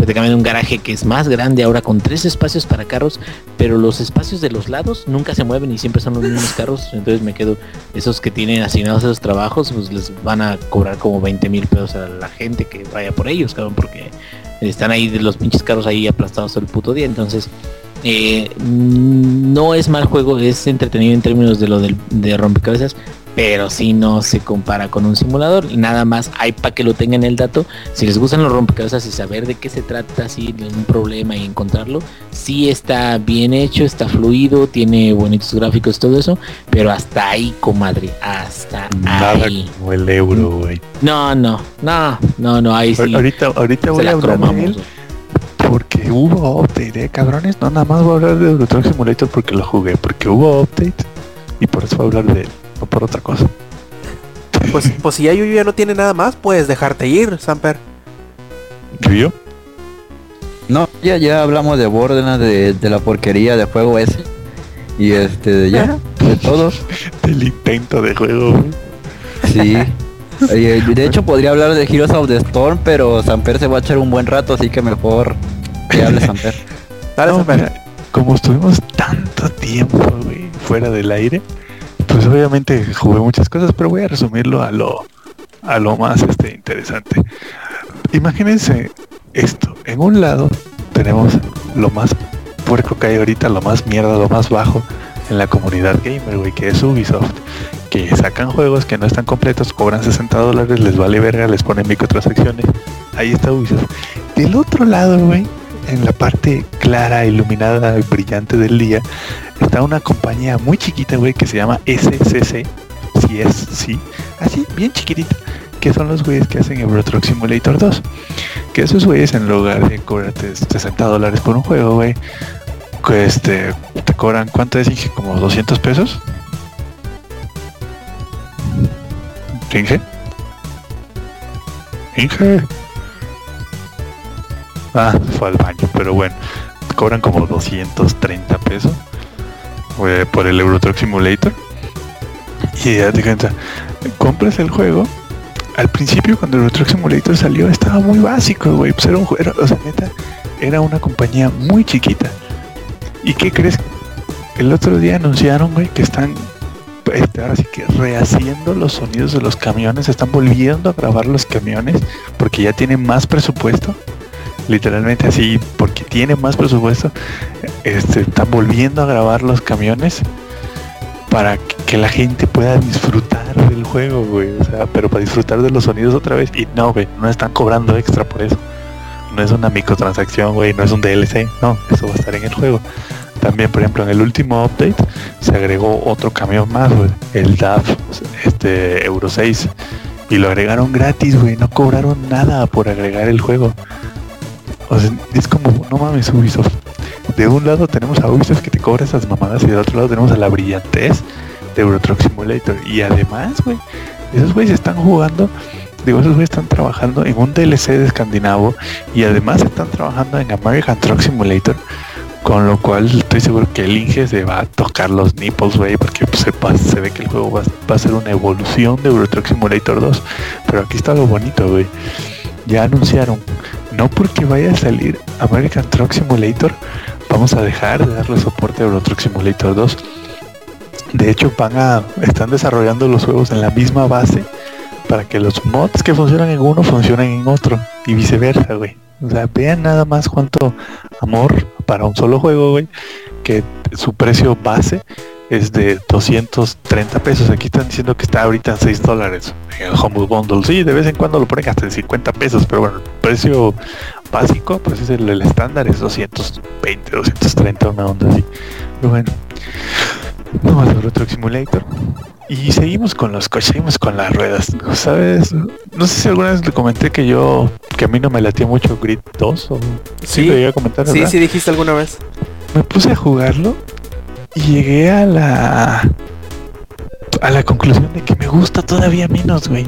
te cambian un garaje que es más grande ahora con tres espacios para carros, pero los espacios de los lados nunca se mueven y siempre son los mismos carros. Entonces me quedo, esos que tienen asignados esos trabajos, pues les van a cobrar como 20 mil pesos a la gente que vaya por ellos, cabrón, porque están ahí de los pinches carros ahí aplastados todo el puto día. Entonces, eh, no es mal juego, es entretenido en términos de lo de rompecabezas, pero si no se compara con un simulador. Nada más hay para que lo tengan el dato. Si les gustan los rompecabezas y saber de qué se trata, si hay un problema y encontrarlo, sí está bien hecho, está fluido, tiene bonitos gráficos, todo eso, pero hasta ahí, comadre, hasta Nada ahí. como el euro, güey. No, no, no, no, no, ahí sí. Ahorita, ahorita voy a hablar de él porque hubo update, eh, cabrones. No, nada más voy a hablar de Euro Simulator porque lo jugué, porque hubo update y por eso voy a hablar de él o por otra cosa. Pues, pues si ya Yuyo ya no tiene nada más, puedes dejarte ir, Samper. ¿Yuyo? No, ya, ya hablamos de Borderlands, de, de la porquería de juego ese. Y este, ya, de todo. Del intento de juego. Sí. de hecho podría hablar de Heroes of the Storm, pero Samper se va a echar un buen rato, así que mejor que hable Samper. Dale, Samper. como estuvimos tanto tiempo, güey, fuera del aire, pues obviamente jugué muchas cosas, pero voy a resumirlo a lo, a lo más este, interesante. Imagínense esto, en un lado tenemos lo más puerco que hay ahorita, lo más mierda, lo más bajo en la comunidad gamer, güey, que es Ubisoft, que sacan juegos que no están completos, cobran 60 dólares, les vale verga, les ponen microtransacciones. Ahí está Ubisoft. Del otro lado, güey, en la parte clara, iluminada, brillante del día, está una compañía muy chiquita, güey, que se llama SCC. Si es, sí. Así, bien chiquitita. Que son los güeyes que hacen Euro Simulator 2. Que esos güeyes, en lugar de cobrarte 60 dólares por un juego, güey, que este, te cobran, ¿cuánto es? Dije, como 200 pesos. Inge. Inge. Ah, fue al baño, pero bueno, cobran como 230 pesos eh, por el Euro Truck Simulator. Y ya te cuenta, compras el juego. Al principio cuando el Euro Simulator salió estaba muy básico, güey. Pues era un juego, o sea, neta, era una compañía muy chiquita. ¿Y qué crees? El otro día anunciaron, güey, que están este, ahora sí que rehaciendo los sonidos de los camiones, están volviendo a grabar los camiones porque ya tienen más presupuesto. Literalmente así, porque tienen más presupuesto, este, están volviendo a grabar los camiones para que la gente pueda disfrutar del juego, güey. O sea, pero para disfrutar de los sonidos otra vez. Y no, güey, no están cobrando extra por eso. No es una microtransacción, güey, no es un DLC. No, eso va a estar en el juego. También, por ejemplo, en el último update se agregó otro camión más, güey, el DAF este, Euro 6. Y lo agregaron gratis, güey, no cobraron nada por agregar el juego. Es como, no mames, Ubisoft. De un lado tenemos a Ubisoft que te cobra esas mamadas y del otro lado tenemos a la brillantez de Euro Truck Simulator. Y además, güey, esos güeyes están jugando digo, esos güeyes están trabajando en un DLC de escandinavo y además están trabajando en American Truck Simulator con lo cual estoy seguro que el Inge se va a tocar los nipples, güey, porque pues, se, ve que el juego va, a ser una evolución de Euro Truck Simulator 2. Pero aquí está lo bonito, güey. Ya anunciaron, no porque vaya a salir American Truck Simulator, vamos a dejar de darle soporte a Euro Truck Simulator 2. De hecho, van a, están desarrollando los juegos en la misma base para que los mods que funcionan en uno funcionen en otro y viceversa, güey. O sea, vean nada más cuánto amor para un solo juego, güey, que su precio base es de 230 pesos. Aquí están diciendo que está ahorita en 6 dólares en el Humble Bundle. Sí, de vez en cuando lo ponen hasta en 50 pesos, pero bueno, el precio básico, pues es el, estándar, es 220, 230, una onda así. Pero bueno, no más otro Simulator. Y seguimos con los coches, seguimos con las ruedas. ¿Sabes? No sé si alguna vez le comenté que yo, que a mí no me latía mucho Grid 2 o sí, lo iba a comentar. Sí, sí dijiste alguna vez. Me puse a jugarlo y llegué a la a la conclusión de que me gusta todavía menos, güey.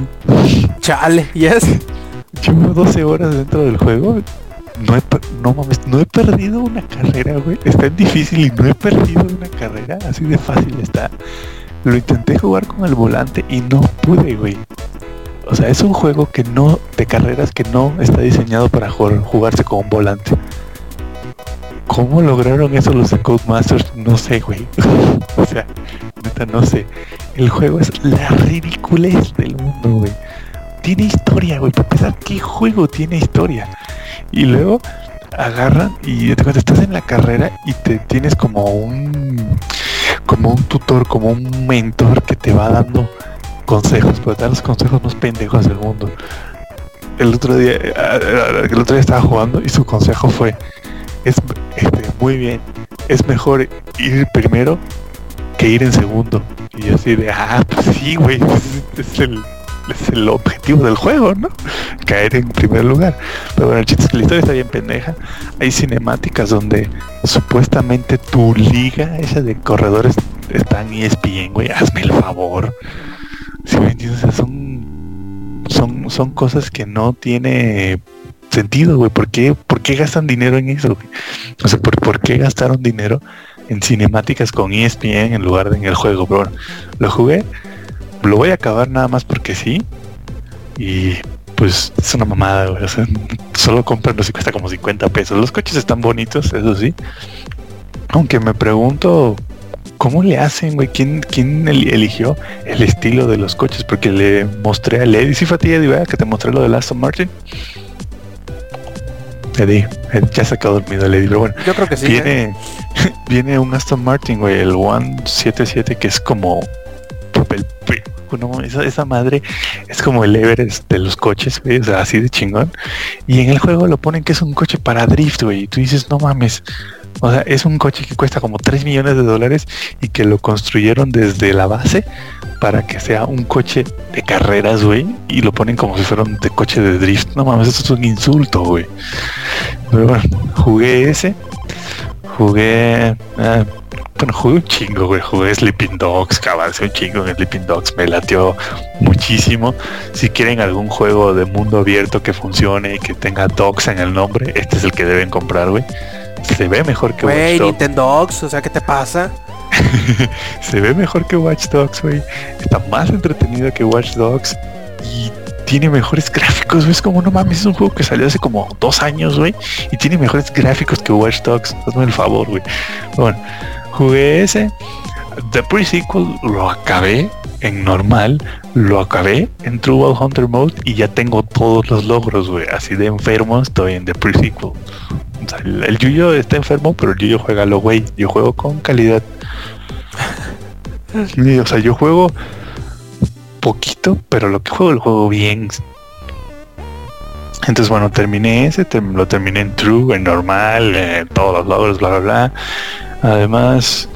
Chale, yes. Llevo 12 horas dentro del juego. No he, no mames, no he perdido una carrera, güey. Está difícil y no he perdido una carrera. Así de fácil está. Lo intenté jugar con el volante y no pude, güey. O sea, es un juego que no, de carreras que no está diseñado para jugarse con un volante. ¿Cómo lograron eso los de Codemasters? No sé, güey. o sea, neta, no sé. El juego es la ridiculez del mundo, güey. Tiene historia, güey. Para ¿qué juego tiene historia? Y luego agarran y te estás en la carrera y te tienes como un como un tutor, como un mentor que te va dando consejos, pero te da los consejos más pendejos del mundo. El otro día, eh, el otro día estaba jugando y su consejo fue, es este, muy bien, es mejor ir primero que ir en segundo. Y así de, ah, pues sí, güey, es el, es el objetivo del juego, ¿no? Caer en primer lugar. Pero bueno, el chiste es que la historia está bien pendeja. Hay cinemáticas donde supuestamente tu liga, esa de corredores, están ESPN, güey. Hazme el favor. Si me entiendes, son, son, son cosas que no tiene sentido, güey. ¿Por qué, ¿Por qué gastan dinero en eso? O sea, ¿por, ¿por qué gastaron dinero en cinemáticas con ESPN en lugar de en el juego? Bueno, lo jugué lo voy a acabar nada más porque sí. Y pues es una mamada, güey. O sea, solo comprarlo si cuesta como 50 pesos. Los coches están bonitos, eso sí. Aunque me pregunto cómo le hacen, güey. ¿Quién, quién eligió el estilo de los coches? Porque le mostré a Lady. ¿Sí fue a que te mostré lo de Aston Martin? Eddie, eh, ya se ha dormido Lady, pero bueno. Yo creo que sí. Viene, ¿eh? viene un Aston Martin, güey, el 177 que es como no esa, esa madre es como el Everest de los coches, güey, o sea, así de chingón. Y en el juego lo ponen que es un coche para drift, güey, y tú dices, no mames. O sea, es un coche que cuesta como 3 millones de dólares y que lo construyeron desde la base para que sea un coche de carreras, güey, y lo ponen como si fuera un de coche de drift. No mames, eso es un insulto, güey. Bueno, jugué ese. Jugué. ah, bueno, jugué un chingo, güey. Jugué Sleeping Dogs, cabal, un chingo en Sleeping Dogs. Me latió muchísimo. Si quieren algún juego de mundo abierto que funcione y que tenga Dogs en el nombre, este es el que deben comprar, güey. Se ve mejor que Watch Güey, Dogs. Nintendo Dogs, o sea, ¿qué te pasa? Se ve mejor que Watch Dogs, güey. Está más entretenido que Watch Dogs. Y tiene mejores gráficos, güey. Es como, no mames, es un juego que salió hace como dos años, güey. Y tiene mejores gráficos que Watch Dogs. Hazme el favor, güey. Bueno, jugué ese. The Pre-Sequel lo acabé en normal. Lo acabé en True World Hunter Mode. Y ya tengo todos los logros, güey. Así de enfermo estoy en The Pre-Sequel. O sea, el, el Yuyo está enfermo, pero el Yuyo juega lo güey. Yo juego con calidad. O sea, yo juego poquito, pero lo que juego lo juego bien. Entonces, bueno, terminé ese, lo terminé en true, en normal, eh, todos los logros, bla, bla, bla. Además,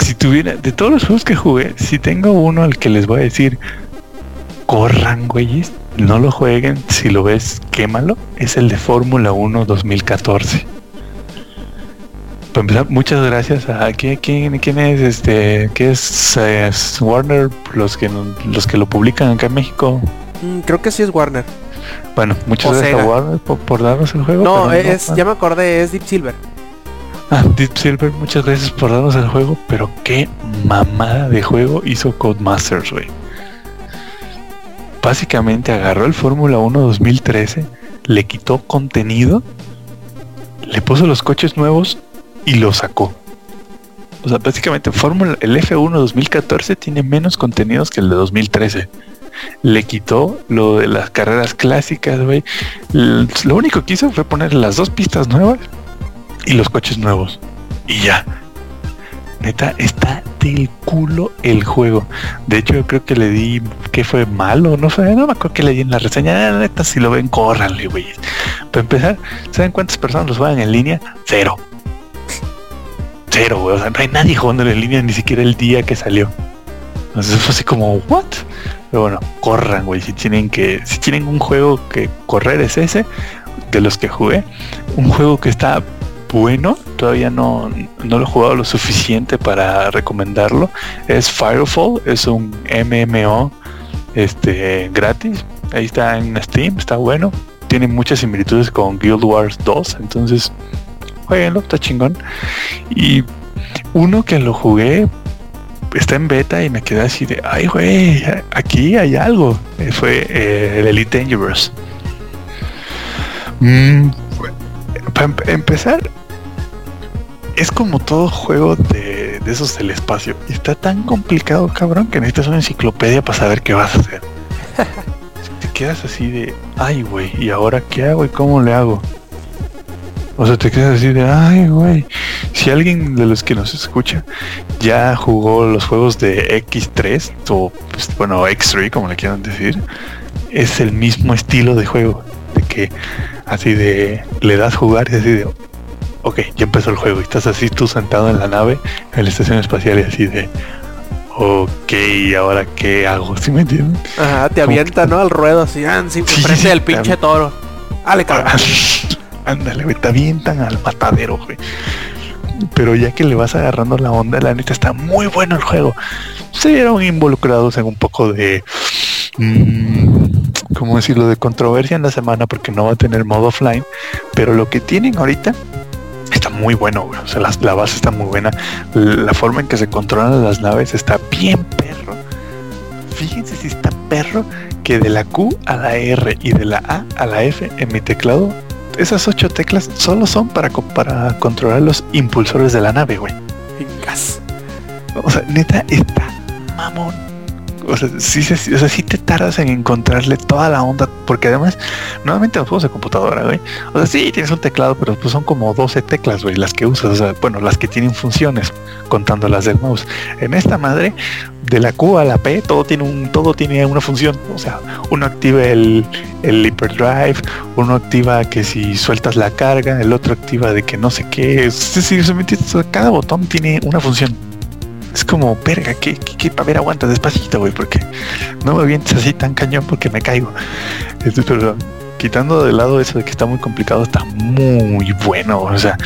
si tuviera, de todos los juegos que jugué, si tengo uno al que les voy a decir, corran, güeyes, no lo jueguen, si lo ves, quémalo, es el de Fórmula 1 2014. Para empezar, muchas gracias a ¿quién, quién, quién es este qué es, es Warner los que los que lo publican acá en México Mm, creo que sí es Warner. bueno muchas O gracias Sega. a Warner por, por darnos el juego No, es, ya me acordé, es Deep Silver. Ah, Deep Silver muchas gracias por darnos el juego pero qué mamada de juego hizo Codemasters güey básicamente agarró el Fórmula 1 2013 le quitó contenido le puso los coches nuevos y lo sacó O sea, básicamente Fórmula, el F1 2014 tiene menos contenidos que el de 2013. Le quitó lo de las carreras clásicas, güey. Lo único que hizo fue poner las dos pistas nuevas y los coches nuevos. Y ya. Neta, está del culo el juego. De hecho, yo creo que le di que fue malo, no sé, no me acuerdo que le di en la reseña. Ah, Neta, si lo ven, córranle, güey. Para empezar, ¿saben cuántas personas los juegan en línea? Cero. Cero, güey. O sea, no hay nadie jugando en línea ni siquiera el día que salió. Entonces fue así como, ¿what? Pero bueno, corran, güey. Si tienen que, si tienen un juego que correr es ese, de los que jugué. Un juego que está bueno, todavía no, no lo he jugado lo suficiente para recomendarlo. Es Firefall, es un MMO este gratis. Ahí está en Steam, está bueno. Tiene muchas similitudes con Guild Wars 2, entonces jueguenlo, está chingón. Y uno que lo jugué está en beta y me quedé así de, ay güey, aquí hay algo. Eh, Fue eh, el Elite Dangerous. Mm, para empezar, es como todo juego de, esos del espacio. Está tan complicado, cabrón, que necesitas una enciclopedia para saber qué vas a hacer. Te quedas así de, ay, güey, ¿y ahora qué hago y cómo le hago? O sea, te quedas así de, ay, güey. Si alguien de los que nos escucha ya jugó los juegos de X3 o, pues, bueno, X3, como le quieran decir, es el mismo estilo de juego. De que así de, le das jugar y así de, ok, ya empezó el juego y estás así tú sentado en la nave, en la estación espacial y así de, ok, ¿y ahora qué hago? ¿Sí me entienden? Ajá, te avienta, ¿no? Al ruedo así, ah, sí, Sí, frente sí, del pinche toro. Dale, cabrón. Ándale, güey, te avientan al matadero, güey. Pero ya que le vas agarrando la onda, la neta está muy bueno el juego. Se vieron involucrados en un poco de. mm, ¿Cómo decirlo? De controversia en la semana porque no va a tener modo offline. Pero lo que tienen ahorita está muy bueno, güey. O sea, la base está muy buena. La forma en que se controlan las naves está bien perro. Fíjense si está perro que de la Q a la R y de la A a la F en mi teclado, esas ocho teclas solo son para, para controlar los impulsores de la nave, güey. Gas. O sea, neta, está mamón. O sea, sí, o sea, sí te tardas en encontrarle toda la onda, porque además, nuevamente los juegos de computadora, güey. O sea, sí, tienes un teclado, pero pues son como 12 teclas, güey, las que usas, o sea, bueno, las que tienen funciones, contando las del mouse. En esta madre, de la Q a la P, todo tiene un, todo tiene una función. O sea, uno activa el, el hyperdrive, uno activa que si sueltas la carga, el otro activa de que no sé qué. Es decir, cada botón tiene una función. Es como, verga, que, que, a ver, aguanta despacito, güey, porque no me vientes así tan cañón porque me caigo. quitando de lado eso de que está muy complicado, está muy bueno. O sea,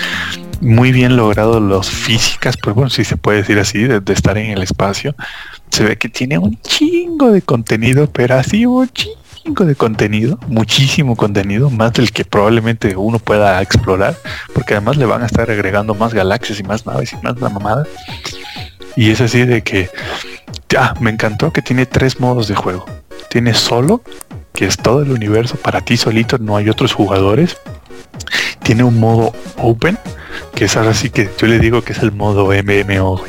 muy bien logrado los físicas, pues bueno, si se puede decir así, de, estar en el espacio. Se ve que tiene un chingo de contenido, pero así un chingo de contenido, muchísimo contenido, más del que probablemente uno pueda explorar, porque además le van a estar agregando más galaxias y más naves y más la mamada. Y es así de que, ya, me encantó que tiene tres modos de juego. Tiene solo, que es todo el universo para ti solito, no hay otros jugadores. Tiene un modo open, que es ahora sí que yo le digo que es el modo MMO,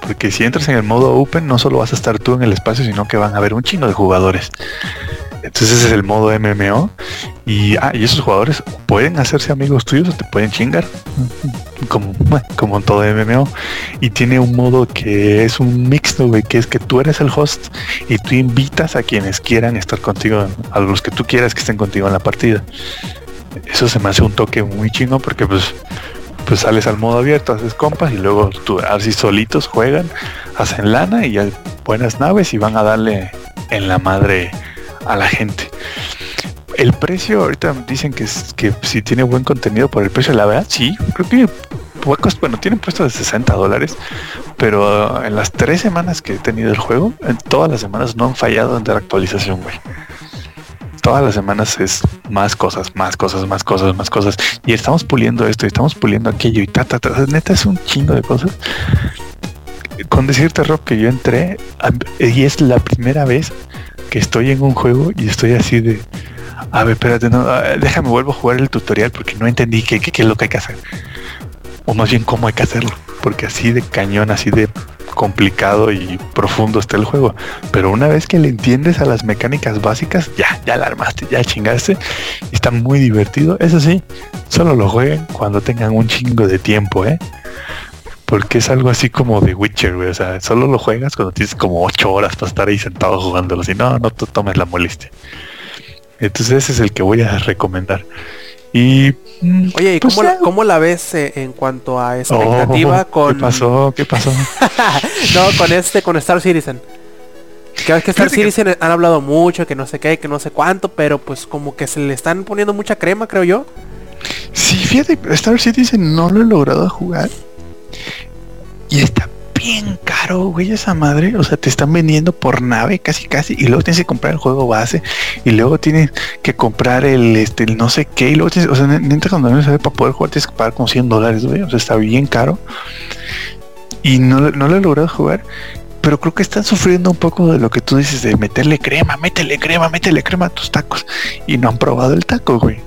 Porque si entras en el modo open, no solo vas a estar tú en el espacio, sino que van a haber un chingo de jugadores. Entonces es el modo MMO. Y, ah, y esos jugadores pueden hacerse amigos tuyos o te pueden chingar. Como, como en todo MMO. Y tiene un modo que es un mixto, güey, que es que tú eres el host y tú invitas a quienes quieran estar contigo, a los que tú quieras que estén contigo en la partida. Eso se me hace un toque muy chino porque pues pues sales al modo abierto, haces compas y luego tú así solitos juegan, hacen lana y ya buenas naves y van a darle en la madre a la gente. El precio, ahorita dicen que, que si tiene buen contenido por el precio, la verdad, sí, creo que bueno, tienen puesto de 60 dólares, pero en las tres semanas que he tenido el juego, en todas las semanas no han fallado en dar actualización, güey todas las semanas es más cosas, más cosas, más cosas, más cosas. Y estamos puliendo esto y estamos puliendo aquello y ta, ta, ta. Neta es un chingo de cosas. Con decirte, Rob, que yo entré y es la primera vez que estoy en un juego y estoy así de... A ver, espérate, no, déjame vuelvo a jugar el tutorial porque no entendí qué, es lo que hay que hacer. O más bien cómo hay que hacerlo. Porque así de cañón, así de complicado y profundo está el juego. Pero una vez que le entiendes a las mecánicas básicas, ya, ya la armaste, ya chingaste. Está muy divertido. Eso sí, solo lo jueguen cuando tengan un chingo de tiempo, ¿eh? Porque es algo así como de Witcher, güey. O sea, solo lo juegas cuando tienes como 8 horas para estar ahí sentado jugándolo. Si no, no te tomes la molestia. Entonces ese es el que voy a recomendar. Y Oye, ¿y pues cómo, la, ves eh, en cuanto a expectativa oh, con... ¿Qué pasó? ¿Qué pasó? no, con este, con Star Citizen. Que que Star Citizen han hablado mucho, que no sé qué, que no sé cuánto, pero pues como que se le están poniendo mucha crema, creo yo. Sí, fíjate, Star Citizen no lo he logrado jugar. Y está bien caro, güey, esa madre. O sea, te están vendiendo por nave casi casi. Y luego tienes que comprar el juego base. Y luego tienes que comprar el este no sé qué. Y luego tienes, o sea, neta cuando no sabe para poder jugar tienes que pagar como 100 dólares, güey. O sea, está bien caro. Y no, no lo he logrado jugar. Pero creo que están sufriendo un poco de lo que tú dices de meterle crema, métele crema, métele crema a tus tacos. Y no han probado el taco, güey.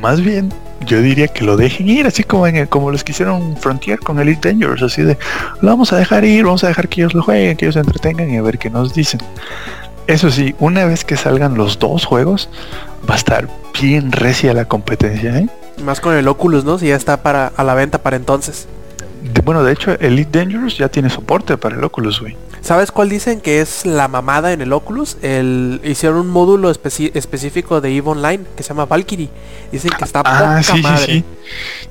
Más bien, yo diría que lo dejen ir, así como en el, como los que hicieron Frontier con Elite Dangerous, así de lo vamos a dejar ir, vamos a dejar que ellos lo jueguen, que ellos se entretengan y a ver qué nos dicen. Eso sí, una vez que salgan los dos juegos, va a estar bien recia la competencia, ¿eh? Más con el Oculus, ¿no? Si ya está para a la venta para entonces. bueno, de hecho, Elite Dangerous ya tiene soporte para el Oculus, güey. ¿Sabes cuál dicen que es la mamada en el Oculus? El, hicieron un módulo específico de EVE Online que se llama Valkyrie. Dicen que está ah, sí, Sí, sí.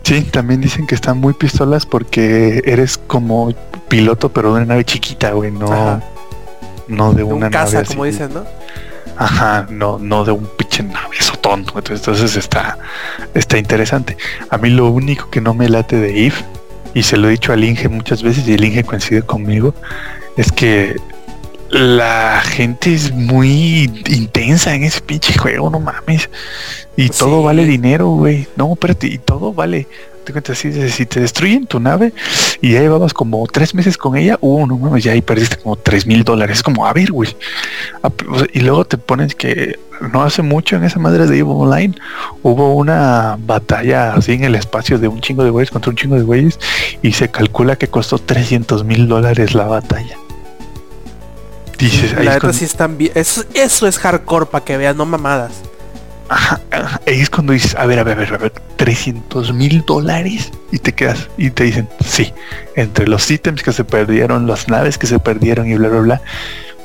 sí, también dicen que están muy pistolas porque eres como piloto pero de una nave chiquita, güey, no, no de, una nave como dicen, ¿no? Ajá, no, no de un pinche nave sotón. Entonces está, está interesante. A mí lo único que no me late de EVE, y se lo he dicho al Inge muchas veces, y el Inge coincide conmigo, es que la gente es muy intensa en ese pinche juego, no mames. Y todo vale dinero, güey. No, espérate, y todo vale. Te cuentas así, si te destruyen tu nave y ya llevabas como tres meses con ella, uh, no mames, ya ahí perdiste como tres mil dólares. Es como, a ver, güey. Y luego te pones que no hace mucho en esa madre de Evo Online hubo una batalla así en el espacio de un chingo de güeyes contra un chingo de güeyes y se calcula que costó 300 mil dólares la batalla. Dices, ahí la neta sí están bien. Eso, eso es hardcore para que veas, no mamadas. Ajá, ajá, ahí es cuando dices, a ver, a ver, a ver, a ver, 300 mil dólares y te quedas y te dicen, sí, entre los ítems que se perdieron, las naves que se perdieron y bla, bla, bla,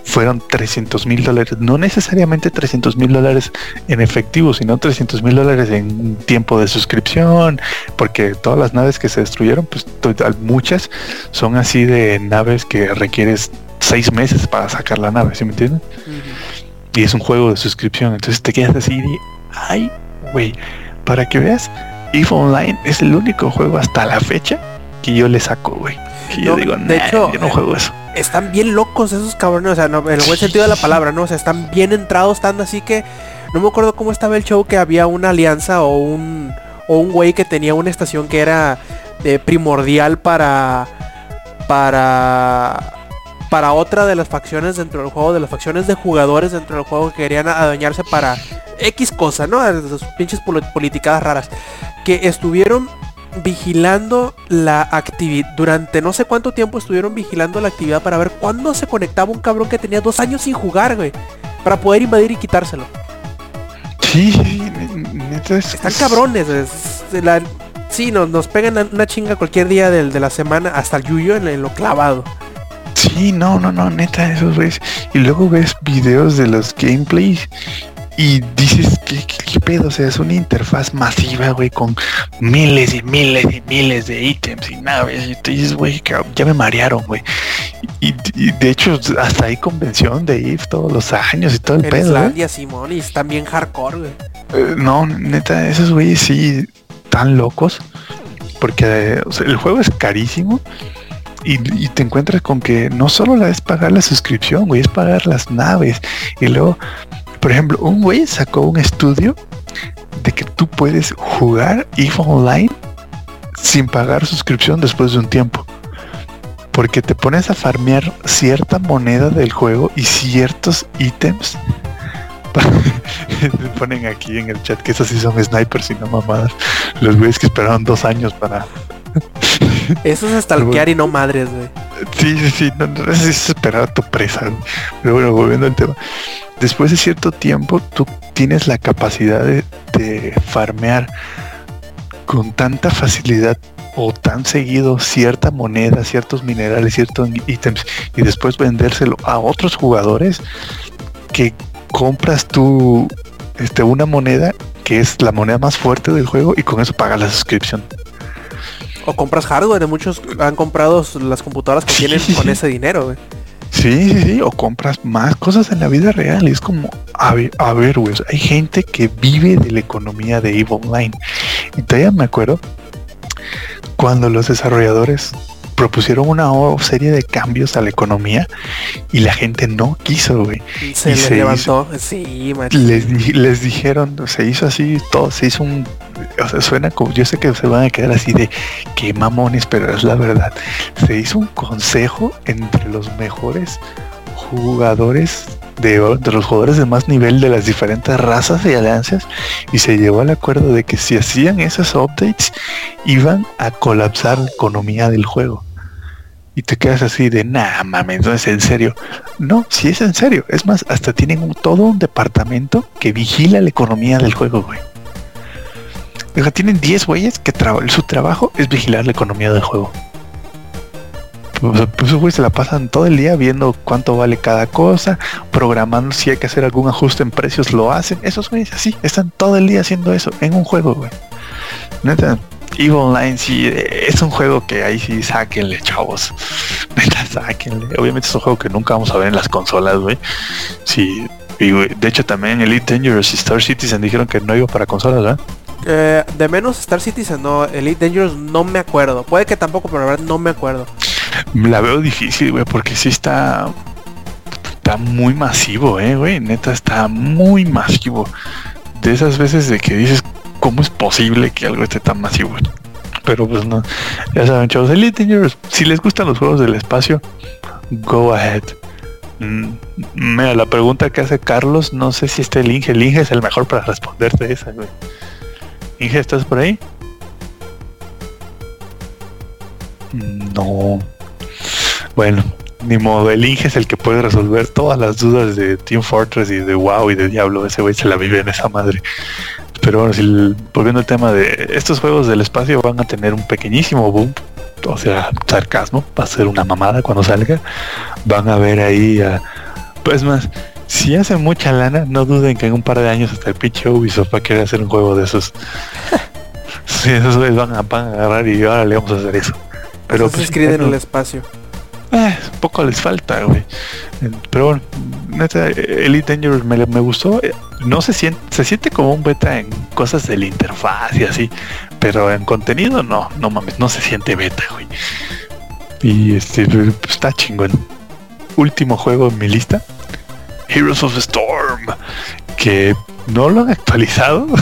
fueron 300 mil dólares. No necesariamente 300 mil dólares en efectivo, sino 300 mil dólares en tiempo de suscripción, porque todas las naves que se destruyeron, pues total, muchas son así de naves que requieres seis meses para sacar la nave, ¿sí me entiendes? y es un juego de suscripción. Entonces te quedas así de, ay, güey, para que veas, EVE Online es el único juego hasta la fecha que yo le saco, güey. Que yo digo, de "Nah, hecho, yo no juego eso. Están bien locos esos cabrones, o sea, no, en el buen sentido de la palabra, ¿no? O sea, están bien entrados, tan así que no me acuerdo cómo estaba el show que había una alianza o un o un güey que tenía una estación que era eh, primordial para para para otra de las facciones dentro del juego, de las facciones de jugadores dentro del juego que querían adueñarse para X cosa, ¿no? De sus pinches politicadas raras. Que estuvieron vigilando la actividad. Durante no sé cuánto tiempo estuvieron vigilando la actividad para ver cuándo se conectaba un cabrón que tenía dos años sin jugar, güey. Para poder invadir y quitárselo. Sí, sí, sí, ne- neta es- Están es- cabrones, es- es la- sí, nos, nos pegan una chinga cualquier día del- de la semana hasta el yuyo en, en lo clavado. Sí, no, no, no, neta, esos güeyes. Y luego ves videos de los gameplays y dices, ¿qué, qué, qué pedo? O sea, es una interfaz masiva, güey, con miles y miles y miles de ítems y naves. Y te dices, güey, que ya me marearon, güey. Y, y de hecho, hasta hay convención de IF todos los años y todo el En pedo. ¿eh? Islandia, Simón, y están bien hardcore, güey. Eh, no, neta, esos güeyes sí tan locos. Porque eh, o sea, el juego es carísimo. Y, te encuentras con que no solo la es pagar la suscripción, güey, es pagar las naves. Y luego, por ejemplo, un güey sacó un estudio de que tú puedes jugar EVE Online sin pagar suscripción después de un tiempo. Porque te pones a farmear cierta moneda del juego y ciertos ítems. Te ponen aquí en el chat que esos sí son snipers y no mamadas. Los güeyes que esperaron dos años para. Eso es stalkear y no madres, güey. Sí, sí, sí, no, no, es esperar a tu presa. güey. Pero bueno, volviendo al tema. Después de cierto tiempo, tú tienes la capacidad de, de farmear con tanta facilidad o tan seguido cierta moneda, ciertos minerales, ciertos ítems y después vendérselo a otros jugadores que compras tú este, una moneda que es la moneda más fuerte del juego y con eso pagas la suscripción. O compras hardware, muchos han comprado las computadoras que Sí, tienen sí, con sí. ese dinero, güey. Sí, sí, sí, o compras más cosas en la vida real. Y es como, a ver, a ver, güey, hay gente que vive de la economía de EVE Online. Y todavía me acuerdo cuando los desarrolladores propusieron una serie de cambios a la economía y la gente no quiso, güey. Se Y se levantó. Sí, macho. Les, les dijeron, se hizo así, todo, se hizo un, o sea, suena como, yo sé que se van a quedar así de que mamones, pero es la verdad. Se hizo un consejo entre los mejores jugadores de, los jugadores de más nivel de las diferentes razas y alianzas y se llegó al acuerdo de que si hacían esos updates iban a colapsar la economía del juego. Y te quedas así de, nah, mames, no es en serio. No, sí es en serio. Es más, hasta tienen un- todo un departamento que vigila la economía del juego, güey. O sea, tienen 10 güeyes que su trabajo es vigilar la economía del juego. O sea, pues esos güeyes se la pasan todo el día viendo cuánto vale cada cosa, programando si hay que hacer algún ajuste en precios, lo hacen. Esos güeyes así, están todo el día haciendo eso en un juego, güey. Neta, EVE Online sí eh, es un juego que ahí sí sáquenle, chavos. Neta, sáquenle. Obviamente es un juego que nunca vamos a ver en las consolas, güey. Sí. Y, de hecho también Elite Dangerous y Star Citizen dijeron que no iba para consolas, ¿verdad? De menos Star Citizen, no. Elite Dangerous no me acuerdo. Puede que tampoco, pero la verdad no me acuerdo. La veo difícil, güey, porque sí está. Está muy masivo, eh, güey. Neta, está muy masivo. De esas veces de que dices, ¿cómo es posible que algo esté tan masivo? Pero pues no. Ya saben, chavos, Elite Dangerous, si les gustan los juegos del espacio, go ahead. Mm, Mira, la pregunta que hace Carlos, no sé si Inge. El Inge es el mejor para responderte esa, güey. Inge, ¿estás por ahí? No. Bueno, ni modo, el Inge es el que puede resolver todas las dudas de Team Fortress y de WoW y de Diablo. Ese güey se la vive en esa madre. Pero bueno, si volviendo al tema de estos juegos del espacio van a tener un pequeñísimo boom. O sea, sarcasmo, va a ser una mamada cuando salga. Van a ver ahí a... Pues más, si hace mucha lana, no duden que en un par de años hasta el pinche Ubisoft va a querer hacer un juego de esos. sí, esos güeyes van a, van a agarrar y ahora le vamos a hacer eso. Pero pues, se en el espacio. Eh, poco les falta, güey. Pero bueno, neta, Elite Dangerous me, me, gustó. No se siente, se siente como un beta en cosas de la interfaz y así. Pero en contenido no, no mames, no se siente beta, güey. Y este está chingón. Último juego en mi lista. Heroes of the Storm. Que no lo han actualizado.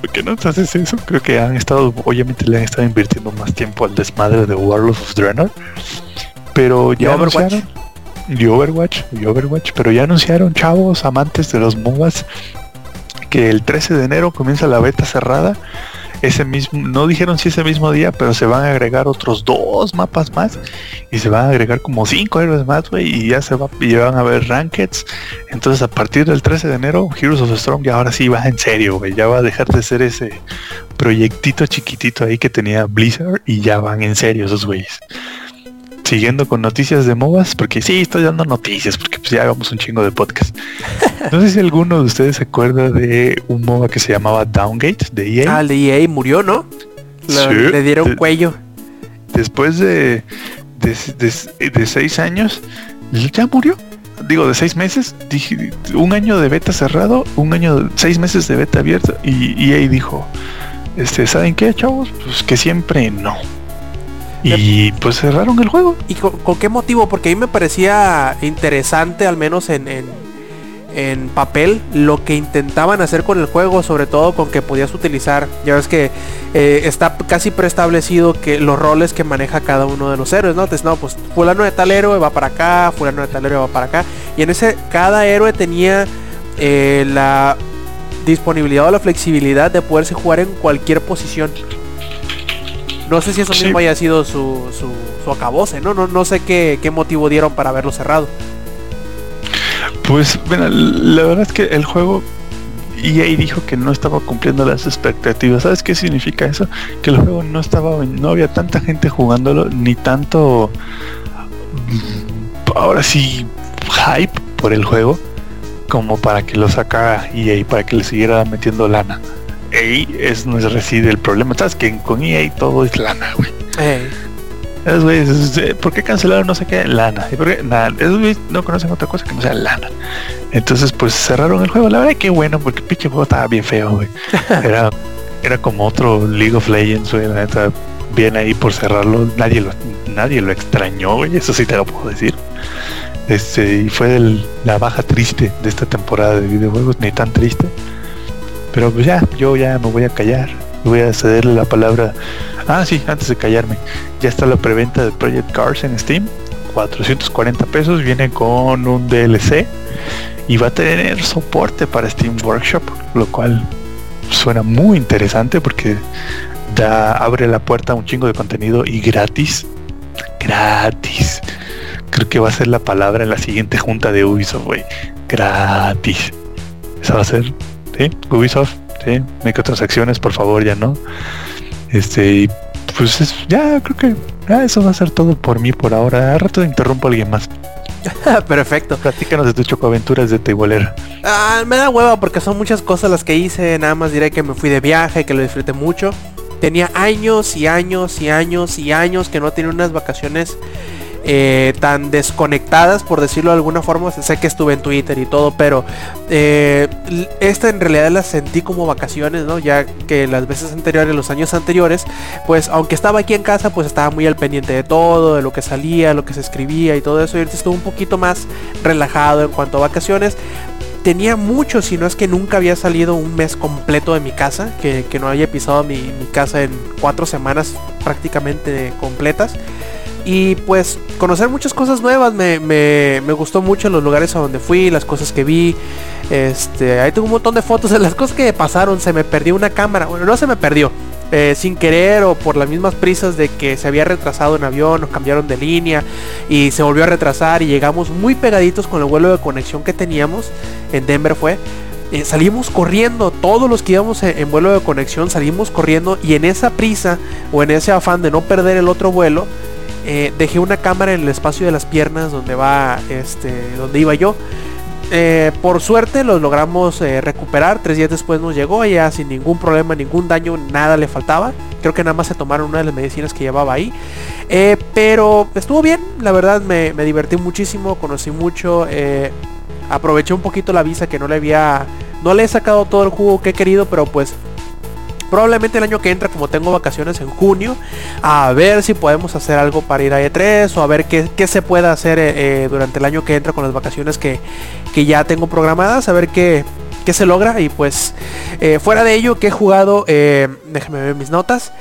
¿por qué no haces eso? Creo que han estado, obviamente le han estado invirtiendo más tiempo al desmadre de Warlords of Draenor. Pero ya anunciaron. Y Overwatch, y Overwatch, pero ya anunciaron, chavos, amantes de los MOBAs, que el 13 de enero comienza la beta cerrada ese mismo, no dijeron si ese mismo día, pero se van a agregar otros dos mapas más y se van a agregar como cinco héroes más, güey, y ya se va, y van a ver rankeds. Entonces a partir del 13 de enero, Heroes of Storm ya ahora sí va en serio, güey, ya va a dejar de ser ese proyectito chiquitito ahí que tenía Blizzard y ya van en serio esos güeyes siguiendo con noticias de MOBAs, porque sí, estoy dando noticias, porque pues ya hagamos un chingo de podcast. No sé si alguno de ustedes se acuerda de un MOBA que se llamaba Downgate de EA. Ah, el de EA murió, ¿no? le dieron cuello. Después de, de, seis años, ya murió. Digo, de seis meses, dije, un año de beta cerrado, un año, seis meses de beta abierto, y EA dijo, este, ¿saben qué, chavos? Pues que siempre no y pues cerraron el juego. ¿Y con, qué motivo? Porque a mí me parecía interesante, al menos en, en, papel, lo que intentaban hacer con el juego, sobre todo con que podías utilizar. Ya ves que eh, está casi preestablecido que los roles que maneja cada uno de los héroes, ¿no? Entonces, no, pues fulano de tal héroe va para acá, fulano de tal héroe va para acá. Y en ese, cada héroe tenía eh, la disponibilidad o la flexibilidad de poderse jugar en cualquier posición. No sé si eso mismo haya sido su, su, su acabose, ¿no? ¿no? No sé qué, qué motivo dieron para haberlo cerrado. Pues, bueno, la verdad es que el juego EA dijo que no estaba cumpliendo las expectativas. ¿Sabes qué significa eso? Que el juego no estaba, no había tanta gente jugándolo, ni tanto, ahora sí, hype por el juego, como para que lo sacara EA, para que le siguiera metiendo lana. EA es donde reside el problema. Sabes que con EA todo es lana, güey. ¿por qué cancelaron no sé qué? Lana. ¿Y por Nada, esos no conocen otra cosa que no sea lana. Entonces, pues cerraron el juego. La verdad que bueno, porque el pinche juego estaba bien feo, güey. Era, era como otro League of Legends, güey. La neta, bien ahí por cerrarlo. Nadie lo, nadie lo extrañó, güey. Eso sí te lo puedo decir. Este, y fue la baja triste de esta temporada de videojuegos, ni tan triste. Pero pues ya, yo ya me voy a callar. Voy a cederle la palabra. Ah, sí, antes de callarme. Ya está la preventa de Project Cars en Steam. 440 pesos. Viene con un DLC. Y va a tener soporte para Steam Workshop. Lo cual suena muy interesante porque da, abre la puerta a un chingo de contenido y gratis. Gratis. Creo que va a ser la palabra en la siguiente junta de Ubisoft, güey. Gratis. Esa va a ser ¿sí? Ubisoft, ¿sí? Microtransacciones, por favor, ya no. Este, pues ya creo que eso va a ser todo por mí por ahora. A rato interrumpo a alguien más. Perfecto. Platícanos de tu chocoaventuras de Teibolera. Ah, me da hueva porque son muchas cosas las que hice. Nada más diré que me fui de viaje, que lo disfruté mucho. Tenía años y años y años y años que no tenía unas vacaciones eh, tan desconectadas, por decirlo de alguna forma. Sé que estuve en Twitter y todo, pero eh, esta en realidad la sentí como vacaciones, ¿no? Ya que las veces anteriores, los años anteriores, pues aunque estaba aquí en casa, pues estaba muy al pendiente de todo, de lo que salía, lo que se escribía y todo eso. Y ahorita estuve un poquito más relajado en cuanto a vacaciones tenía mucho, si no es que nunca había salido un mes completo de mi casa, que, no haya pisado mi, casa en cuatro semanas prácticamente completas y pues conocer muchas cosas nuevas, me, me, me, gustó mucho los lugares a donde fui, las cosas que vi, este, ahí tengo un montón de fotos de las cosas que pasaron, se me perdió una cámara, bueno, no se me perdió, eh, sin querer o por las mismas prisas de que se había retrasado en avión, nos cambiaron de línea y se volvió a retrasar y llegamos muy pegaditos con el vuelo de conexión que teníamos, en Denver fue, eh, salimos corriendo, todos los que íbamos en, vuelo de conexión salimos corriendo y en esa prisa o en ese afán de no perder el otro vuelo, eh, dejé una cámara en el espacio de las piernas donde va, este, donde iba yo. Eh, por suerte los logramos recuperar. Tres días después nos llegó ya sin ningún problema, ningún daño, nada le faltaba. Creo que nada más se tomaron una de las medicinas que llevaba ahí. pero estuvo bien, la verdad me, me divertí muchísimo, conocí mucho aproveché un poquito la visa que no le había, no le he sacado todo el jugo que he querido, pero pues probablemente el año que entra, como tengo vacaciones en junio, a ver si podemos hacer algo para ir a E3 o a ver qué, se puede hacer eh, eh, durante el año que entra con las vacaciones que, que ya tengo programadas, a ver qué, qué se logra. Y pues eh, fuera de ello, que he jugado, déjenme ver mis notas.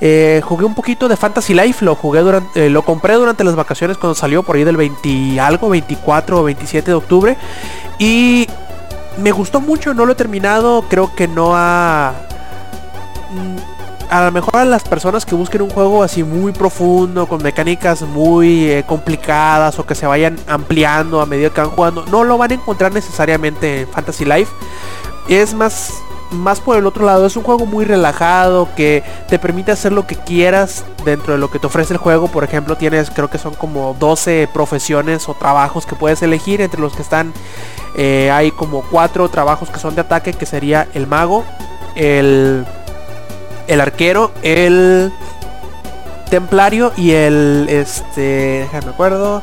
jugué un poquito de Fantasy Life, lo jugué durante, lo compré durante las vacaciones cuando salió por ahí del 20 algo, 24 o 27 de octubre. Y me gustó mucho, no lo he terminado, creo que no ha a lo mejor a las personas que busquen un juego así muy profundo, con mecánicas muy eh, complicadas o que se vayan ampliando a medida que van jugando, no lo van a encontrar necesariamente en Fantasy Life. Es más, más por el otro lado, es un juego muy relajado que te permite hacer lo que quieras dentro de lo que te ofrece el juego. Por ejemplo, tienes creo que son como 12 profesiones o trabajos que puedes elegir entre los que están... Eh, hay como cuatro trabajos que son de ataque, que sería el mago, el el arquero, el templario y el este, déjame acuerdo,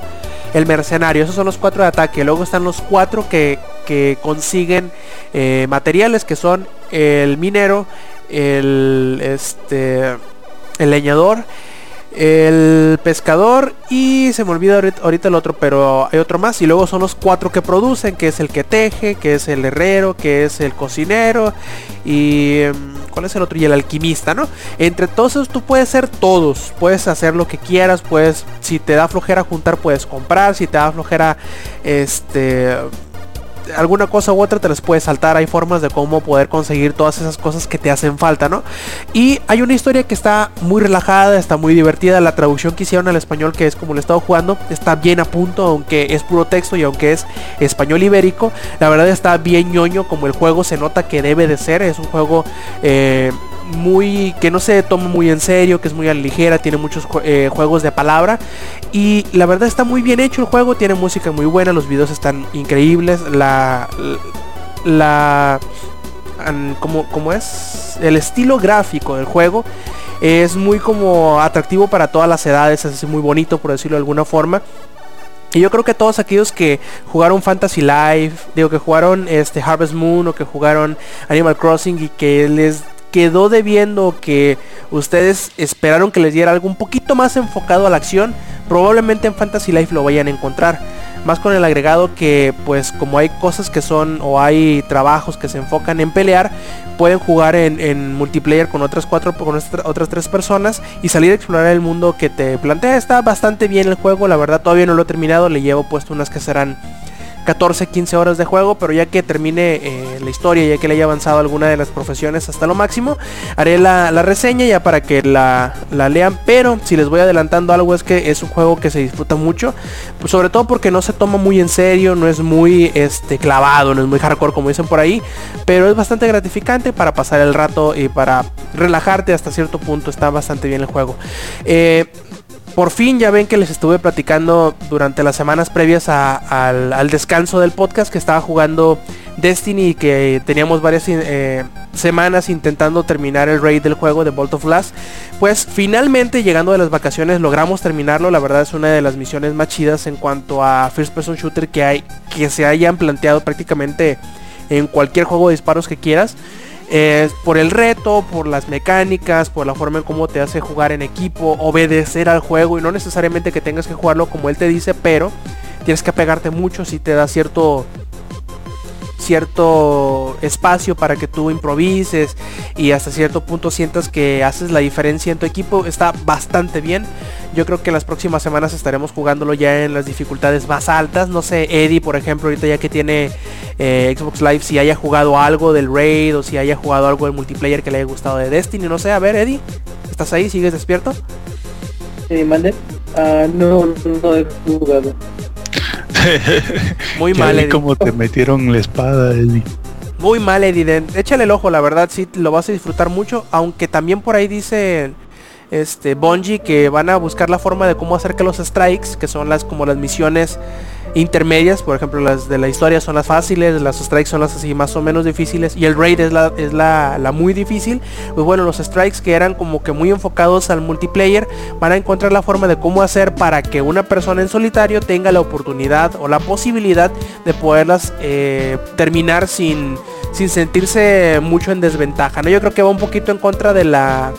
el mercenario. Esos son los cuatro de ataque. Luego están los cuatro que, que consiguen eh, materiales que son el minero, el este, el leñador, el pescador y se me olvida ahorita, el otro, pero hay otro más. Y luego son los cuatro que producen, que es el que teje, que es el herrero, que es el cocinero y... ¿Cuál es el otro? Y el alquimista, ¿no? Entre todos tú puedes ser todos. Puedes hacer lo que quieras. Puedes, si te da flojera juntar, puedes comprar. Si te da flojera, este alguna cosa u otra te les puede saltar. Hay formas de cómo poder conseguir todas esas cosas que te hacen falta, ¿no? Y hay una historia que está muy relajada, está muy divertida. La traducción que hicieron al español, que es como lo he estado jugando, está bien a punto, aunque es puro texto y aunque es español ibérico. La verdad está bien ñoño, como el juego se nota que debe de ser. Es un juego... Eh, muy que no se toma muy en serio, que es muy la ligera, tiene muchos eh, juegos de palabra y la verdad está muy bien hecho el juego, tiene música muy buena, los videos están increíbles, la la como, como es el estilo gráfico del juego es muy como atractivo para todas las edades, es muy bonito por decirlo de alguna forma. Y yo creo que todos aquellos que jugaron Fantasy Life, digo que jugaron este Harvest Moon o que jugaron Animal Crossing y que les quedó debiendo que ustedes esperaron que les diera algo un poquito más enfocado a la acción, probablemente en Fantasy Life lo vayan a encontrar. Más con el agregado que pues como hay cosas que son o hay trabajos que se enfocan en pelear, pueden jugar en, multiplayer con otras cuatro, con otras tres personas y salir a explorar el mundo que te plantea. Está bastante bien el juego, la verdad todavía no lo he terminado, le llevo puesto unas que serán 14, 15 horas de juego, pero ya que termine eh, la historia, ya que le haya avanzado alguna de las profesiones hasta lo máximo, haré la, reseña ya para que la, lean, pero si les voy adelantando algo es que es un juego que se disfruta mucho, sobre todo porque no se toma muy en serio, no es muy este, clavado, no es muy hardcore como dicen por ahí, pero es bastante gratificante para pasar el rato y para relajarte hasta cierto punto, está bastante bien el juego. Eh, por fin ya ven que les estuve platicando durante las semanas previas al, descanso del podcast que estaba jugando Destiny y que teníamos varias eh, semanas intentando terminar el raid del juego de Bolt of Blast. Pues finalmente llegando de las vacaciones logramos terminarlo. La verdad es una de las misiones más chidas en cuanto a first person shooter que hay que se hayan planteado prácticamente en cualquier juego de disparos que quieras por el reto, por las mecánicas, por la forma en cómo te hace jugar en equipo, obedecer al juego y no necesariamente que tengas que jugarlo como él te dice, pero tienes que apegarte mucho si te da cierto cierto espacio para que tú improvises y hasta cierto punto sientas que haces la diferencia en tu equipo, está bastante bien. Yo creo que en las próximas semanas estaremos jugándolo ya en las dificultades más altas. No sé, Eddie, por ejemplo, ahorita ya que tiene eh, Xbox Live, si haya jugado algo del Raid o si haya jugado algo del multiplayer que le haya gustado de Destiny. No sé, a ver, Eddie, ¿estás ahí? ¿Sigues despierto? Sí, mande. Ah, no, no he jugado. Muy mal, Eddie. como te metieron la espada, Eddie. Muy mal, Eddie. Échale el ojo, la verdad, sí lo vas a disfrutar mucho. Aunque también por ahí dice este Bungie que van a buscar la forma de cómo hacer que los strikes, que son las como las misiones intermedias, por ejemplo las de la historia son las fáciles, las strikes son las así más o menos difíciles y el raid es la, es la, muy difícil, pues bueno, los strikes que eran como que muy enfocados al multiplayer van a encontrar la forma de cómo hacer para que una persona en solitario tenga la oportunidad o la posibilidad de poderlas eh, terminar sin, sin sentirse mucho en desventaja, ¿no? Yo creo que va un poquito en contra de la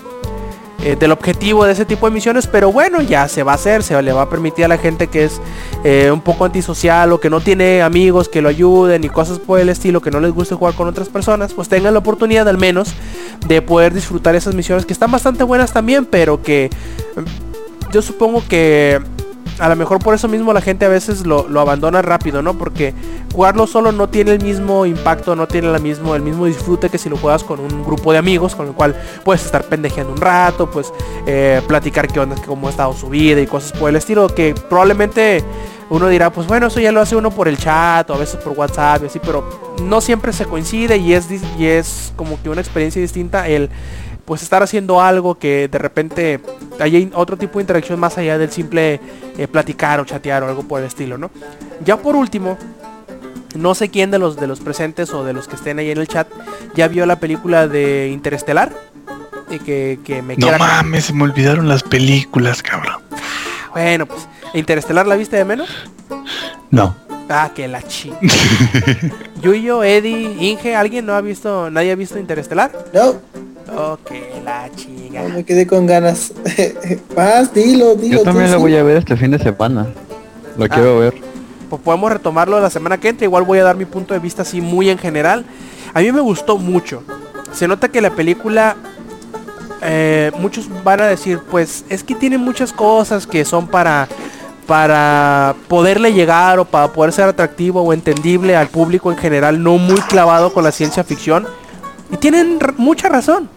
eh, del objetivo de ese tipo de misiones, pero bueno, ya se va a hacer, se le va a permitir a la gente que es eh, un poco antisocial o que no tiene amigos que lo ayuden y cosas por el estilo, que no les guste jugar con otras personas, pues tengan la oportunidad al menos de poder disfrutar esas misiones que están bastante buenas también, pero que yo supongo que a lo mejor por eso mismo la gente a veces lo, abandona rápido, ¿no? Porque jugarlo solo no tiene el mismo impacto, no tiene la mismo, el mismo disfrute que si lo juegas con un grupo de amigos, con el cual puedes estar pendejeando un rato, pues eh, platicar qué onda, cómo ha estado su vida y cosas por el estilo, que probablemente uno dirá, pues bueno, eso ya lo hace uno por el chat o a veces por WhatsApp y así, pero no siempre se coincide y es, y es como que una experiencia distinta el pues estar haciendo algo que de repente hay otro tipo de interacción más allá del simple eh, platicar o chatear o algo por el estilo, ¿no? Ya por último, no sé quién de los de los presentes o de los que estén ahí en el chat ya vio la película de Interestelar. Y que, que me No mames, se me olvidaron las películas, cabrón. Bueno, pues, ¿Interestelar la viste de menos? No. Ah, que la chi. Yuyo, Eddie, Inge, ¿alguien no ha visto, nadie ha visto Interestelar? No. Ok, la chica. me quedé con ganas. Más, dilo, dilo. Yo también lo voy a ver este fin de semana. Lo quiero ah. ver. Pues podemos retomarlo la semana que entra. Igual voy a dar mi punto de vista así muy en general. A mí me gustó mucho. Se nota que la película... Eh, muchos van a decir, pues es que tiene muchas cosas que son para para poderle llegar o para poder ser atractivo o entendible al público en general, no muy clavado con la ciencia ficción. Y tienen mucha razón.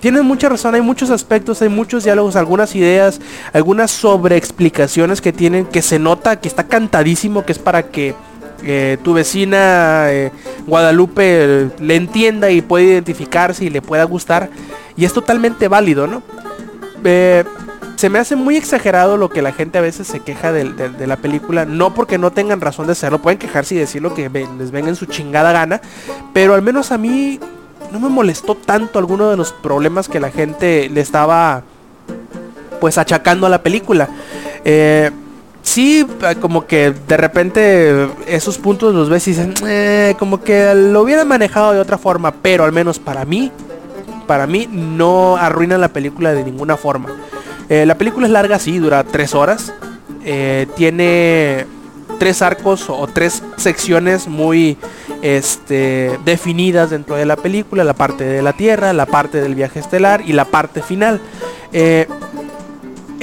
Tienen mucha razón, hay muchos aspectos, hay muchos diálogos, algunas ideas, algunas sobreexplicaciones que tienen, que se nota, que está cantadísimo, que es para que eh, tu vecina eh, Guadalupe eh, le entienda y pueda identificarse y le pueda gustar. Y es totalmente válido, ¿no? se me hace muy exagerado lo que la gente a veces se queja de, la película. No porque no tengan razón de hacerlo, pueden quejarse y decir lo que les venga en su chingada gana. Pero al menos a mí no me molestó tanto alguno de los problemas que la gente le estaba pues achacando a la película. Eh, sí, como que de repente esos puntos los ves y dicen, eh, como que lo hubieran manejado de otra forma, pero al menos para mí, para mí no arruina la película de ninguna forma. Eh, la película es larga, sí, dura tres horas. tiene tres arcos o tres secciones muy este, definidas dentro de la película, la parte de la Tierra, la parte del viaje estelar y la parte final. Eh,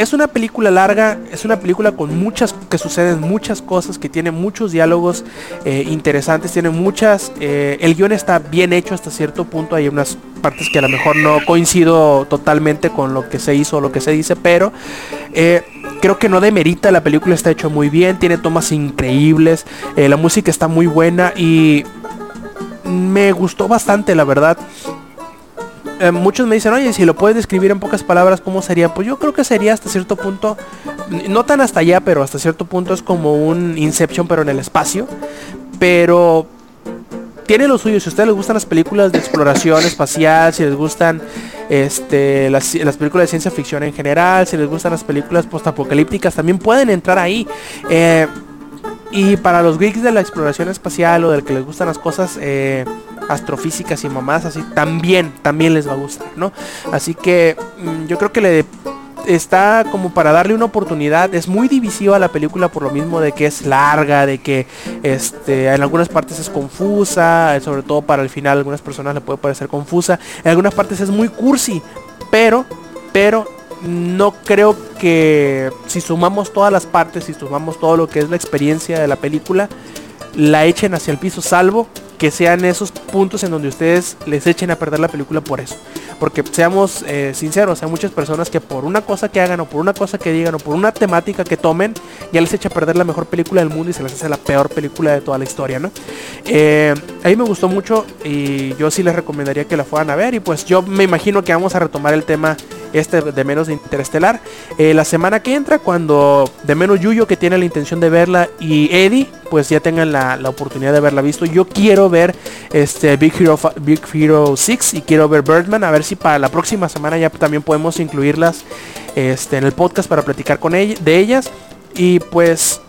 es una película larga, es una película con muchas, que suceden muchas cosas, que tiene muchos diálogos eh, interesantes, tiene muchas, eh, el guion está bien hecho hasta cierto punto, hay unas partes que a lo mejor no coincido totalmente con lo que se hizo o lo que se dice, pero creo que no demerita, la película está hecha muy bien, tiene tomas increíbles, eh, la música está muy buena y me gustó bastante, la verdad. Eh, muchos me dicen, oye, si lo puedes describir en pocas palabras, ¿cómo sería? Pues yo creo que sería hasta cierto punto, no tan hasta allá, pero hasta cierto punto es como un Inception, pero en el espacio. Pero tiene lo suyo. Si a ustedes les gustan las películas de exploración espacial, si les gustan este, las, películas de ciencia ficción en general, si les gustan las películas postapocalípticas, también pueden entrar ahí. Eh, y para los geeks de la exploración espacial o del que les gustan las cosas eh, astrofísicas y mamás así, también, también les va a gustar, ¿no? Así que mm, yo creo que le está como para darle una oportunidad. Es muy divisiva la película por lo mismo de que es larga, de que este, en algunas partes es confusa, sobre todo para el final algunas personas le puede parecer confusa. En algunas partes es muy cursi, pero, pero no creo que si sumamos todas las partes, si sumamos todo lo que es la experiencia de la película, la echen hacia el piso, salvo que sean esos puntos en donde ustedes les echen a perder la película por eso. Porque seamos eh, sinceros, hay muchas personas que por una cosa que hagan o por una cosa que digan o por una temática que tomen, ya les echa a perder la mejor película del mundo y se les hace la peor película de toda la historia, ¿no? Eh, a mí me gustó mucho y yo sí les recomendaría que la fueran a ver y pues yo me imagino que vamos a retomar el tema este de menos de Interestelar. Eh, la semana que entra, cuando de menos Yuyo que tiene la intención de verla y Eddie, pues ya tengan la, la oportunidad de haberla visto. Yo quiero ver este Big Hero Big Hero 6 y quiero ver Birdman, a ver si para la próxima semana ya también podemos incluirlas este, en el podcast para platicar con ella, de ellas. Y pues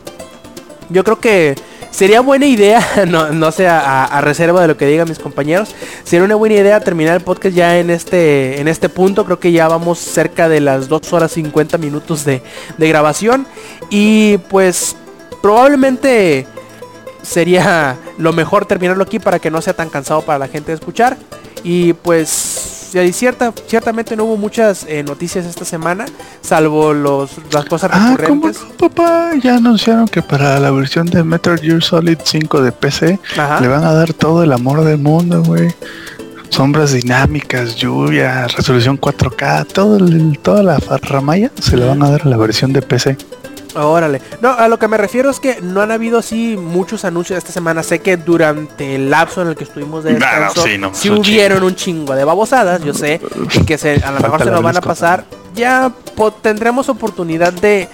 yo creo que sería buena idea, no, no sé, a, reserva de lo que digan mis compañeros, sería una buena idea terminar el podcast ya en este, en este punto. Creo que ya vamos cerca de las 2 horas 50 minutos de, de grabación. Y pues probablemente sería lo mejor terminarlo aquí para que no sea tan cansado para la gente de escuchar. Y pues cierta, ciertamente no hubo muchas eh, noticias esta semana, salvo los, las cosas ah, recurrentes. papá? Ya anunciaron que para la versión de Metal Gear Solid 5 de PC le van a dar todo el amor del mundo, güey. Sombras dinámicas, lluvia, resolución 4K, todo el, toda la farramaya se le van a dar a la versión de PC. Órale. No, a lo que me refiero es que no han habido así muchos anuncios esta semana. Sé que durante el lapso en el que estuvimos de descanso, sí, hubieron un chingo de babosadas, yo sé, y que se, a lo mejor se lo van a pasar. Ya tendremos oportunidad de,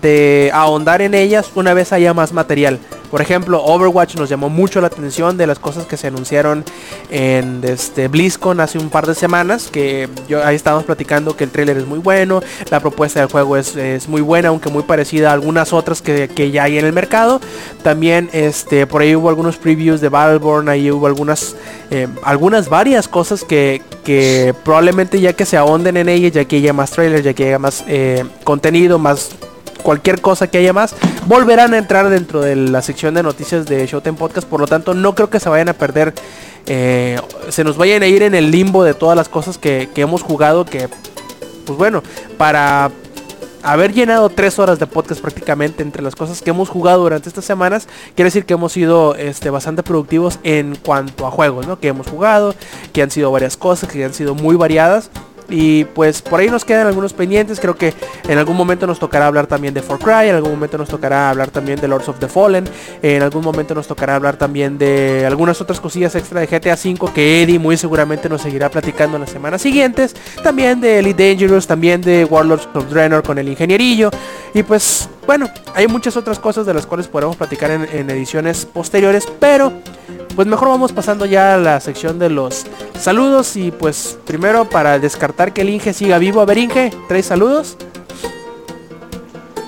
de ahondar en ellas una vez haya más material. Por ejemplo, Overwatch nos llamó mucho la atención de las cosas que se anunciaron en este BlizzCon hace un par de semanas, que yo ahí estábamos platicando que el trailer es muy bueno, la propuesta del juego es, muy buena, aunque muy parecida a algunas otras que, ya hay en el mercado. También este por ahí hubo algunos previews de Battleborn, ahí hubo algunas eh, algunas varias cosas que, que probablemente ya que se ahonden en ellas, ya que haya más trailers, ya que haya más eh, contenido, más cualquier cosa que haya más, volverán a entrar dentro de la sección de noticias de Showtime Podcast. Por lo tanto, no creo que se vayan a perder, eh, se nos vayan a ir en el limbo de todas las cosas que, hemos jugado. Que, pues bueno, para haber llenado tres horas de podcast prácticamente entre las cosas que hemos jugado durante estas semanas, quiere decir que hemos sido este, bastante productivos en cuanto a juegos, ¿no? Que hemos jugado, que han sido varias cosas, que han sido muy variadas. Y pues por ahí nos quedan algunos pendientes. Creo que en algún momento nos tocará hablar también de For Cry. En algún momento nos tocará hablar también de Lords of the Fallen. En algún momento nos tocará hablar también de algunas otras cosillas extra de GTA V que Eddie muy seguramente nos seguirá platicando en las semanas siguientes. También de Elite Dangerous, también de Warlords of Draenor con el ingenierillo. Y pues bueno, hay muchas otras cosas de las cuales podremos platicar en, en ediciones posteriores. Pero pues mejor vamos pasando ya a la sección de los saludos y pues primero para descartar que el Inge siga vivo. A ver Inge, ¿traes saludos?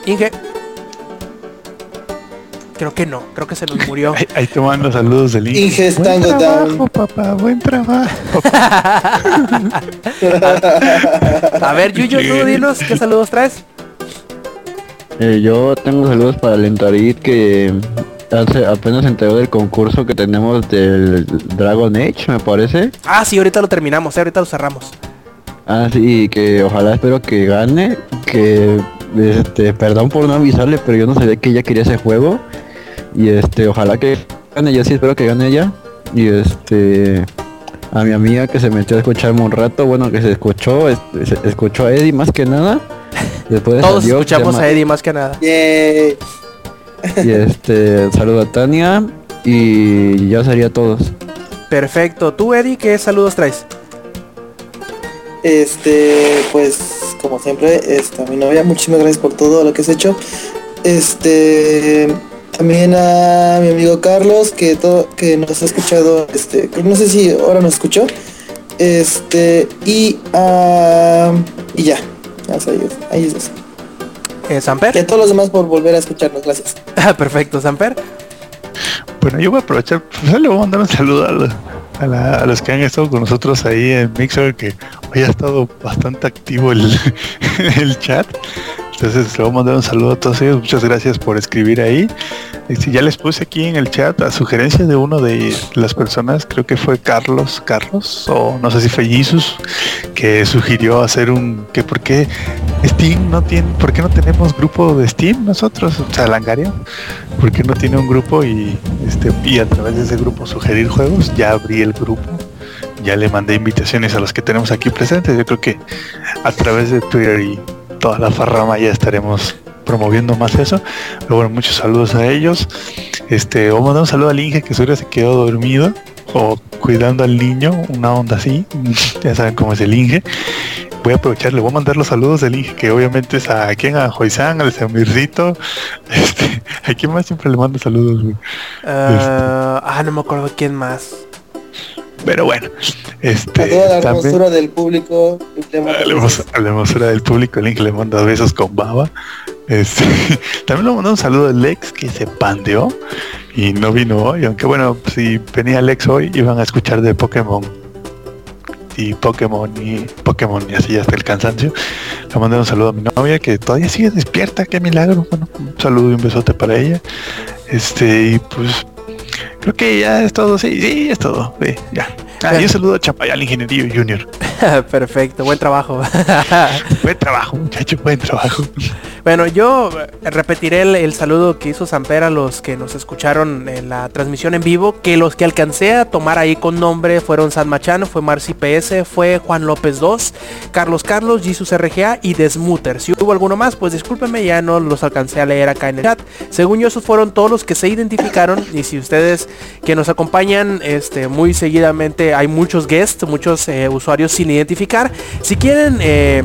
Inge. Creo que no, creo que se nos murió. Ahí, te mando saludos del Inge. Inge buen trabajo, papá, buen trabajo. a ver, Yuyo, tú dinos qué saludos traes. Eh, yo tengo saludos para el Entarit que Hace, apenas enteró del concurso que tenemos del Dragon Age, me parece. Ah, sí, ahorita lo terminamos, eh, ahorita lo cerramos. Ah, sí, que ojalá espero que gane, que este, perdón por no avisarle, pero yo no sabía que ella quería ese juego. Y este, ojalá que gane, yo sí espero que gane ella. Y este a mi amiga que se metió a escucharme un rato, bueno que se escuchó, escuchó a Eddie más que nada. Después Todos escuchamos a Eddie más que nada. Y este, saludo a Tania y ya sería todos. Perfecto. ¿Tú, Eddie, qué saludos traes? Este, pues, como siempre, este, a mi novia, muchísimas gracias por todo lo que has hecho. Este, también a mi amigo Carlos, que todo, que nos ha escuchado, este, no sé si ahora nos escuchó. Este, y a, y ya, ahí es eso. Eh, Samper. Y a todos los demás por volver a escucharnos, gracias. Ah, perfecto, Samper. Bueno, yo voy a aprovechar, pues, le voy a mandar un saludo a, los que han estado con nosotros ahí en Mixer, que había estado bastante activo el, el chat. Entonces le voy a mandar un saludo a todos ellos. Muchas gracias por escribir ahí. Ya les puse aquí en el chat a sugerencia de uno de las personas, creo que fue Carlos, Carlos, o no sé si fue Jesus, que sugirió hacer un que por qué Steam no tiene, por qué no tenemos grupo de Steam nosotros, o sea, Langaria, por qué no tiene un grupo y este y a través de ese grupo sugerir juegos, ya abrí el grupo ya le mandé invitaciones a los que tenemos aquí presentes. Yo creo que a través de Twitter y toda la farrama ya estaremos promoviendo más eso. Pero bueno, muchos saludos a ellos. Este, a mandar un saludo al Inge que seguro se quedó dormido o cuidando al niño, una onda así. ya saben cómo es el Inge. Voy a aprovechar, le voy a mandar los saludos del Inge, que obviamente es a quien, a Joizán, al Samircito. Este, ¿A quién más siempre le mando saludos? Uh, ah, no me acuerdo quién más. Pero bueno, este. A la hermosura del público. A la, hermosura del público, el Link le manda besos con baba. Este, también le mando un saludo a Lex que se pandeó y no vino hoy. Aunque bueno, si venía Lex hoy, iban a escuchar de Pokémon y Pokémon y Pokémon y así hasta el cansancio. Le mando un saludo a mi novia que todavía sigue despierta, qué milagro. Bueno, un saludo y un besote para ella. Este, y pues Creo que ya es todo, sí, sí, es todo. Sí, ya. Ah, yo saludo a Chapayal Ingeniería Junior. Perfecto, buen trabajo. buen trabajo, muchacho, buen trabajo. Bueno, yo repetiré el, saludo que hizo Samper a los que nos escucharon en la transmisión en vivo, que los que alcancé a tomar ahí con nombre fueron San Machano, fue Marci PS, fue Juan López 2, Carlos Carlos, Jesus RGA y Desmuter. Si hubo alguno más, pues discúlpenme, ya no los alcancé a leer acá en el chat. Según yo, esos fueron todos los que se identificaron y si ustedes que nos acompañan este, muy seguidamente, hay muchos guests, muchos eh, usuarios sin identificar. Si quieren... Eh,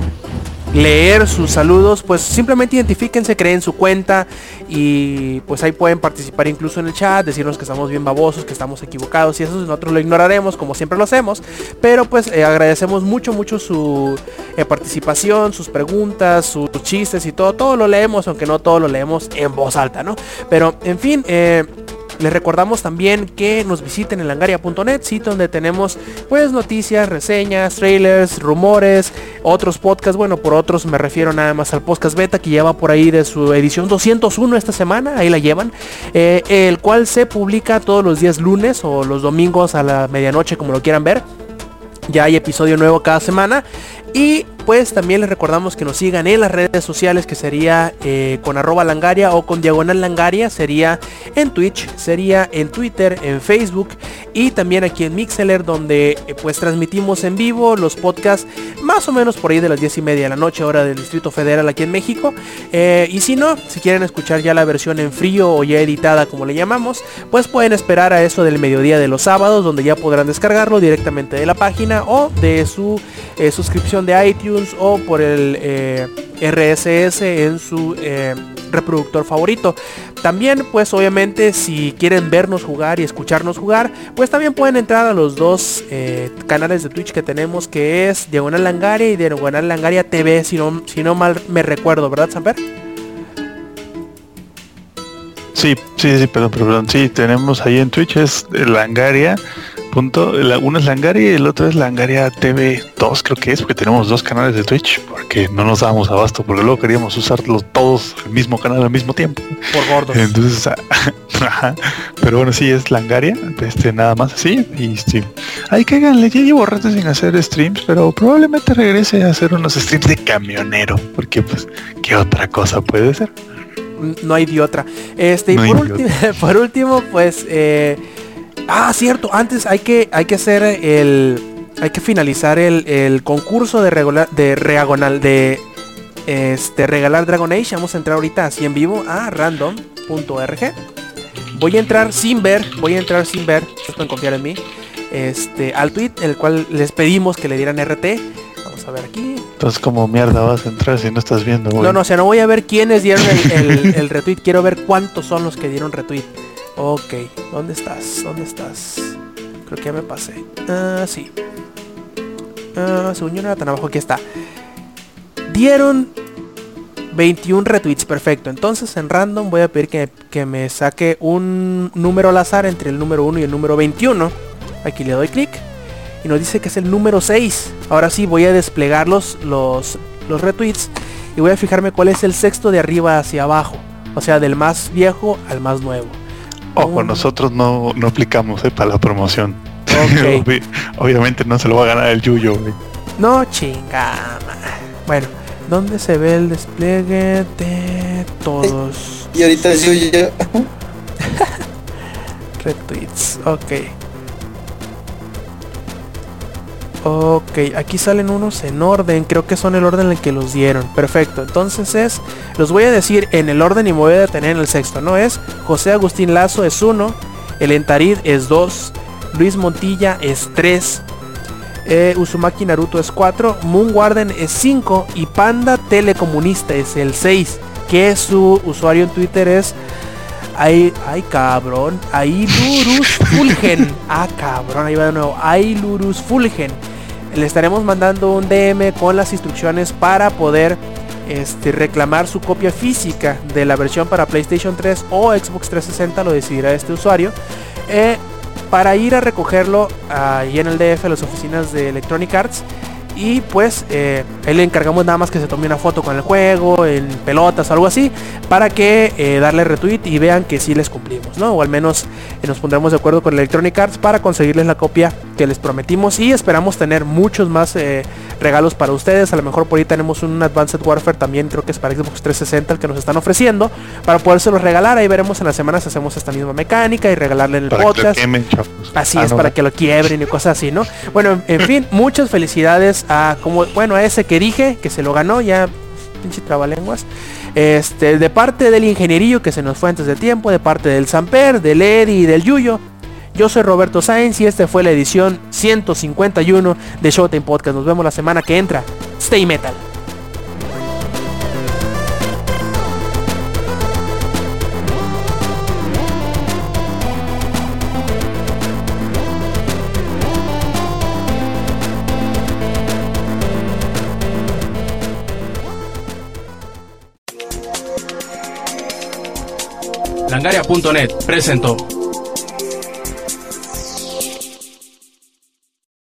leer sus saludos, pues simplemente identifíquense, creen su cuenta y pues ahí pueden participar incluso en el chat, decirnos que estamos bien babosos, que estamos equivocados y eso nosotros lo ignoraremos como siempre lo hacemos, pero pues eh, agradecemos mucho, mucho su participación, sus preguntas, sus chistes y todo, todo lo leemos, aunque no todo lo leemos en voz alta, ¿no? Pero en fin, eh, les recordamos también que nos visiten en langaria.net, sitio donde tenemos pues noticias, reseñas, trailers, rumores, otros podcasts. Bueno, por otros me refiero nada más al podcast beta que lleva por ahí de su edición 201 esta semana, ahí la llevan, eh, el cual se publica todos los días lunes o los domingos a la medianoche como lo quieran ver. Ya hay episodio nuevo cada semana. Y pues también les recordamos que nos sigan en las redes sociales que sería eh, con arroba langaria o con diagonal langaria. Sería en Twitch, sería en Twitter, en Facebook y también aquí en Mixeler donde eh, pues transmitimos en vivo los podcasts más o menos por ahí de las 10 y media de la noche hora del Distrito Federal aquí en México. Eh, y si no, si quieren escuchar ya la versión en frío o ya editada como le llamamos, pues pueden esperar a eso del mediodía de los sábados donde ya podrán descargarlo directamente de la página o de su suscripción de iTunes o por el eh, RSS en su eh, reproductor favorito. También pues obviamente si quieren vernos jugar y escucharnos jugar, pues también pueden entrar a los dos eh, canales de Twitch que tenemos que es Diagonal Langaria y Diagonal Langaria TV, si no, si no mal me recuerdo, ¿verdad Samper? Sí, sí, sí, perdón, perdón. Sí, tenemos ahí en Twitch es Langaria punto, uno es Langaria y el otro es Langaria TV 2, creo que es, porque tenemos dos canales de Twitch, porque no nos dábamos abasto, porque luego queríamos usarlos todos el mismo canal al mismo tiempo. Por gordos. Entonces, pero bueno, sí es Langaria, este nada más así, y sí. Ay, cáganle, ya llevo rato sin hacer streams, pero probablemente regrese a hacer unos streams de camionero, porque pues, ¿qué otra cosa puede ser? No hay de otra. Este, y por, por último, pues eh, Ah, cierto, antes hay que, hay que hacer el. Hay que finalizar el, concurso de regular, de reagonal de este regalar Dragon Age. Vamos a entrar ahorita así en vivo a random.org. Voy a entrar sin ver, voy a entrar sin ver, pueden confiar en mí. Este, al tweet, el cual les pedimos que le dieran RT. Vamos a ver aquí. Entonces como mierda vas a entrar si no estás viendo. No, no, o sea, no voy a ver quiénes dieron el, el retweet, quiero ver cuántos son los que dieron retweet. Ok, ¿dónde estás? ¿Dónde estás? Creo que ya me pasé. Ah, sí. Ah, según yo no era tan abajo, aquí está. Dieron 21 retweets, perfecto. Entonces en random voy a pedir que, que, me saque un número al azar entre el número 1 y el número 21. Aquí le doy clic. Y nos dice que es el número 6. Ahora sí voy a desplegar los, los, los retweets y voy a fijarme cuál es el sexto de arriba hacia abajo. O sea, del más viejo al más nuevo. Ojo, nosotros no, no aplicamos eh, para la promoción. Obviamente no se lo va a ganar el Yuyo, güey. No chingama. Bueno, ¿dónde se ve el despliegue de todos? Y ahorita yo ya... Retweets, ok. Ok, aquí salen unos en orden, creo que son el orden en el que los dieron. Perfecto, entonces es, los voy a decir en el orden y me voy a detener en el sexto, ¿no? Es José Agustín Lazo es 1, el Entarid es 2, Luis Montilla es 3, eh, Uzumaki Naruto es 4, Moon Warden es 5 y Panda Telecomunista es el 6, que su usuario en Twitter es Ay, ay cabrón, Ailurus Fulgen. Ah, cabrón, ahí va de nuevo. Ailurus Fulgen. Le estaremos mandando un DM con las instrucciones para poder este, reclamar su copia física de la versión para PlayStation 3 o Xbox 360, lo decidirá este usuario. eh, para ir a recogerlo ahí en el DF, a las oficinas de Electronic Arts. Y pues eh, ahí le encargamos nada más que se tome una foto con el juego, en pelotas o algo así, para que eh, darle retweet y vean que sí les cumplimos, ¿no? O al menos eh, nos pondremos de acuerdo con Electronic Arts para conseguirles la copia que les prometimos y esperamos tener muchos más eh, regalos para ustedes. A lo mejor por ahí tenemos un Advanced Warfare también, creo que es para Xbox 360 el que nos están ofreciendo, para podérselos regalar. Ahí veremos en las semanas si hacemos esta misma mecánica y regalarle en el Para que lo podcast. quemen. Así Ah, es, no, para que lo quiebren y cosas así, ¿no? Bueno, en, en fin, muchas felicidades bueno a ese que dije que se lo ganó, ya pinche trabalenguas. Este, de parte del ingenierillo que se nos fue antes de tiempo, de parte del Samper, del Eddie y del Yuyo. Yo soy Roberto Sáenz y esta fue la edición 151 de Showtime Podcast. Nos vemos la semana que entra. Stay metal. Langaria.net presentó.